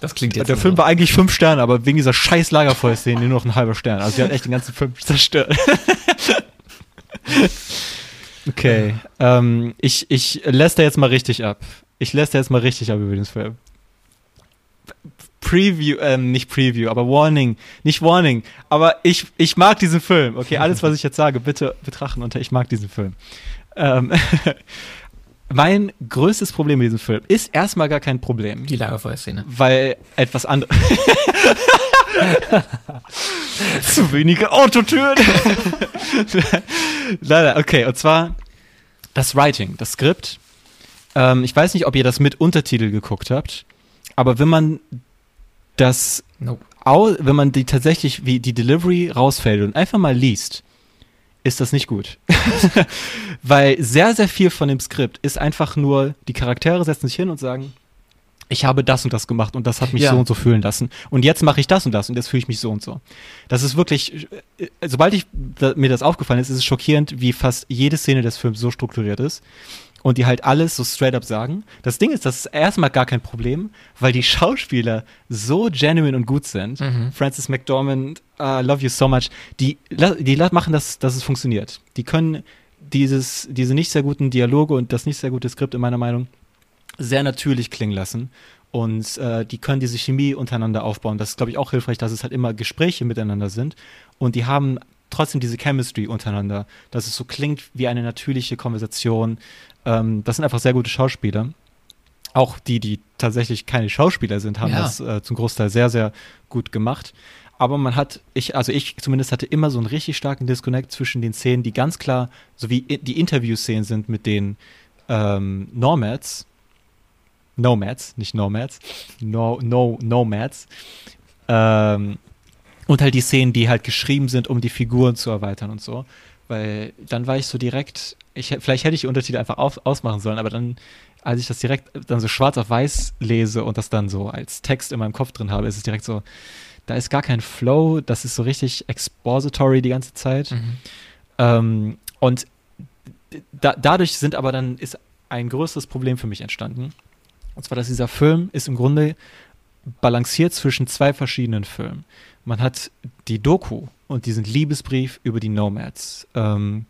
S3: Das klingt jetzt
S2: Der Film
S3: so.
S2: war eigentlich fünf Sterne, aber wegen dieser scheiß Lagerfeuerszene nur noch ein halber Stern. Also sie hat echt den ganzen Film zerstört. okay. Ähm, ich, ich lässt da jetzt mal richtig ab. Ich lässt jetzt mal richtig ab über den Film. Preview, ähm, nicht Preview, aber Warning, nicht Warning, aber ich, ich mag diesen Film. Okay, alles, was ich jetzt sage, bitte betrachten unter ich mag diesen Film. Ähm, mein größtes Problem mit diesem Film ist erstmal gar kein Problem
S3: Die Lagerfeuerszene.
S2: weil etwas anderes. Zu wenige Autotüren. Leider, okay, und zwar das Writing, das Skript. Ähm, ich weiß nicht, ob ihr das mit Untertitel geguckt habt, aber wenn man das,
S3: Nope.
S2: au wenn man die tatsächlich, wie die Delivery rausfällt und einfach mal liest, ist das nicht gut. Weil sehr, sehr viel von dem Skript ist einfach nur, die Charaktere setzen sich hin und sagen, ich habe das und das gemacht und das hat mich
S3: Ja.
S2: so und so fühlen lassen. Und jetzt mache ich das und das und jetzt fühle ich mich so und so. Das ist wirklich, äh, sobald ich, da, mir das aufgefallen ist, ist es schockierend, wie fast jede Szene des Films so strukturiert ist. Und die halt alles so straight up sagen. Das Ding ist, das ist erstmal gar kein Problem, weil die Schauspieler so genuine und gut sind. Francis McDormand, I love you so much. Die, die machen das, dass es funktioniert. Die können dieses, diese nicht sehr guten Dialoge und das nicht sehr gute Skript in meiner Meinung sehr natürlich klingen lassen. Und äh, die können diese Chemie untereinander aufbauen. Das ist, glaube ich, auch hilfreich, dass es halt immer Gespräche miteinander sind. Und die haben trotzdem diese Chemistry untereinander, dass es so klingt wie eine natürliche Konversation. Ähm, das sind einfach sehr gute Schauspieler. Auch die, die tatsächlich keine Schauspieler sind, haben
S3: Ja.
S2: das äh, zum Großteil sehr, sehr gut gemacht. Aber man hat, ich, also ich zumindest hatte immer so einen richtig starken Disconnect zwischen den Szenen, die ganz klar, so wie die Interview-Szenen sind mit den ähm, Nomads, Nomads, nicht Nomads, no, no, Nomads, ähm, und halt die Szenen, die halt geschrieben sind, um die Figuren zu erweitern und so. Weil dann war ich so direkt, ich, vielleicht hätte ich die Untertitel einfach auf, ausmachen sollen, aber dann, als ich das direkt dann so schwarz auf weiß lese und das dann so als Text in meinem Kopf drin habe, ist es direkt so, da ist gar kein Flow, das ist so richtig expository die ganze Zeit. Ähm, und da, dadurch sind aber dann, ist ein größeres Problem für mich entstanden. Und zwar, dass dieser Film ist im Grunde balanciert zwischen zwei verschiedenen Filmen. Man hat die Doku und diesen Liebesbrief über die Nomads. Ähm,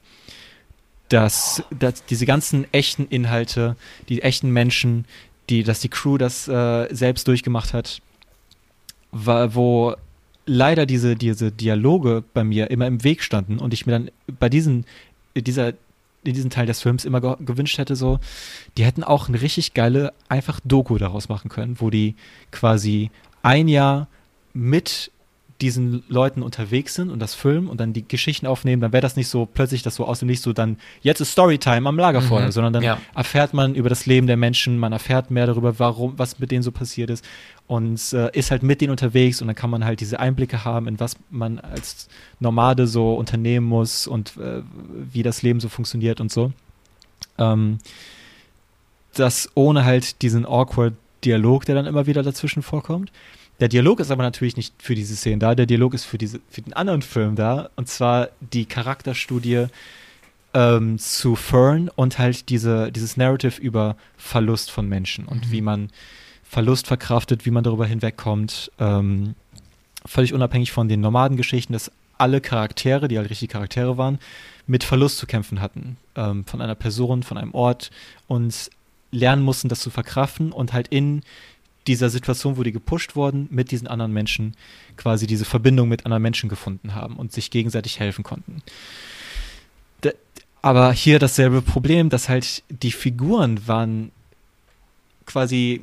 S2: dass, dass diese ganzen echten Inhalte, die echten Menschen, die, dass die Crew das äh, selbst durchgemacht hat, wa- wo leider diese, diese Dialoge bei mir immer im Weg standen und ich mir dann bei diesen, dieser, in diesem Teil des Films immer ge gewünscht hätte, so, die hätten auch eine richtig geile, einfach Doku daraus machen können, wo die quasi ein Jahr mit diesen Leuten unterwegs sind und das filmen und dann die Geschichten aufnehmen, dann wäre das nicht so plötzlich das so aus dem Nichts so dann jetzt ist Storytime am Lagerfeuer,
S3: Mhm,
S2: sondern dann
S3: ja.
S2: erfährt man über das Leben der Menschen, man erfährt mehr darüber, warum, was mit denen so passiert ist und äh, ist halt mit denen unterwegs und dann kann man halt diese Einblicke haben, in was man als Nomade so unternehmen muss und äh, wie das Leben so funktioniert und so. Ähm, das ohne halt diesen awkward Dialog, der dann immer wieder dazwischen vorkommt. Der Dialog ist aber natürlich nicht für diese Szene da, der Dialog ist für, diese, für den anderen Film da, und zwar die Charakterstudie ähm, zu Fern und halt diese, dieses Narrative über Verlust von Menschen und wie man Verlust verkraftet, wie man darüber hinwegkommt. Ähm, völlig unabhängig von den Nomadengeschichten, dass alle Charaktere, die halt richtig Charaktere waren, mit Verlust zu kämpfen hatten. Ähm, von einer Person, von einem Ort und lernen mussten, das zu verkraften und halt in dieser Situation, wo die gepusht wurden, mit diesen anderen Menschen quasi diese Verbindung mit anderen Menschen gefunden haben und sich gegenseitig helfen konnten. Da, aber hier dasselbe Problem, dass halt die Figuren waren quasi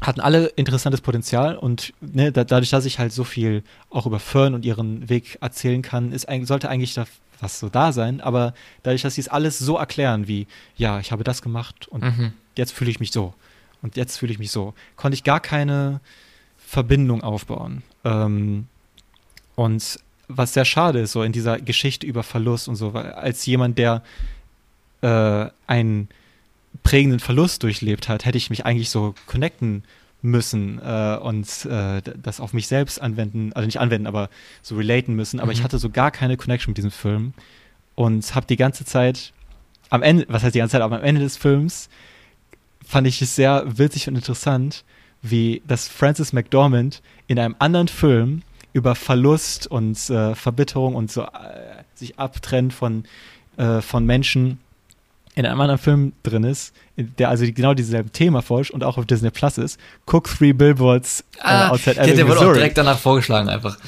S2: hatten alle interessantes Potenzial und ne, da, dadurch, dass ich halt so viel auch über Fern und ihren Weg erzählen kann, ist, sollte eigentlich da was so da sein, aber dadurch, dass sie es alles so erklären wie, ja, ich habe das gemacht und
S3: Mhm.
S2: jetzt fühle ich mich so und jetzt fühle ich mich so, konnte ich gar keine Verbindung aufbauen. Ähm, und was sehr schade ist, so in dieser Geschichte über Verlust und so, weil als jemand, der äh, einen prägenden Verlust durchlebt hat, hätte ich mich eigentlich so connecten müssen äh, und äh, das auf mich selbst anwenden, also nicht anwenden, aber so relaten müssen. Aber ich
S3: Mhm.
S2: hatte so gar keine Connection mit diesem Film und habe die ganze Zeit am Ende, was heißt die ganze Zeit, aber am Ende des Films fand ich es sehr witzig und interessant, wie das Francis McDormand in einem anderen Film über Verlust und äh, Verbitterung und so äh, sich abtrennt von, äh, von Menschen in einem anderen Film drin ist, der also genau dieselben Thema forscht und auch auf Disney Plus ist. Cook Three Billboards äh,
S3: Ah,
S2: Outside
S3: ja,
S2: Ebbing,
S3: der wurde auch direkt danach vorgeschlagen einfach.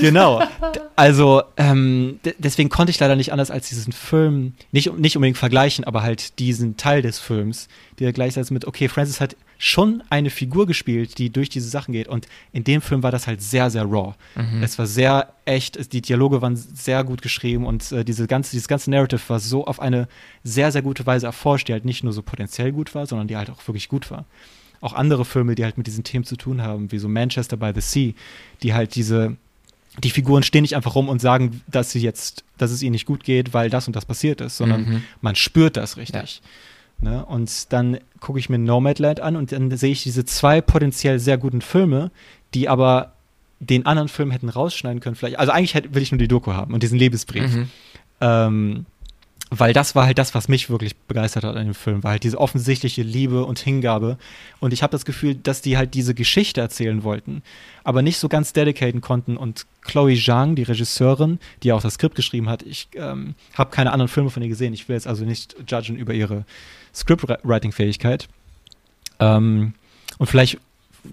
S2: Genau. Also, ähm, deswegen konnte ich leider nicht anders als diesen Film, nicht, nicht unbedingt vergleichen, aber halt diesen Teil des Films, der gleichzeitig mit, okay, Francis hat schon eine Figur gespielt, die durch diese Sachen geht. Und in dem Film war das halt sehr, sehr raw. Es war sehr echt, die Dialoge waren sehr gut geschrieben und äh, diese ganze, dieses ganze Narrative war so auf eine sehr, sehr gute Weise erforscht, die halt nicht nur so potenziell gut war, sondern die halt auch wirklich gut war. Auch andere Filme, die halt mit diesen Themen zu tun haben, wie so Manchester by the Sea, die halt diese, die Figuren stehen nicht einfach rum und sagen, dass sie jetzt, dass es ihnen nicht gut geht, weil das und das passiert ist, sondern
S3: Mhm.
S2: man spürt das richtig. Ne? Und dann gucke ich mir Nomadland an und dann sehe ich diese zwei potenziell sehr guten Filme, die aber den anderen Film hätten rausschneiden können. Vielleicht. Also eigentlich hätte, will ich nur die Doku haben und diesen Liebesbrief.
S3: Mhm.
S2: Ähm, weil das war halt das, was mich wirklich begeistert hat an dem Film, war halt diese offensichtliche Liebe und Hingabe. Und ich habe das Gefühl, dass die halt diese Geschichte erzählen wollten, aber nicht so ganz dedicaten konnten. Und Chloe Zhang, die Regisseurin, die auch das Skript geschrieben hat, ich ähm, habe keine anderen Filme von ihr gesehen. Ich will jetzt also nicht judgen über ihre Scriptwriting-Fähigkeit. Ähm, und vielleicht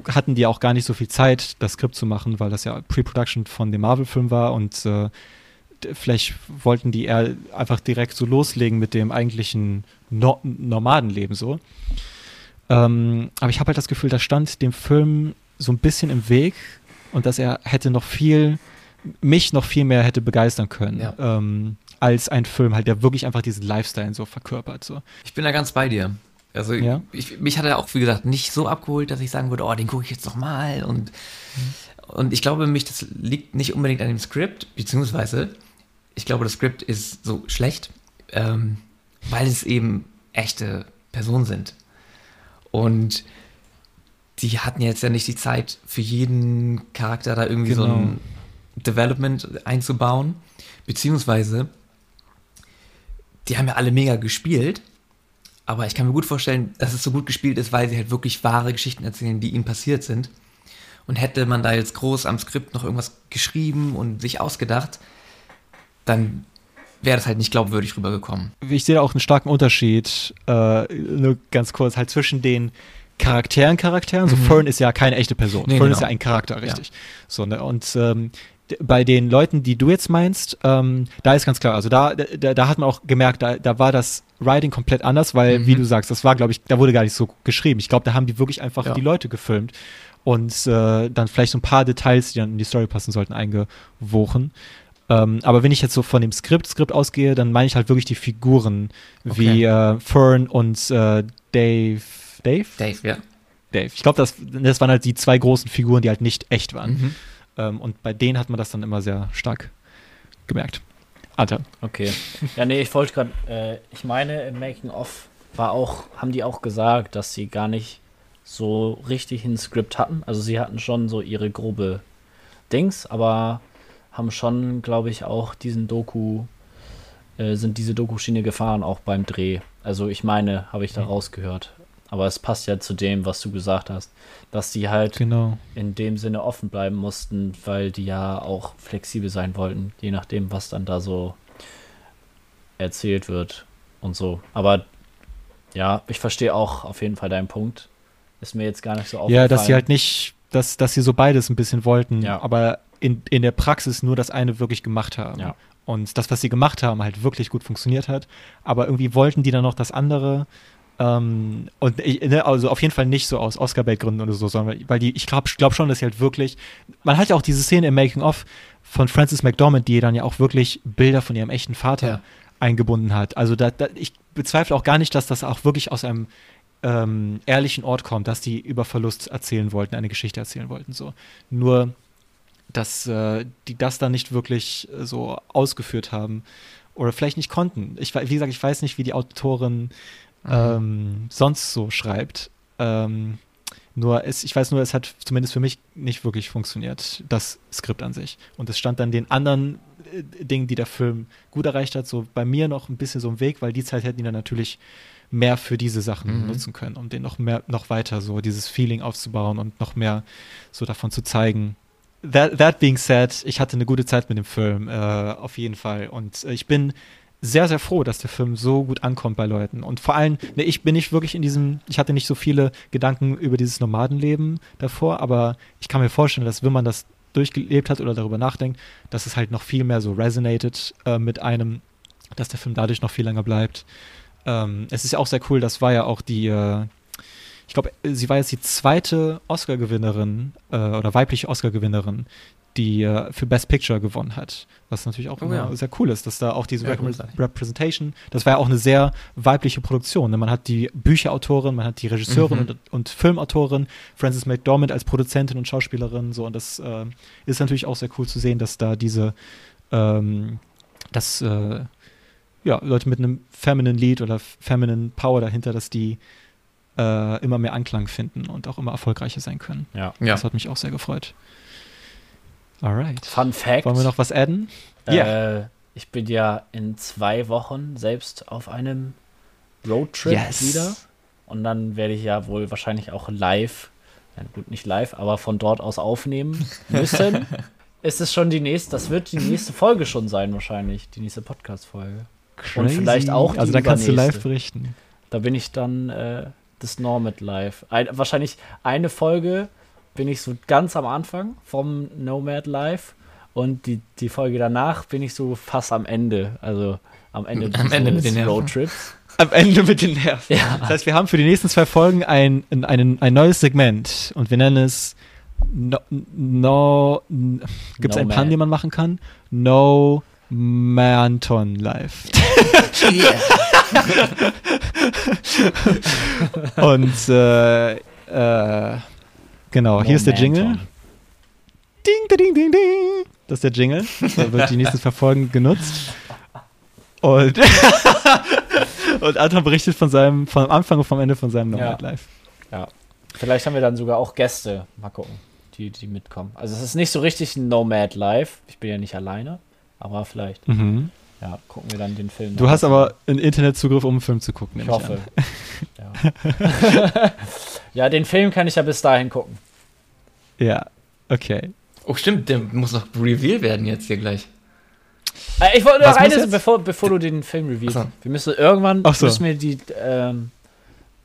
S2: hatten die auch gar nicht so viel Zeit, das Skript zu machen, weil das ja Pre-Production von dem Marvel-Film war und äh, vielleicht wollten die eher einfach direkt so loslegen mit dem eigentlichen no Nomadenleben so. Ähm, aber ich habe halt das Gefühl, da stand dem Film so ein bisschen im Weg und dass er hätte noch viel, mich noch viel mehr hätte begeistern können,
S3: Ja.
S2: ähm, als ein Film halt, der wirklich einfach diesen Lifestyle so verkörpert. So.
S3: Ich bin da ganz bei dir. Also
S2: Ja?
S3: ich, mich hat er auch, wie gesagt, nicht so abgeholt, dass ich sagen würde, oh, den gucke ich jetzt noch mal. Und, und ich glaube, mich, das liegt nicht unbedingt an dem Skript, beziehungsweise ich glaube, das Skript ist so schlecht, ähm, weil es eben echte Personen sind. Und die hatten jetzt ja nicht die Zeit, für jeden Charakter da irgendwie so
S2: Genau.
S3: ein Development einzubauen. Beziehungsweise, die haben ja alle mega gespielt, aber ich kann mir gut vorstellen, dass es so gut gespielt ist, weil sie halt wirklich wahre Geschichten erzählen, die ihnen passiert sind. Und hätte man da jetzt groß am Skript noch irgendwas geschrieben und sich ausgedacht, dann wäre das halt nicht glaubwürdig rübergekommen.
S2: ich sehe da auch einen starken Unterschied, äh, nur ganz kurz, halt zwischen den Charakteren, Charakteren. So,
S3: Mhm.
S2: Fern ist ja keine echte Person.
S3: Nee,
S2: Fern
S3: genau.
S2: ist ja ein Charakter, richtig. So, ne? Und ähm, bei den Leuten, die du jetzt meinst, ähm, da ist ganz klar, also da, da, da hat man auch gemerkt, da, da war das Writing komplett anders, weil,
S3: Mhm.
S2: wie du sagst, das war, glaube ich, da wurde gar nicht so geschrieben. Ich glaube, da haben die wirklich einfach
S3: Ja.
S2: die Leute gefilmt und äh, dann vielleicht so ein paar Details, die dann in die Story passen sollten, eingewochen. Ähm, aber wenn ich jetzt so von dem Skript, Skript ausgehe, dann meine ich halt wirklich die Figuren, wie äh, Fern und äh, Dave. Dave?
S3: Dave, ja.
S2: Dave. Ich glaube, das, das waren halt die zwei großen Figuren, die halt nicht echt waren.
S3: Mhm.
S2: Ähm, und bei denen hat man das dann immer sehr stark gemerkt. Alter.
S1: Okay. Ja, nee, ich wollte gerade, äh, ich meine, im Making of war auch, haben die auch gesagt, dass sie gar nicht so richtig ein Skript hatten. Also sie hatten schon so ihre grobe Dings, aber haben schon, glaube ich, auch diesen Doku, äh, sind diese Doku-Schiene gefahren, auch beim Dreh. Also ich meine, habe ich da rausgehört. Aber es passt ja zu dem, was du gesagt hast, dass die halt
S2: Genau.
S1: in dem Sinne offen bleiben mussten, weil die ja auch flexibel sein wollten, je nachdem, was dann da so erzählt wird und so. Aber ja, ich verstehe auch auf jeden Fall deinen Punkt. Ist mir jetzt gar nicht so aufgefallen.
S2: Ja, dass sie halt nicht, dass, dass sie so beides ein bisschen wollten,
S1: Ja.
S2: aber in, in der Praxis nur das eine wirklich gemacht haben.
S1: Ja.
S2: Und das, was sie gemacht haben, halt wirklich gut funktioniert hat. Aber irgendwie wollten die dann noch das andere Ähm, und ich, ne, also auf jeden Fall nicht so aus Oscar-Bait-Gründen oder so, sondern weil die, ich glaube glaub schon, dass sie halt wirklich, man hat ja auch diese Szene im Making-of von Frances McDormand, die dann ja auch wirklich Bilder von ihrem echten Vater
S3: Ja.
S2: eingebunden hat. Also da, da, ich bezweifle auch gar nicht, dass das auch wirklich aus einem ähm, ehrlichen Ort kommt, dass die über Verlust erzählen wollten, eine Geschichte erzählen wollten. So. Nur, dass äh, die das dann nicht wirklich äh, so ausgeführt haben oder vielleicht nicht konnten. Ich, wie gesagt, ich weiß nicht, wie die Autorin ähm, sonst so schreibt. Ähm, nur es, ich weiß nur, es hat zumindest für mich nicht wirklich funktioniert, das Skript an sich. Und es stand dann den anderen äh, Dingen, die der Film gut erreicht hat, so bei mir noch ein bisschen so im Weg, weil die Zeit hätten die dann natürlich mehr für diese Sachen
S3: Mhm.
S2: nutzen können, um den noch mehr, noch weiter so dieses Feeling aufzubauen und noch mehr so davon zu zeigen. That, that being said, ich hatte eine gute Zeit mit dem Film, äh, auf jeden Fall. Und äh, ich bin sehr, sehr froh, dass der Film so gut ankommt bei Leuten. Und vor allem, ne, ich bin nicht wirklich in diesem, ich hatte nicht so viele Gedanken über dieses Nomadenleben davor, aber ich kann mir vorstellen, dass wenn man das durchgelebt hat oder darüber nachdenkt, dass es halt noch viel mehr so resonated äh, mit einem, dass der Film dadurch noch viel länger bleibt. Ähm, es ist ja auch sehr cool, das war ja auch die, äh, ich glaube, sie war jetzt die zweite Oscar-Gewinnerin äh, oder weibliche Oscar-Gewinnerin, die äh, für Best Picture gewonnen hat. Was natürlich auch
S3: Oh
S2: immer
S3: ja.
S2: sehr cool ist, dass da auch diese
S3: Ja, großartig.
S2: Representation, das war ja auch eine sehr weibliche Produktion. Ne? Man hat die Bücherautorin, man hat die Regisseurin
S3: Mhm.
S2: und, und Filmautorin, Frances McDormand als Produzentin und Schauspielerin, so und das äh, ist natürlich auch sehr cool zu sehen, dass da diese ähm, dass äh, ja, Leute mit einem feminine Lead oder feminine Power dahinter, dass die äh, immer mehr Anklang finden und auch immer erfolgreicher sein können.
S1: Ja.
S3: Ja.
S2: Das hat mich auch sehr gefreut. Alright.
S1: Fun Fact.
S2: Wollen wir noch was adden?
S1: Äh, ich bin ja in zwei Wochen selbst auf einem Roadtrip
S2: Yes.
S1: wieder. Und dann werde ich ja wohl wahrscheinlich auch live, ja, gut, nicht live, aber von dort aus aufnehmen müssen. ist es schon die nächste, das wird die nächste Folge schon sein, wahrscheinlich, die nächste Podcast-Folge. Und vielleicht auch die
S2: Also da kannst du live berichten.
S1: Da bin ich dann äh, das Nomad live. Ein, wahrscheinlich eine Folge bin ich so ganz am Anfang vom Nomad live und die, die Folge danach bin ich so fast am Ende. Also am Ende
S3: Am Ende mit den.
S1: Roadtrips.
S2: Am Ende mit den Nerven.
S1: Ja.
S2: Das heißt, wir haben für die nächsten zwei Folgen ein, ein, ein, neues Segment und wir nennen es No. no Gibt es
S1: No
S2: einen Pun,
S1: Man.
S2: den man machen kann? No Manton Live. Und äh, äh, genau, hier ist der Jingle.
S1: Momentum.
S2: Ding, ding, ding, ding. Das ist der Jingle. Da wird die nächsten zwei Folgen genutzt. Und, und Anton berichtet von seinem, vom Anfang und vom Ende von seinem Nomad
S1: Ja.
S2: Live.
S1: Vielleicht haben wir dann sogar auch Gäste. Mal gucken, die, die mitkommen. Also es ist nicht so richtig ein Nomad live. Ich bin ja nicht alleine. Aber vielleicht,
S2: Mhm.
S1: ja, gucken wir dann den Film.
S2: Du hast aber einen Internetzugriff, um einen Film zu gucken.
S1: Ich hoffe.
S2: an.
S1: ja. ja, den Film kann ich ja bis dahin gucken.
S2: Ja, okay.
S3: Oh, stimmt, der muss noch reveal werden jetzt hier gleich.
S1: Äh, ich wollte noch eines, bevor, bevor du den Film.
S3: Ach so.
S1: Wir müssen irgendwann
S2: so.
S1: müssen wir die, ähm,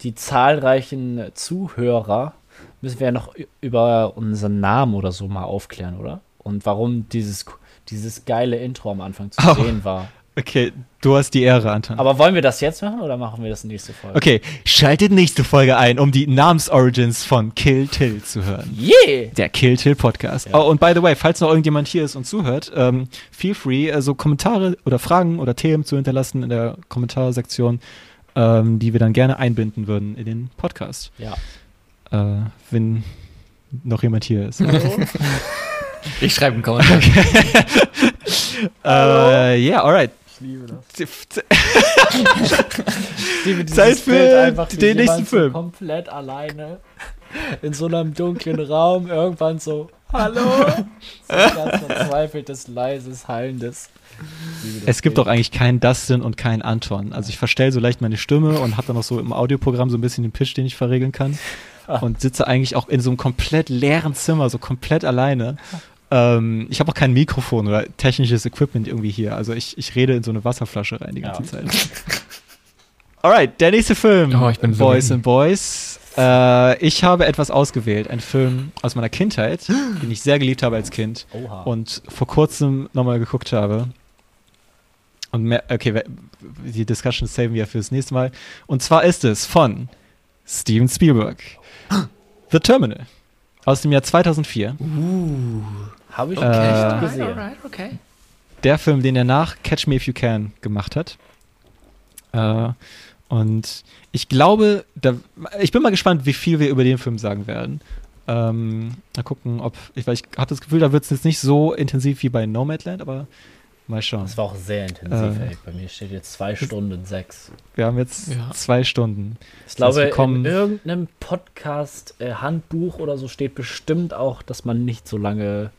S1: die zahlreichen Zuhörer müssen wir ja noch über unseren Namen oder so mal aufklären, oder? Und warum dieses, dieses geile Intro am Anfang zu
S2: Oh.
S1: sehen war.
S2: Okay, du hast die Ehre, Anton.
S1: Aber wollen wir das jetzt machen oder machen wir das nächste Folge?
S2: okay, schaltet nächste Folge ein, um die Namensorigins von Kill Till zu hören.
S1: Yeah!
S2: Der Kill Till Podcast.
S1: Ja.
S2: Oh, und by the way, falls noch irgendjemand hier ist und zuhört, ähm, feel free, also Kommentare oder Fragen oder Themen zu hinterlassen in der Kommentarsektion, ähm, die wir dann gerne einbinden würden in den Podcast.
S1: Ja.
S2: Äh, wenn noch jemand hier ist.
S3: Ich schreibe einen Kommentar.
S2: äh, ja, alright.
S1: Ich liebe das. Ich liebe
S2: Zeit für
S1: Bild einfach,
S2: den nächsten Film.
S1: So komplett alleine in so einem dunklen Raum irgendwann so, hallo? So ganz verzweifeltes, leises, hallendes.
S2: Es gibt
S1: Bild.
S2: doch eigentlich keinen Dustin und keinen Anton. Also ich verstelle so leicht meine Stimme und habe dann noch so im Audioprogramm so ein bisschen den Pitch, den ich verregeln kann. Und sitze eigentlich auch in so einem komplett leeren Zimmer, so komplett alleine. Ähm, ich habe auch kein Mikrofon oder technisches Equipment irgendwie hier. Also ich, ich rede in so eine Wasserflasche rein die ganze
S1: Ja.
S2: Zeit. Alright, der nächste Film.
S3: Oh, ich bin so
S2: Boys and Boys. Äh, ich habe etwas ausgewählt. Ein Film aus meiner Kindheit, den ich sehr geliebt habe als Kind
S1: Oha.
S2: und vor kurzem nochmal geguckt habe. Und mehr, okay, die Discussion saven wir fürs nächste Mal. Und zwar ist es von Steven Spielberg. The Terminal. Aus dem Jahr 2004.
S1: Habe ich
S2: Okay.
S1: nicht
S2: Äh,
S1: gesehen.
S3: alright, okay.
S2: Der Film, den er nach Catch Me If You Can gemacht hat. Äh, und ich glaube, da, ich bin mal gespannt, wie viel wir über den Film sagen werden. Ähm, mal gucken, ob, ich, weil ich habe das Gefühl, da wird es jetzt nicht so intensiv wie bei Nomadland, aber mal schauen.
S1: Das war auch sehr intensiv,
S2: Äh.
S1: ey. Bei mir steht jetzt zwei Stunden sechs.
S2: Wir haben jetzt
S3: Ja.
S2: zwei Stunden.
S1: Ich glaube, in irgendeinem Podcast-Handbuch oder so steht bestimmt auch, dass man nicht so lange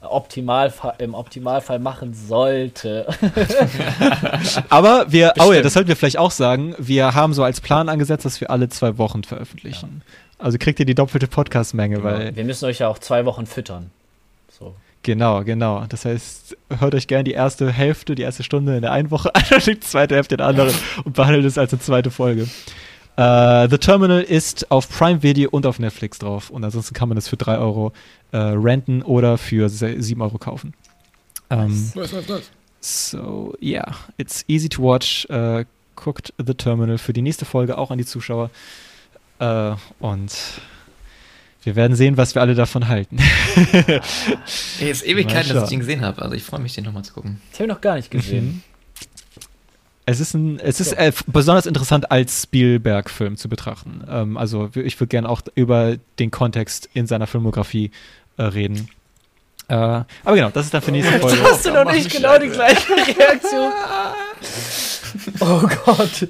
S1: Optimalfall, im Optimalfall machen sollte.
S2: Aber wir, oh ja,
S1: Bestimmt.
S2: das sollten wir vielleicht auch sagen, wir haben so als Plan angesetzt, dass wir alle zwei Wochen veröffentlichen. Also kriegt ihr die doppelte Podcast-Menge, weil,
S1: Wir müssen euch ja auch zwei Wochen füttern.
S2: Genau, genau. Das heißt, hört euch gerne die erste Hälfte, die erste Stunde in der einen Woche an und die zweite Hälfte in der anderen und behandelt es als eine zweite Folge. Äh, The Terminal ist auf Prime Video und auf Netflix drauf und ansonsten kann man es für 3 Euro äh, renten oder für se- 7 Euro kaufen. Ähm? So, yeah, it's easy to watch. Äh, guckt The Terminal für die nächste Folge auch an die Zuschauer. Äh, und wir werden sehen, was wir alle davon halten.
S3: Ey, ist Ewigkeit, dass ich den gesehen habe. Also ich freue mich, den nochmal zu gucken.
S1: Ich habe ihn noch gar nicht gesehen.
S2: Mhm. Es ist, ein, es ist äh, besonders interessant als Spielberg-Film zu betrachten. Ähm, also ich würde gerne auch über den Kontext in seiner Filmografie äh, reden. Äh, aber genau, das ist dann für die nächste Folge.
S1: Hast du noch nicht genau die gleiche Reaktion? Oh Gott.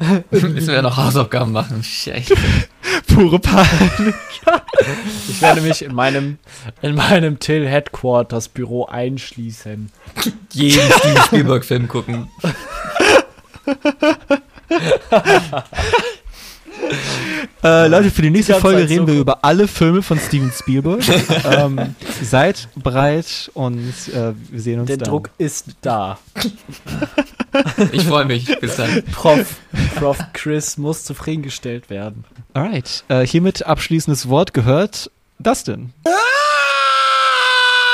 S3: Müssen wir ja noch Hausaufgaben machen. Scheiße.
S2: Pure Panik.
S1: Ich werde mich in meinem, in meinem Till Headquarters Büro einschließen.
S3: Jeden Steven Spielberg-Film gucken.
S2: Äh, Leute, für die nächste
S1: ganze
S2: Folge
S1: Zeit
S2: reden
S1: so
S2: wir
S1: gut.
S2: über alle Filme von Steven Spielberg. ähm, seid bereit und äh, wir sehen uns
S1: Der
S2: dann.
S1: Druck ist da.
S3: Ich freue mich. Bis dann.
S1: Prof, Prof Chris muss zufriedengestellt werden.
S2: Alright, äh, hiermit abschließendes Wort gehört Dustin.
S3: Ah!